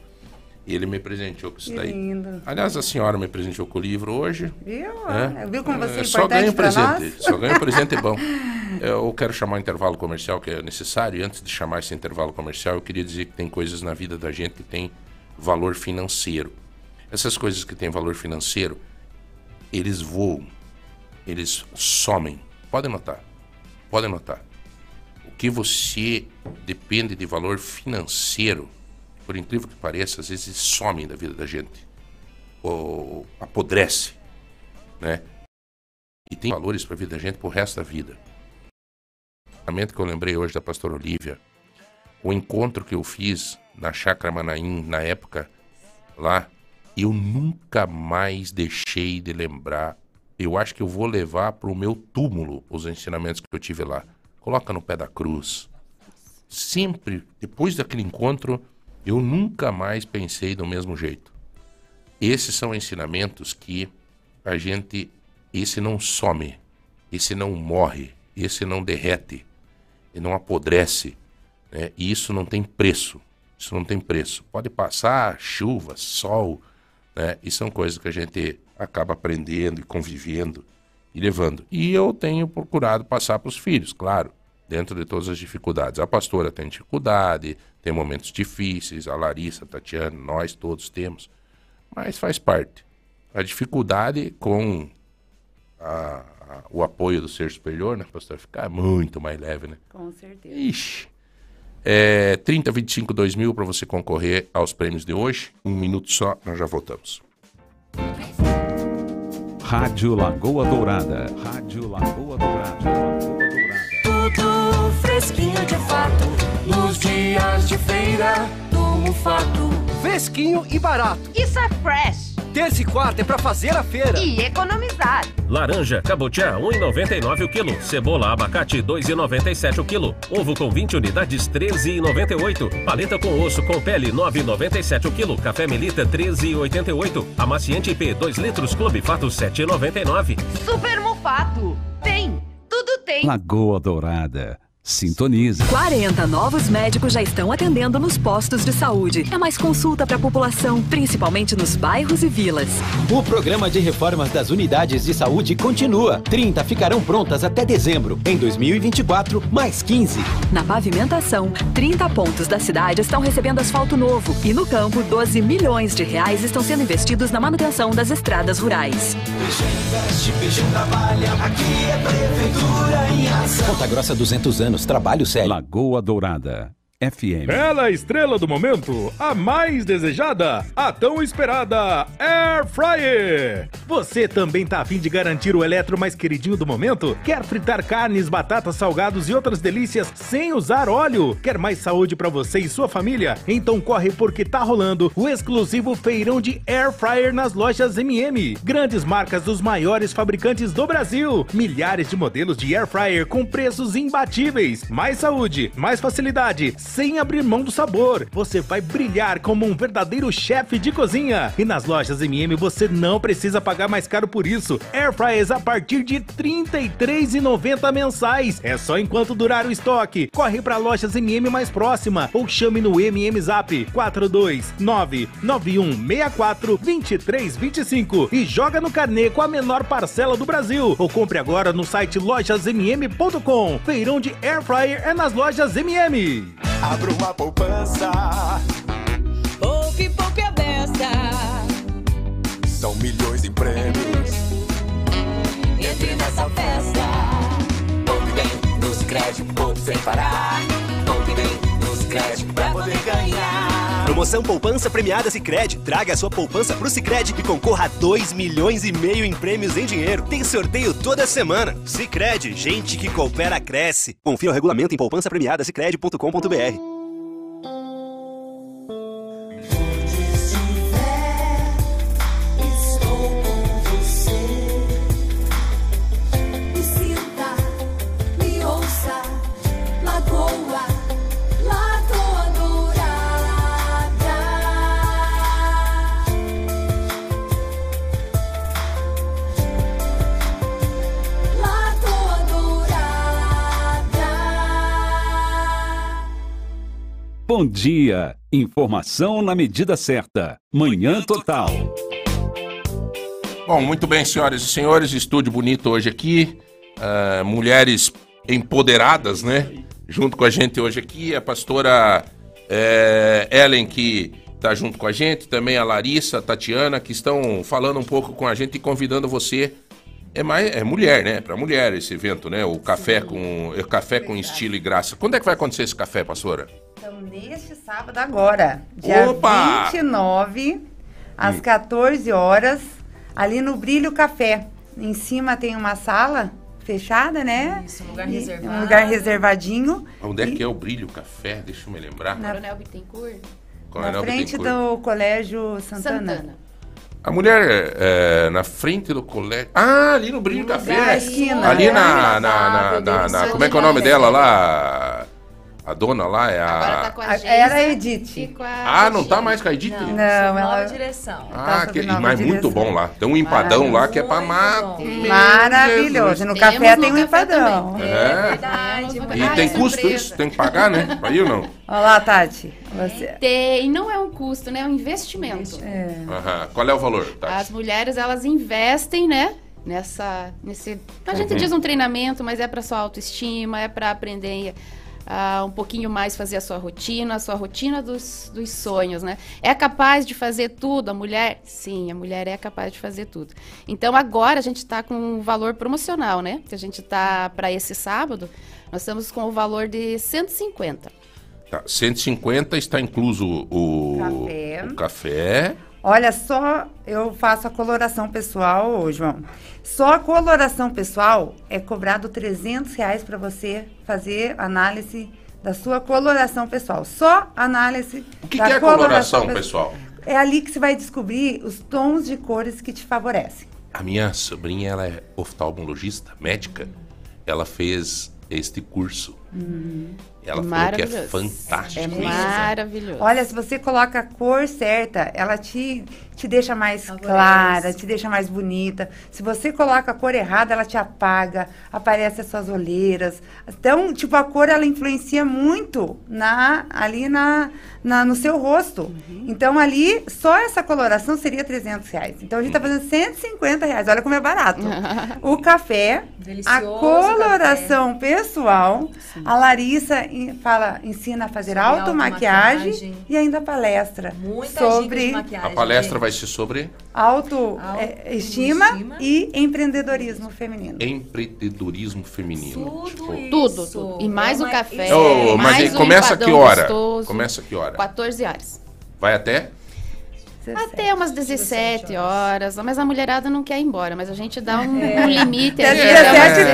E ele me presenteou com isso Que daí. lindo. Aliás, a senhora me presenteou com o livro hoje. Viu? né? Viu como você é Eu só pra presente. nós? Só ganho presente bom. Eu quero chamar o intervalo comercial que é necessário. E antes de chamar esse intervalo comercial, eu queria dizer que tem coisas na vida da gente que tem valor financeiro. Essas coisas que têm valor financeiro, eles voam, eles somem. Podem notar. Podem notar. O que você depende de valor financeiro, por incrível que pareça, às vezes some da vida da gente. Ou apodrece, né? E tem valores para a vida da gente pro resto da vida. O momento que eu lembrei hoje da pastora Olívia, o encontro que eu fiz na Chácara Manaim, na época, lá, eu nunca mais deixei de lembrar. Eu acho que eu vou levar para o meu túmulo os ensinamentos que eu tive lá. Coloca no pé da cruz. Sempre, depois daquele encontro, eu nunca mais pensei do mesmo jeito. Esses são ensinamentos que a gente, esse não some, esse não morre, esse não derrete, e não apodrece, né? E isso não tem preço. Isso não tem preço. Pode passar chuva, sol, né? E são coisas que a gente acaba aprendendo e convivendo e levando. E eu tenho procurado passar para os filhos, claro, dentro de todas as dificuldades. A pastora tem dificuldade, tem momentos difíceis, a Larissa, a Tatiana, nós todos temos, mas faz parte. A dificuldade com a- a- o apoio do ser superior, né, pastor, ficar muito mais leve, né? Com certeza. Ixi. É, 30, 25, 2 mil para você concorrer aos prêmios de hoje. Um minuto só, nós já voltamos. Rádio Lagoa Dourada. Rádio Lagoa Dourada. Tudo fresquinho de fato, nos dias de feira do Mufato. Fresquinho e barato. Isso é fresh. Terça e quarta é pra fazer a feira. E economizar. Laranja, cabotiá, 1,99 o quilo. Cebola, abacate, 2,97 o quilo. Ovo com 20 unidades, 13,98. Paleta com osso com pele, 9,97 o quilo. Café Melita, 13,88. Amaciante IP, 2 litros, Clube Fato, 7,99. Super Mufato. Tem, tudo tem. Lagoa Dourada. Sintonize. 40 novos médicos já estão atendendo nos postos de saúde. É mais consulta para a população, principalmente nos bairros e vilas. O programa de reformas das unidades de saúde continua. 30 ficarão prontas até dezembro. Em 2024, mais 15. Na pavimentação, 30 pontos da cidade estão recebendo asfalto novo. E no campo, 12 milhões de reais estão sendo investidos na manutenção das estradas rurais. investe, Peixão trabalha. Aqui é Prefeitura em ação. Ponta Grossa 200 anos, trabalho sério. Lagoa Dourada. FM. Ela é a estrela do momento, a mais desejada, a tão esperada Air Fryer. Você também tá afim de garantir o eletro mais queridinho do momento? Quer fritar carnes, batatas, salgados e outras delícias sem usar óleo? Quer mais saúde pra você e sua família? Então corre porque tá rolando o exclusivo feirão de Air Fryer nas lojas MM. Grandes marcas dos maiores fabricantes do Brasil. Milhares de modelos de Air Fryer com preços imbatíveis. Mais saúde, mais facilidade, sem abrir mão do sabor. Você vai brilhar como um verdadeiro chefe de cozinha. E nas lojas MM você não precisa pagar mais caro por isso. Air Fryers a partir de R$ 33,90 mensais. É só enquanto durar o estoque. Corre para lojas MM mais próxima ou chame no MM Zap 429 9164 2325 e joga no carnê com a menor parcela do Brasil. Ou compre agora no site lojasmm.com. Feirão de Air Fryer é nas lojas MM. Abra uma poupança. Poupe, poupe a beça. São milhões em prêmios. Entre nessa festa. Poupe bem nos créditos, poupe sem parar. Poupe bem nos créditos pra poder ganhar. Promoção Poupança Premiada Sicredi. Traga a sua poupança pro Sicredi e concorra a 2 milhões e meio em prêmios em dinheiro. Tem sorteio toda semana. Sicredi, gente que coopera cresce. Confira o regulamento em poupança premiada. Bom dia. Informação na medida certa. Manhã Total. Bom, muito bem, senhoras e senhores, estúdio bonito hoje aqui. Ah, mulheres empoderadas, né? Junto com a gente hoje aqui, a pastora eh, Ellen, que está junto com a gente, também a Larissa, a Tatiana, que estão falando um pouco com a gente e convidando você. É, mais, é mulher, né? Para mulher esse evento, né? O café com, café com estilo e graça. Quando é que vai acontecer esse café, pastora? Então, neste sábado agora, dia Opa! 29, às 14 horas, ali no Brilho Café. Em cima tem uma sala fechada, né? Isso, um lugar E- reservado. Um lugar reservadinho. Onde é que é o brilho café? Deixa eu me lembrar. Na- Coronel Bittencourt. Coronel na frente Bittencourt. do Colégio Santana. Santana. A mulher é, na frente do colégio. Ah, ali no Brilho Café. Ali na. Na, na, na- como é que é o nome dela lá? A dona lá é Agora tá a. com a A- Geisa Era a Edith. e com a Ah, não tá mais com a Edith? Não, Não, ela... ela- direção. Ah, sob que, nova mas muito direção. bom lá. Tem um empadão lá que é pra matar. Maravilhoso. No Temos café tem um empadão. É. Verdade. Temos no E tem custo surpresa. isso? Tem que pagar, né? Pra ir ou não? Olha lá, Tati. Você... Tem, não é um custo, né? É um investimento. Aham. Qual é o valor? Tá. As mulheres, elas investem, né? Nessa, nesse, a gente Uhum. diz um treinamento, mas é para sua autoestima, é para aprender a um pouquinho mais fazer a sua rotina, a sua rotina dos, dos sonhos, né? É capaz de fazer tudo a mulher? Sim, a mulher é capaz de fazer tudo. Então agora a gente está com um valor promocional, né? Que a gente está para esse sábado, nós estamos com o valor de 150. Tá, 150 está incluso o Café. o café. Olha, só eu faço a coloração pessoal, João. Só a coloração pessoal é cobrado 300 reais para você fazer análise da sua coloração pessoal. Só análise O que, da que é coloração, pessoal? É ali que você vai descobrir os tons de cores que te favorecem. A minha sobrinha, ela é oftalmologista, médica. Ela fez este curso. Ela falou que é Maravilhoso. fantástico. É isso. maravilhoso. Olha, se você coloca a cor certa, ela te, te deixa mais clara, te deixa mais bonita. Se você coloca a cor errada, ela te apaga, aparece as suas olheiras. Então, tipo, a cor, ela influencia muito na, ali na, na, no seu rosto. Então, ali, só essa coloração seria 300 reais. Então, a gente tá fazendo 150 reais. Olha como é barato. o café, a Delicioso coloração pessoal. A Larissa fala, ensina a fazer automaquiagem automaquiagem. e ainda palestra Muitas dicas sobre de maquiagem. A palestra gente. vai ser sobre autoestima e empreendedorismo feminino. empreendedorismo feminino. Tudo Tipo, isso. Tudo, tudo. E mais É o uma- café. Mas mais o começa que hora? gostoso. Começa que hora? 14 horas. Vai até? Até umas 17 horas. Mas a mulherada não quer ir embora, mas a gente dá um, É. um limite Até ali até umas 17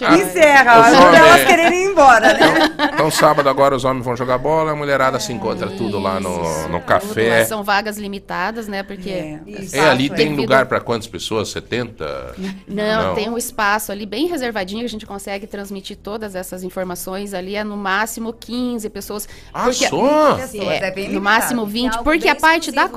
17 horas. Encerra, Os ajuda homens- elas quererem ir embora, né? Então, sábado agora os homens vão jogar bola, a mulherada se encontra tudo lá no, no café. mas São vagas limitadas, né? Porque. É, ali tem Devido- lugar para quantas pessoas? 70? Não, tem um espaço ali bem reservadinho que a gente consegue transmitir todas essas informações ali. É no máximo 15 pessoas. Ah, só? 15 pessoas, É, é no máximo É 20, algo porque a parte da exclusivo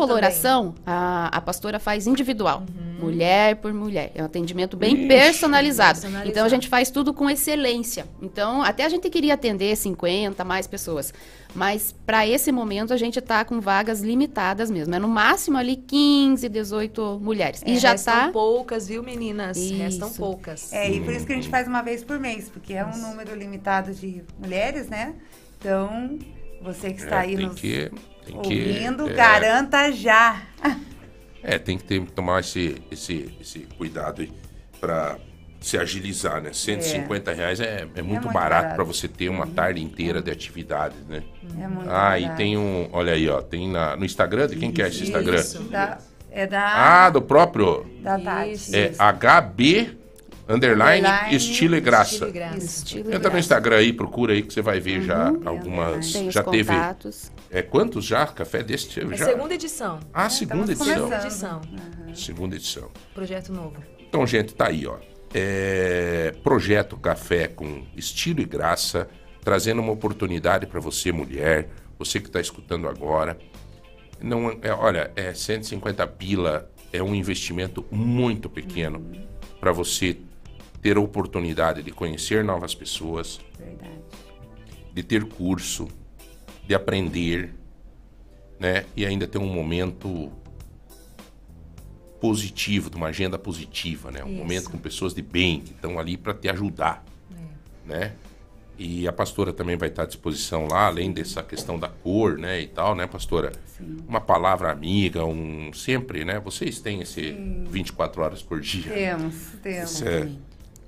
a, a pastora faz individual. Uhum. Mulher por mulher. É um atendimento bem personalizado. Personalizado. Então a gente faz tudo com excelência. Então, até a gente queria atender 50 mais pessoas. Mas para esse momento a gente tá com vagas limitadas mesmo. É no máximo ali 15, 18 mulheres. É, e já restam tá poucas, viu, meninas? Restam Isso. poucas. É, e por isso que a gente faz uma vez por mês, porque é um número limitado de mulheres, né? Então, você que está É, aí tem nos que, tem ouvindo, que, é, garanta já. É, tem que ter, tomar esse, esse, esse cuidado aí para se agilizar, né? 150 reais é, é muito, muito barato para você ter uma tarde inteira de atividade, né? É muito ah, e barato. tem um, olha aí, ó, tem na, no Instagram, de quem que é esse Instagram? Da- é da, Ah, do próprio, da Tati. é HB underline, Underline, estilo e graça. estilo e graça. Estilo Entra no graça. Instagram aí, procura aí que você vai ver já Uhum. algumas, Tem os já teve. contatos. É quantos já? Café desse É já? segunda edição. Ah, segunda edição. Segunda edição. Segunda edição. Projeto novo. Então, gente, tá aí, ó. É, projeto Café com estilo e graça, trazendo uma oportunidade para você, mulher, você que está escutando agora. Não, é, olha, é 150 pila é um investimento muito pequeno para você ter a oportunidade de conhecer novas pessoas, de ter curso, de aprender, né? E ainda ter um momento positivo, de uma agenda positiva, né? Um Isso. momento com pessoas de bem que estão ali para te ajudar, né? E a pastora também vai estar à disposição lá, além dessa questão da cor, né, e tal, né, pastora? Uma palavra amiga, um sempre, né? Vocês têm esse 24 horas por dia. Temos, temos. Isso é,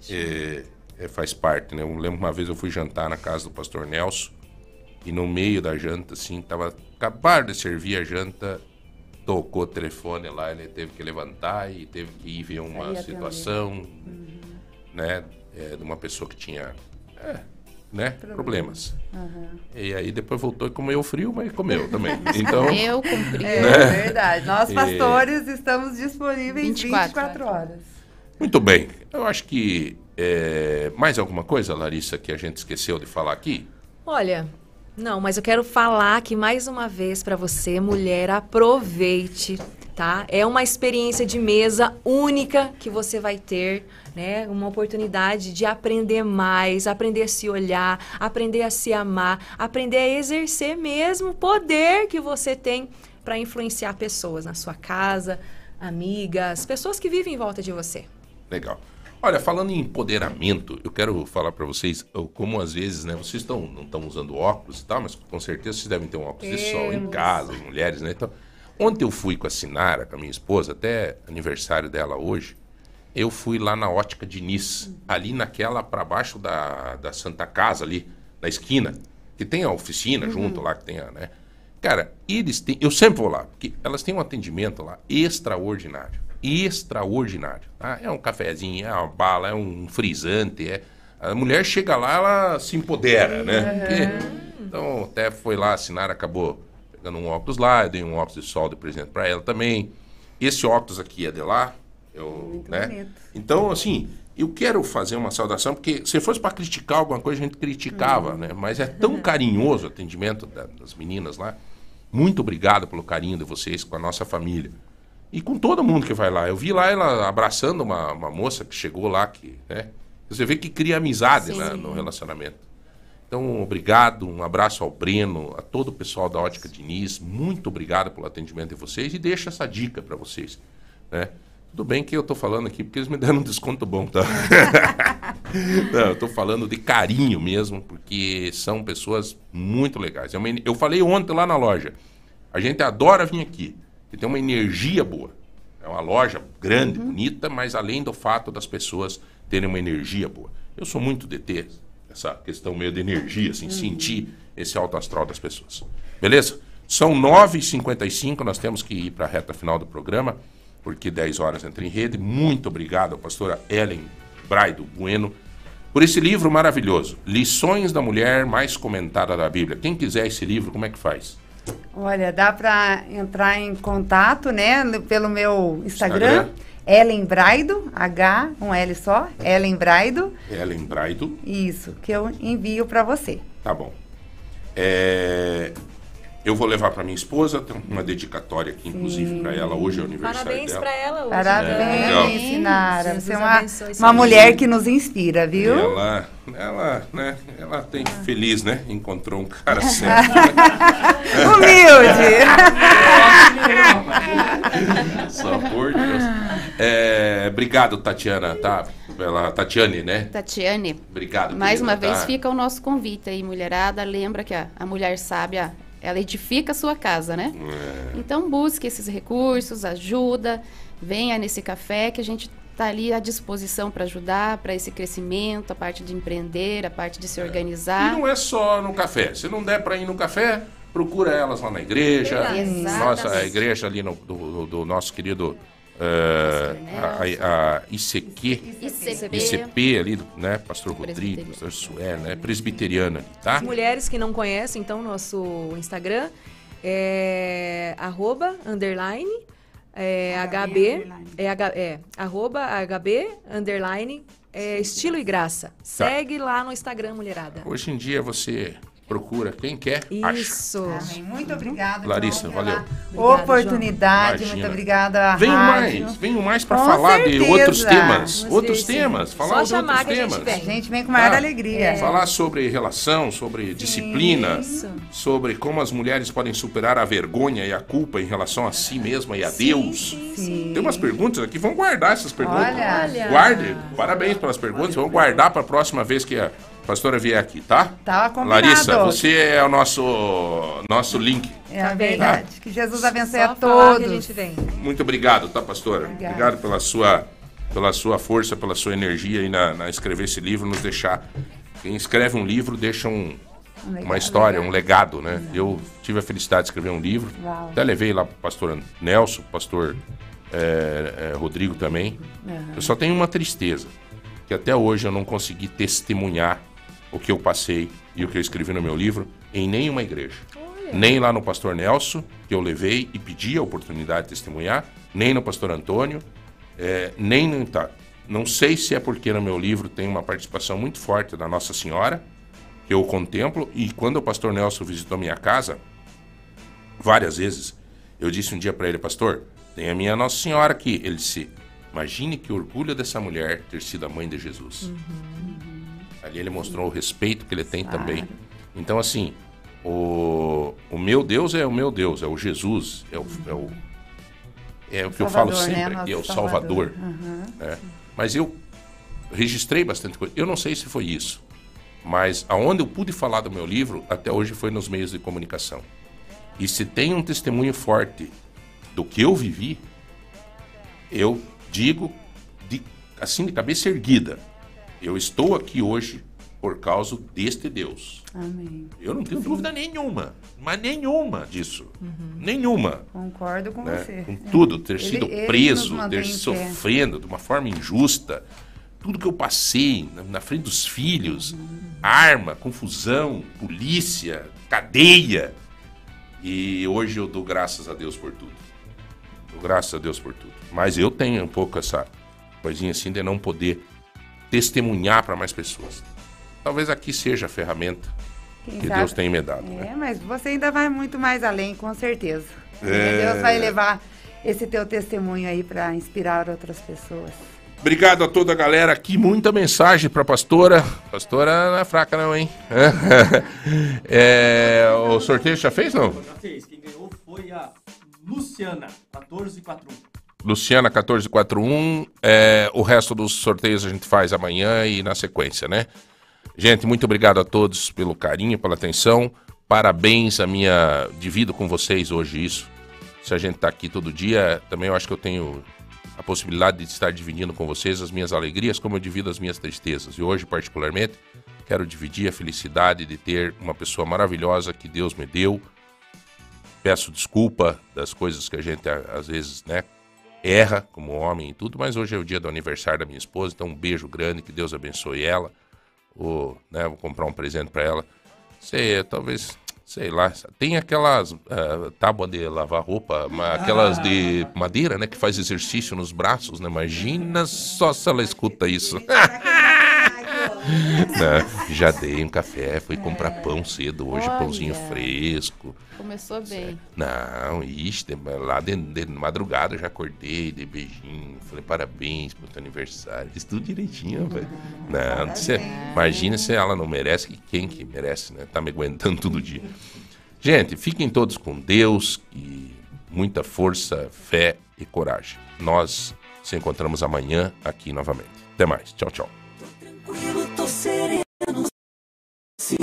é, é, faz parte, né? Eu lembro uma vez eu fui jantar na casa do pastor Nelson e no meio da janta, assim, tava acabar de servir a janta, tocou o telefone lá, ele teve que levantar e teve que ir ver uma situação, né? é, de uma pessoa que tinha, é, né? Problemas. Aham. E aí depois voltou e comeu frio, mas comeu também. Então, Eu cumpri. É né? verdade. Nós, E- pastores, estamos disponíveis 24, 24 horas. Muito bem. Eu acho que é, mais alguma coisa, Larissa, que a gente esqueceu de falar aqui? Olha, não, mas eu quero falar aqui mais uma vez para você, mulher, aproveite, tá? É uma experiência de mesa única que você vai ter, né? Uma oportunidade de aprender mais, aprender a se olhar, aprender a se amar, aprender a exercer mesmo o poder que você tem para influenciar pessoas na sua casa, amigas, pessoas que vivem em volta de você. Legal. Olha, falando em empoderamento, eu quero falar pra vocês como às vezes, né, vocês estão não estão usando óculos e tal, mas com certeza vocês devem ter um óculos de sol em casa, as mulheres, né? Então, ontem eu fui com a Sinara, com a minha esposa, até aniversário dela hoje, eu fui lá na Ótica Diniz, ali naquela pra baixo da, da Santa Casa ali, na esquina, que tem a oficina Uhum. junto lá que tem a, né? Cara, eles têm, eu sempre vou lá, porque elas têm um atendimento lá extraordinário extraordinário. Tá? É um cafezinho, é uma bala, é um frisante. É... A mulher chega lá, ela se empodera, né? Porque- Então, até foi lá assinar, acabou pegando um óculos lá, eu dei um óculos de sol de presente para ela também. Esse óculos aqui é de lá. Eu, né? bonito. Então, assim, eu quero fazer uma saudação, porque se fosse para criticar alguma coisa, a gente criticava, né? Mas é tão carinhoso o atendimento da- das meninas lá. Muito obrigado pelo carinho de vocês com a nossa família. E com todo mundo que vai lá. Eu vi lá ela abraçando uma, uma moça que chegou lá, que, né? Você vê que cria amizade né, no relacionamento. Então, obrigado, um abraço ao Breno, a todo o pessoal da Ótica Diniz. Muito obrigado pelo atendimento de vocês e deixo essa dica para vocês. Né? Tudo bem que eu tô falando aqui porque eles me deram um desconto bom, tá? Não, eu tô falando de carinho mesmo, porque são pessoas muito legais. En- eu falei ontem lá na loja, a gente adora vir aqui, que tem uma energia boa. É uma loja grande, bonita, mas além do fato das pessoas terem uma energia boa. Eu sou muito de ter essa questão meio de energia, assim, sentir esse alto astral das pessoas. Beleza? São 9h55, nós temos que ir para a reta final do programa, porque 10 horas entra em rede. Muito obrigado à pastora Ellen Braido Bueno por esse livro maravilhoso, Lições da Mulher Mais Comentada da Bíblia. Quem quiser esse livro, como é que faz? Olha, dá para entrar em contato, né, pelo meu Instagram, Instagram. Ellen Braido, H, um L só, Ellen Braido, Ellen Braido. isso, que eu envio para você. Tá bom. É, Eu vou levar para minha esposa, tem uma dedicatória aqui, inclusive, para ela. Hoje é o aniversário Parabéns dela. para ela hoje. Parabéns. Sinara. Jesus Você é uma, uma mulher que nos inspira, viu? Ela, ela, né, ela tem feliz, né? Encontrou um cara certo. Humilde. Só por Deus. É, obrigado, Tatiana, tá? Pela Tatiane, né? Tatiane, Obrigado. mais querida, uma vez tá? fica o nosso convite aí, mulherada. Lembra que a, a mulher sábia, ela edifica a sua casa, né? É. Então busque esses recursos, ajuda, venha nesse café que a gente está ali à disposição para ajudar, para esse crescimento, a parte de empreender, a parte de se E organizar. não é só no café. Se não der para ir no café, procura elas lá na igreja. Exatamente. Nossa, a igreja ali no- do- do nosso querido eh, a, a, ICQ, ICP. ICP ali, né? Pastor Rodrigo, pastor Sué, né? Presbiteriana ali, tá? As mulheres que não conhecem, então, nosso Instagram é arroba, underline, é, HB, é, é arroba, HB, underline, é, estilo e graça. Segue lá no Instagram, mulherada. Hoje em dia você procura. Quem quer, Isso. Amém. Muito obrigada. Larissa, João, valeu. Oportunidade, Imagina. muito obrigada. rádio. mais, venham mais para falar de certeza. outros temas. Vamos Outros ver, sim. temas. Falar Só de outros que a gente temas. vem. A gente vem com maior Tá? alegria. Falar sobre relação, sobre disciplina, Isso. sobre como as mulheres podem superar a vergonha e a culpa em relação a si mesma e a Deus. Tem umas perguntas aqui, vamos guardar essas perguntas. Olha. Olha. Guarde. Parabéns pelas perguntas. Vamos guardar para a próxima vez que a pastora vier aqui, tá? Tá combinado. Larissa, você é o nosso nosso link. É a verdade. Que Jesus abençoe Só a todos. a gente vem. Muito obrigado, tá, pastora? Obrigada. Obrigado pela sua, pela sua força, pela sua energia aí na, na escrever esse livro, nos deixar. Quem escreve um livro deixa um, Um legado, uma história, legado. um legado, né? Eu tive a felicidade de escrever um livro. Uau. Até levei lá pro pastor Nelson, pastor é, é, Rodrigo também. Aham. Eu só tenho uma tristeza, que até hoje eu não consegui testemunhar o que eu passei e o que eu escrevi no meu livro em nenhuma igreja. Nem lá no pastor Nelson, que eu levei e pedi a oportunidade de testemunhar, nem no pastor Antônio, é, nem no. Tá, não sei se é porque no meu livro tem uma participação muito forte da Nossa Senhora, que eu contemplo, e quando o pastor Nelson visitou minha casa, várias vezes, eu disse um dia para ele, pastor, tem a minha Nossa Senhora aqui. Ele disse, imagine que orgulho dessa mulher ter sido a mãe de Jesus. Ali ele mostrou o respeito que ele tem também. Então, assim, o, o meu Deus é o meu Deus, é o Jesus, é o, é o, é o que eu falo Salvador, né? sempre aqui, é o Salvador. Salvador. Uhum. né? Mas eu registrei bastante coisa. Eu não sei se foi isso, mas aonde eu pude falar do meu livro, até hoje foi nos meios de comunicação. E se tem um testemunho forte do que eu vivi, eu digo de, assim de cabeça erguida. Eu estou aqui hoje por causa deste Deus. Amém. Eu não tenho dúvida nenhuma, mas nenhuma disso. Nenhuma. Concordo com né? você. Com tudo, ter Ele- sido preso, ter sofrendo de uma forma injusta, tudo que eu passei na, na frente dos filhos, arma, confusão, polícia, cadeia. E hoje eu dou graças a Deus por tudo. Dou graças a Deus por tudo. Mas eu tenho um pouco essa coisinha assim de não poder testemunhar para mais pessoas. Talvez aqui seja a ferramenta Quem que sabe- Deus tem me dado. né? É, mas você ainda vai muito mais além, com certeza. É. Deus vai levar esse teu testemunho aí para inspirar outras pessoas. Obrigado a toda a galera aqui. Muita mensagem pra pastora. Pastora não é fraca, não, hein? É, o sorteio já fez, não? Já fez. Quem ganhou foi a Luciana, 1441. Luciana 1441. É, o resto dos sorteios a gente faz amanhã e na sequência, né? Gente, muito obrigado a todos pelo carinho, pela atenção. Parabéns a minha. Divido com vocês hoje isso. Se a gente tá aqui todo dia, também eu acho que eu tenho a possibilidade de estar dividindo com vocês as minhas alegrias, como eu divido as minhas tristezas. E hoje, particularmente, quero dividir a felicidade de ter uma pessoa maravilhosa que Deus me deu. Peço desculpa das coisas que a gente às vezes, né, erra como homem e tudo, mas hoje é o dia do aniversário da minha esposa, então um beijo grande, que Deus abençoe ela. Ou, né, vou comprar um presente para ela. Sei, talvez, sei lá, tem aquelas ah, tábuas de lavar roupa, aquelas de madeira, né, que faz exercício nos braços, né? Imagina só se ela escuta isso. Não, já dei um café, fui comprar pão cedo hoje, Olha. pãozinho fresco. Começou bem. Não, ixi, de- lá de, de madrugada eu já acordei, dei beijinho, falei parabéns pro teu aniversário, fiz tudo direitinho, velho. Não, você, imagina se ela não merece, que quem que merece, né? Tá me aguentando todo dia. Gente, fiquem todos com Deus e muita força, fé e coragem. Nós se encontramos amanhã aqui novamente. Até mais. Tchau, tchau. Sereno. Se